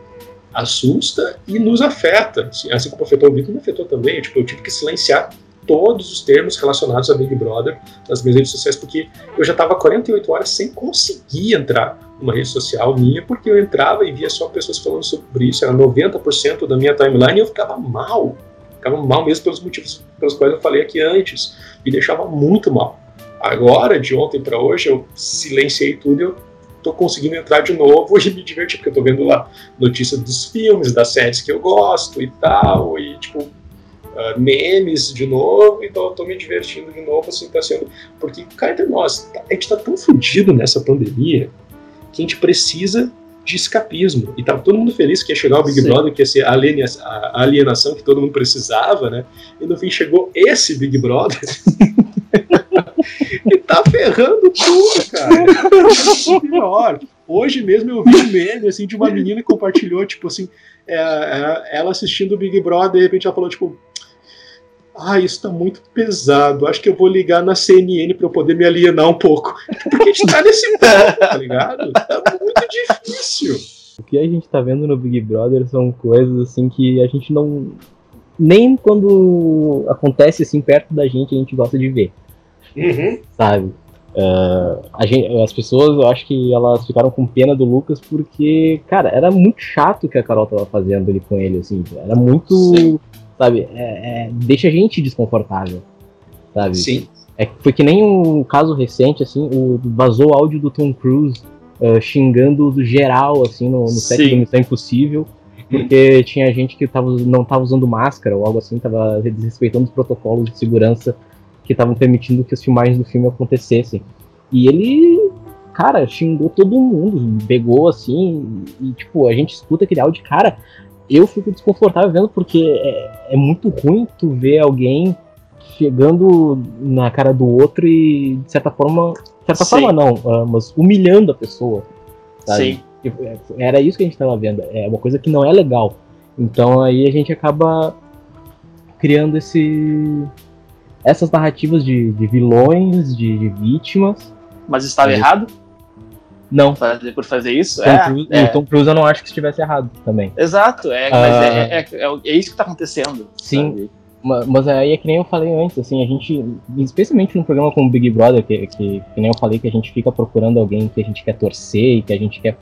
Assusta e nos afeta. Assim, assim como afetou o Vitor, me afetou também. Tipo, eu tive que silenciar todos os termos relacionados a Big Brother nas minhas redes sociais, porque eu já estava 48 horas sem conseguir entrar numa rede social minha, porque eu entrava e via só pessoas falando sobre isso, era 90% da minha timeline e eu ficava mal. Ficava mal mesmo pelos motivos pelos quais eu falei aqui antes, me deixava muito mal. Agora, de ontem para hoje, eu silenciei tudo e eu tô conseguindo entrar de novo [laughs] e me divertir, porque eu tô vendo lá notícias dos filmes, das séries que eu gosto e tal, e tipo, uh, memes de novo, então eu tô me divertindo de novo, assim, tá sendo. Porque, cara, entre nós, a gente tá tão fudido nessa pandemia que a gente precisa de escapismo. E tava todo mundo feliz que ia chegar o Big Sim. Brother, que ia ser a alienação, a alienação que todo mundo precisava, né? E no fim chegou esse Big Brother. [laughs] e tá ferrando tudo, cara. Pior. Hoje mesmo eu vi um meme assim, de uma menina que compartilhou, tipo assim, é, é, ela assistindo o Big Brother, de repente ela falou, tipo, ah, isso tá muito pesado, acho que eu vou ligar na CNN para eu poder me alienar um pouco. Porque a gente tá nesse ponto, tá ligado? Tá muito difícil. O que a gente tá vendo no Big Brother são coisas assim que a gente não. Nem quando acontece assim perto da gente a gente gosta de ver. Uhum. Sabe? Uh, gente, as pessoas, eu acho que elas ficaram com pena do Lucas porque, cara, era muito chato o que a Carol tava fazendo ali com ele, assim. Era muito. Sim. Sabe? É, é, deixa a gente desconfortável. Sabe? Sim. É, foi que nem um caso recente, assim, o, vazou o áudio do Tom Cruise uh, xingando geral, assim, no, no set do Missão Impossível porque tinha gente que tava, não estava usando máscara ou algo assim, estava desrespeitando os protocolos de segurança que estavam permitindo que as filmagens do filme acontecessem. E ele, cara, xingou todo mundo, pegou assim, e tipo, a gente escuta aquele áudio, cara, eu fico desconfortável vendo porque é, é muito ruim tu ver alguém chegando na cara do outro e, de certa forma, de certa Sim. forma não, ah, mas humilhando a pessoa. Sabe? Sim. É, era isso que a gente estava vendo. É uma coisa que não é legal. Então aí a gente acaba criando esse essas narrativas de, de vilões, de, de, vítimas. Mas estava é. errado? Não. Fazer, por fazer isso? Tom é, Cruise, é. Tom Cruise eu não acho que estivesse errado também. Exato, é, mas uh, é, é, isso que está acontecendo. Sim. Sabe? Mas aí é que nem eu falei antes, assim, a gente, especialmente num programa como Big Brother, que, que, que nem eu falei, que a gente fica procurando alguém que a gente quer torcer e que a gente quer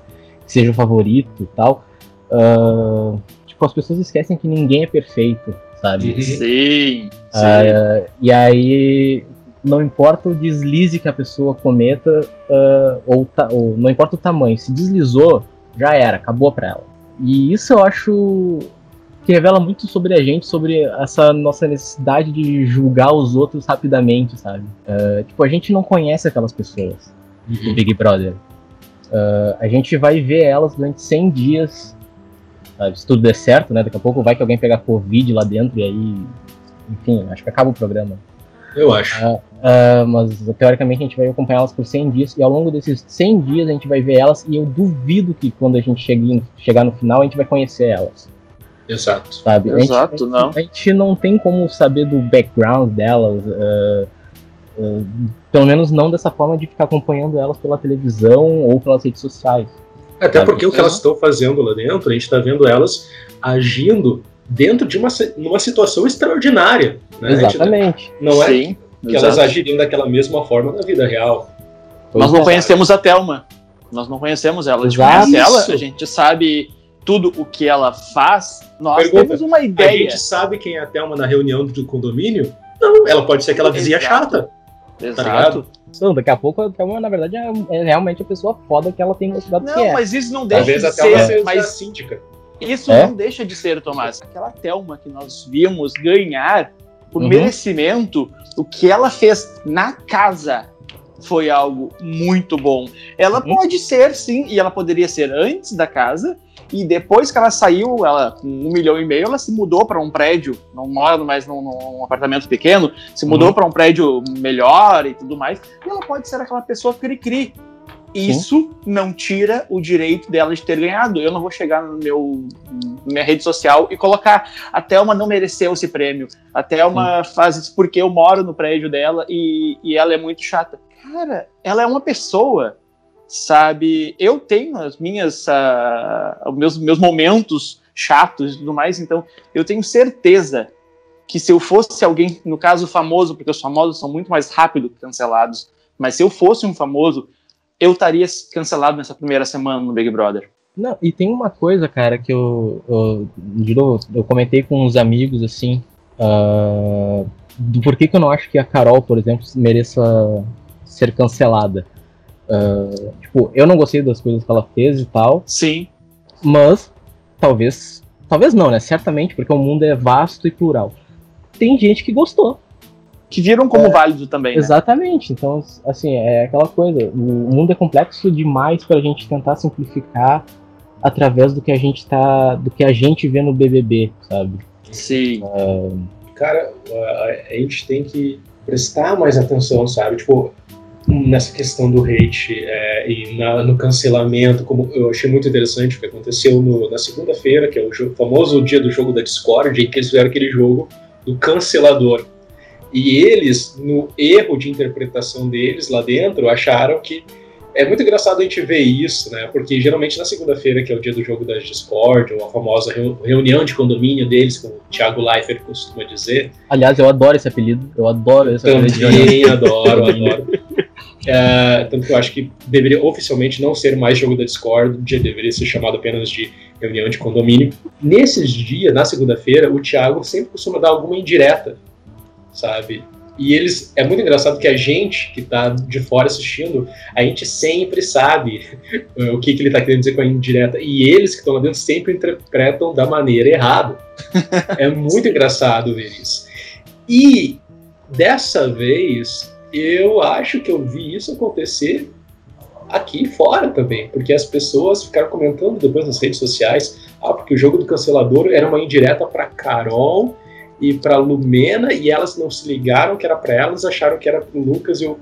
que seja o favorito e tal. Uh, tipo, as pessoas esquecem que ninguém é perfeito sabe? Uhum. Sim. Uh, e aí não importa o deslize que a pessoa cometa, uh, ou, ou, não importa o tamanho, se deslizou, já era, acabou pra ela. E isso eu acho que revela muito sobre a gente, sobre essa nossa necessidade de julgar os outros rapidamente, sabe? Uh, tipo, a gente não conhece aquelas pessoas uhum. do Big Brother. Uh, a gente vai ver elas durante 100 dias Sabe? Se tudo der certo, né? Daqui a pouco vai que alguém pegar Covid lá dentro e aí. Enfim, acho que acaba o programa. Eu acho. Uh, uh, mas teoricamente a gente vai acompanhar elas por 100 dias e ao longo desses 100 dias a gente vai ver elas e eu duvido que quando a gente chegue, chegar no final a gente vai conhecer elas. Exato. Sabe? Exato, a gente, não. A gente não tem como saber do background delas. uh, uh, pelo menos não dessa forma de ficar acompanhando elas pela televisão ou pelas redes sociais. Até porque o que elas estão fazendo lá dentro, a gente está vendo elas agindo dentro de uma, numa situação extraordinária. Né? A gente Exatamente. Não é Sim. que elas agiriam daquela mesma forma na vida real. Nós não é. conhecemos a Thelma. Nós não conhecemos ela. A gente Exato. conhece ela, a gente sabe tudo o que ela faz. Nós Pergunta, temos uma A ideia. gente sabe quem é a Thelma na reunião do condomínio? Não, ela pode ser aquela vizinha Exato. chata. Exato. ligado? Não, daqui a pouco a Thelma, na verdade, é, é realmente a pessoa foda que ela tem mostrado Não, que é. mas isso não deixa Talvez de ser. Mas síndica. isso É? não deixa de ser, Tomás. Aquela Thelma que nós vimos ganhar por Uhum. merecimento, o que ela fez na casa foi algo muito bom. Ela Uhum. pode ser, sim, e ela poderia ser antes da casa. E depois que ela saiu, ela com um milhão e meio, ela se mudou para um prédio, não mora mais num, num apartamento pequeno, se mudou Uhum. para um prédio melhor e tudo mais. E ela pode ser aquela pessoa cri-cri. Isso não tira o direito dela de ter ganhado. Eu não vou chegar no meu na minha rede social e colocar a Thelma não mereceu esse prêmio. A Thelma faz isso porque eu moro no prédio dela e, e ela é muito chata. Cara, ela é uma pessoa, sabe? Eu tenho as minhas os meus, meus momentos chatos e tudo mais, então eu tenho certeza que se eu fosse alguém, no caso famoso, porque os famosos são muito mais rápido cancelados, mas se eu fosse um famoso, eu estaria cancelado nessa primeira semana no Big Brother. Não, e tem uma coisa, cara, que eu, eu, de novo, eu comentei com uns amigos, assim, ah, do porquê que eu não acho que a Carol, por exemplo, mereça ser cancelada. Ah, tipo, eu não gostei das coisas que ela fez e tal, Sim, mas talvez, talvez não, né? Certamente, porque o mundo é vasto e plural. Tem gente que gostou. que viram como válido também, né? Exatamente. Então, assim, é aquela coisa. O mundo é complexo demais pra gente tentar simplificar através do que a gente tá, do que a gente vê no BBB, sabe? Sim. Cara, a, a gente tem que prestar mais atenção, sabe? Tipo, nessa questão do hate é, e na- no cancelamento, como eu achei muito interessante o que aconteceu no- na segunda-feira, que é o jo- famoso dia do jogo da Discord, em que eles fizeram aquele jogo do cancelador. E eles, no erro de interpretação deles lá dentro, acharam que. É muito engraçado a gente ver isso, né? Porque geralmente na segunda-feira, que é o dia do jogo da Discord, ou a famosa reu- reunião de condomínio deles, como o Thiago Leifert costuma dizer, Aliás, eu adoro esse apelido. Eu adoro esse apelido. também adoro, adoro. [laughs] É, tanto que eu acho que deveria oficialmente não ser mais jogo da Discord, deveria ser chamado apenas de reunião de condomínio. Nesses dias, na segunda-feira, o Thiago sempre costuma dar alguma indireta, sabe? E eles. É muito engraçado que a gente que tá de fora assistindo, a gente sempre sabe [laughs] o que, que ele tá querendo dizer com a indireta. E eles que estão lá dentro sempre interpretam da maneira errada. [laughs] É muito engraçado ver isso. E dessa vez, eu acho que eu vi isso acontecer aqui fora também, porque as pessoas ficaram comentando depois nas redes sociais, ah, porque o jogo do cancelador era uma indireta para Carol e para Lumena e elas não se ligaram que era para elas, acharam que era pro Lucas e eu,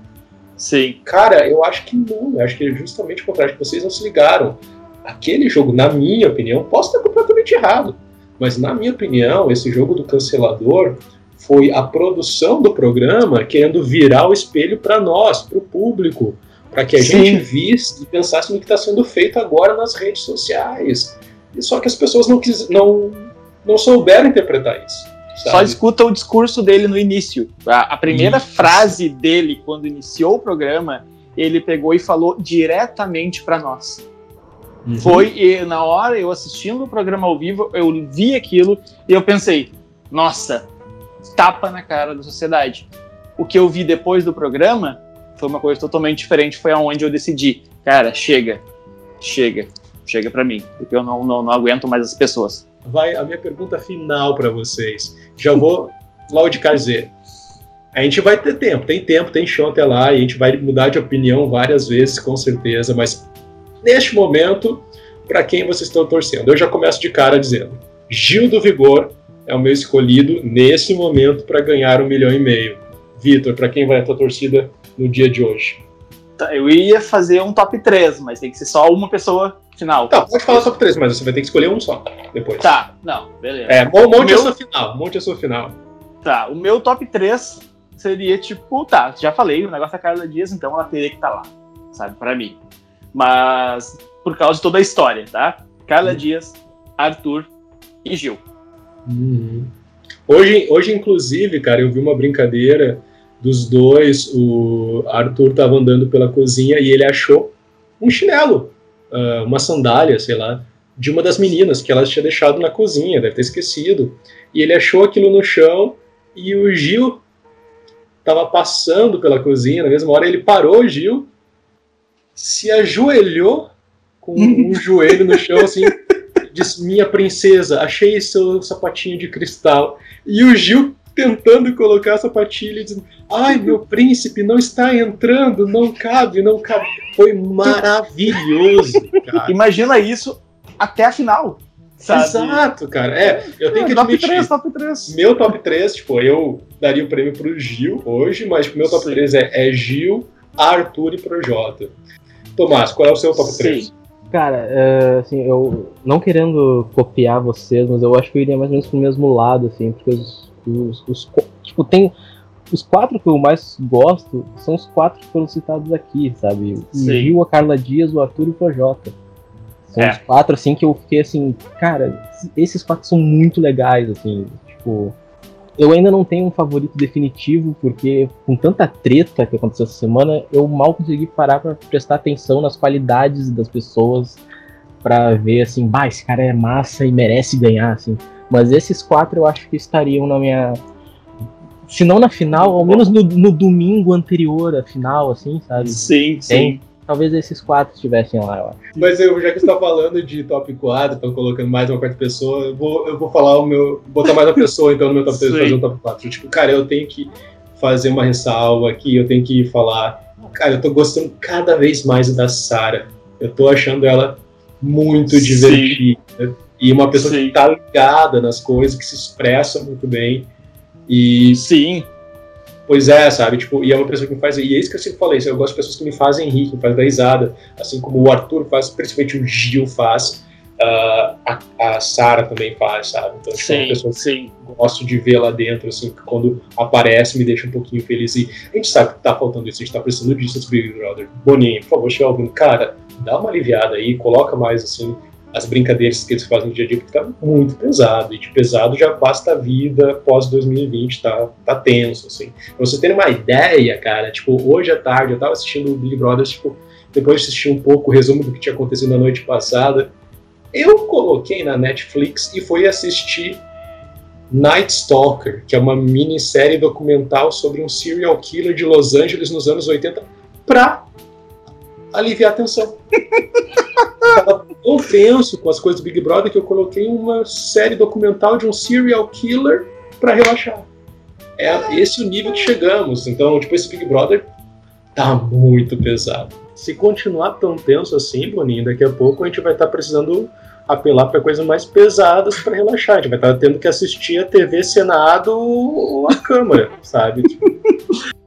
Sim. cara, eu acho que não, eu acho que é justamente o contrário, que vocês não se ligaram. Aquele jogo, na minha opinião, posso estar completamente errado, mas na minha opinião, esse jogo do cancelador foi a produção do programa querendo virar o espelho para nós, para o público, para que a Sim. gente visse e pensasse no que está sendo feito agora nas redes sociais. E só que as pessoas não, quis, não, não souberam interpretar isso. Só sabe? escuta o discurso dele no início. A, a primeira Isso. frase dele, quando iniciou o programa, ele pegou e falou diretamente para nós. Uhum. Foi e na hora eu assistindo o programa ao vivo, eu vi aquilo e eu pensei, nossa, tapa na cara da sociedade. O que eu vi depois do programa foi uma coisa totalmente diferente, foi aonde eu decidi, cara, chega, chega, chega pra mim, porque eu não, não, não aguento mais as pessoas. vai a minha pergunta final para vocês. Já vou logo de dizer. A gente vai ter tempo, tem tempo, tem chão até lá, e a gente vai mudar de opinião várias vezes, com certeza, mas neste momento, para quem vocês estão torcendo? Eu já começo de cara dizendo: Gil do Vigor é o meu escolhido nesse momento para ganhar um milhão e meio. Vitor, para quem vai a tua torcida no dia de hoje? Tá, Eu ia fazer um top 3, mas tem que ser só uma pessoa final. Tá, pode falar top 3, mas você vai ter que escolher um só depois. Tá, não, beleza. É, mon- monte Meu- a sua final. Monte a sua final. Tá, o meu top 3 seria tipo, tá, já falei, o negócio da Carla Dias, então ela teria que estar lá, sabe, pra mim. Mas por causa de toda a história, tá? Carla Hum. Dias, Arthur e Gil. Uhum. Hoje, hoje, inclusive, cara, eu vi uma brincadeira dos dois. O Arthur tava andando pela cozinha e ele achou um chinelo, ah, uma sandália, sei lá, de uma das meninas que ela tinha deixado na cozinha, deve ter esquecido. E ele achou aquilo no chão e o Gil tava passando pela cozinha na mesma hora. Ele parou o Gil, se ajoelhou com um [laughs] joelho no chão, assim, disse: Minha princesa, achei seu sapatinho de cristal. E o Gil tentando colocar a sapatilha e dizendo: Ai, meu príncipe, não está entrando, não cabe, não cabe. Foi maravilhoso, cara. Imagina isso até a final, sabe? Exato, cara. É, eu tenho que top admitir. 3, top 3. Meu top 3, tipo, eu daria o prêmio pro Gil hoje, mas tipo, meu top Sim. 3 é, é Gil, Arthur e Projota. Tomás, qual é o seu top Sim. 3? Cara, é, assim, eu não querendo copiar vocês, mas eu acho que eu iria mais ou menos pro mesmo lado, assim, porque os, os, os tipo, tem os quatro que eu mais gosto são os quatro que foram citados aqui, sabe? O Sim. Gil, a Carla Dias, o Arthur e o Projota. São É. os quatro, assim, que eu fiquei assim, cara, esses quatro são muito legais, assim, tipo. Eu ainda não tenho um favorito definitivo, porque com tanta treta que aconteceu essa semana, eu mal consegui parar pra prestar atenção nas qualidades das pessoas pra ver assim, bah, esse cara é massa e merece ganhar, assim. Mas esses quatro eu acho que estariam na minha. Se não na final, ao menos no, no domingo anterior à final, assim, sabe? Sim, sim. Talvez esses quatro estivessem lá, eu acho. Mas eu, já que você tá falando de top 4, estão colocando mais uma quarta pessoa, eu vou, eu vou falar o meu. Botar mais uma pessoa então no meu top 3 Sim. fazer um top 4. Tipo, cara, eu tenho que fazer uma ressalva aqui, eu tenho que falar. Cara, eu tô gostando cada vez mais da Sarah. Eu tô achando ela muito Sim. divertida. E uma pessoa Sim. que tá ligada nas coisas, que se expressa muito bem. E Sim, Pois é, sabe? Tipo, e é uma pessoa que me faz. E é isso que eu sempre falei. Eu gosto de pessoas que me fazem rir, que me fazem dar risada. Assim como o Arthur faz, principalmente o Gil faz. ah, a, a Sara também faz, sabe? Então, tipo, é uma sim, pessoa sim. que gosto de ver lá dentro, assim, que quando aparece me deixa um pouquinho feliz. E a gente sabe que tá faltando isso, a gente tá precisando disso Big Brother. Boninho, por favor, ouvindo, cara, dá uma aliviada aí, coloca mais, assim, as brincadeiras que eles fazem no dia a dia, porque tá muito pesado. E de pesado já basta a vida pós 2020, tá, tá tenso, assim. Pra vocês terem uma ideia, cara, tipo, hoje à tarde eu tava assistindo o Big Brother, tipo, depois de assistir um pouco o resumo do que tinha acontecido na noite passada, eu coloquei na Netflix e fui assistir Night Stalker, que é uma minissérie documental sobre um serial killer de Los Angeles nos anos 80, pra aliviar a tensão. [laughs] Tenso com as coisas do Big Brother que eu coloquei uma série documental de um serial killer pra relaxar. É esse o nível que chegamos. Então, tipo, esse Big Brother tá muito pesado. Se continuar tão tenso assim, Boninho, daqui a pouco a gente vai estar precisando apelar para coisas mais pesadas para relaxar. A gente vai estar tendo que assistir a TV Senado ou a Câmara, sabe? [laughs]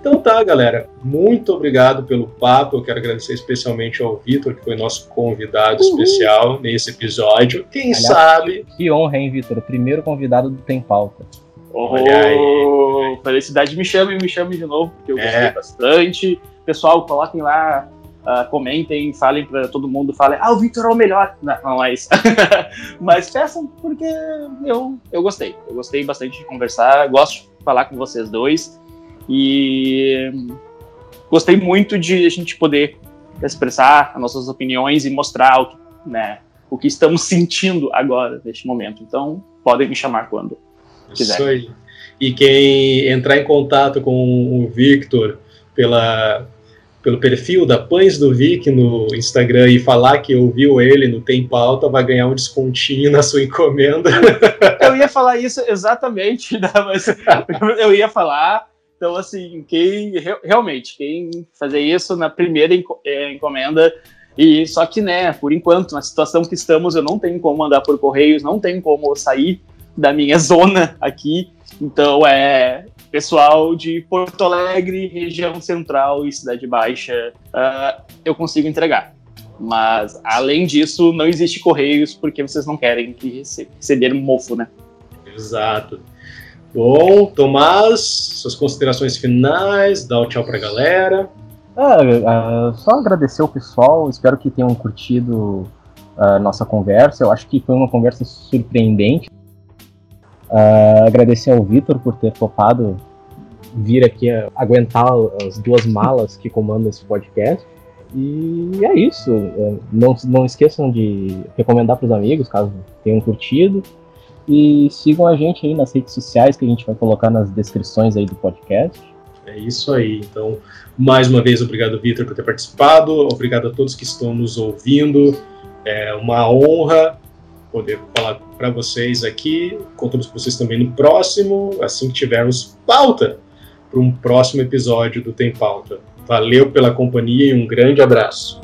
Então tá, galera. Muito obrigado pelo papo. Eu quero agradecer especialmente ao Vitor, que foi nosso convidado especial nesse episódio. Quem Aliás, sabe. Que honra, hein, Vitor? O primeiro convidado do Tem Pauta. Olha aí. Felicidade, me chame, me chame de novo, porque eu É. gostei bastante. Pessoal, coloquem lá, ah, comentem, falem pra todo mundo, falem, ah, o Victor é o melhor. Não, não mas, [laughs] mas peçam, porque eu, eu gostei. Eu gostei bastante de conversar, gosto de falar com vocês dois. E gostei muito de a gente poder expressar as nossas opiniões e mostrar o que, né, o que estamos sentindo agora, neste momento. Então, podem me chamar quando. quiser. Isso aí. E quem entrar em contato com o Victor pela, pelo perfil da Pães do Vic no Instagram e falar que ouviu ele no Tem Pauta, vai ganhar um descontinho na sua encomenda. Eu ia falar isso exatamente, né, mas eu ia falar. Então, assim, quem re- realmente, quem fazer isso na primeira eh, encomenda, e só que, né, por enquanto, na situação que estamos, eu não tenho como mandar por correios, não tenho como sair da minha [laughs] zona aqui. Então, é. pessoal de Porto Alegre, região central e cidade baixa, uh, eu consigo entregar. Mas, além disso, não existe correios porque vocês não querem que receber mofo, né? Exato. Bom, Tomás, suas considerações finais, dá o um tchau pra galera. É, só agradecer o pessoal, espero que tenham curtido a nossa conversa. Eu acho que foi uma conversa surpreendente. Uh, agradecer ao Vitor por ter topado vir aqui aguentar as duas malas que comandam esse podcast. E é isso. É, não, não esqueçam de recomendar para os amigos, caso tenham curtido. E sigam a gente aí nas redes sociais que a gente vai colocar nas descrições aí do podcast. É isso aí. Então, mais uma vez, obrigado, Vitor, por ter participado. Obrigado a todos que estão nos ouvindo. É uma honra poder falar para vocês aqui. Contamos com vocês também no próximo, assim que tivermos pauta para um próximo episódio do Tem Pauta. Valeu pela companhia e um grande abraço.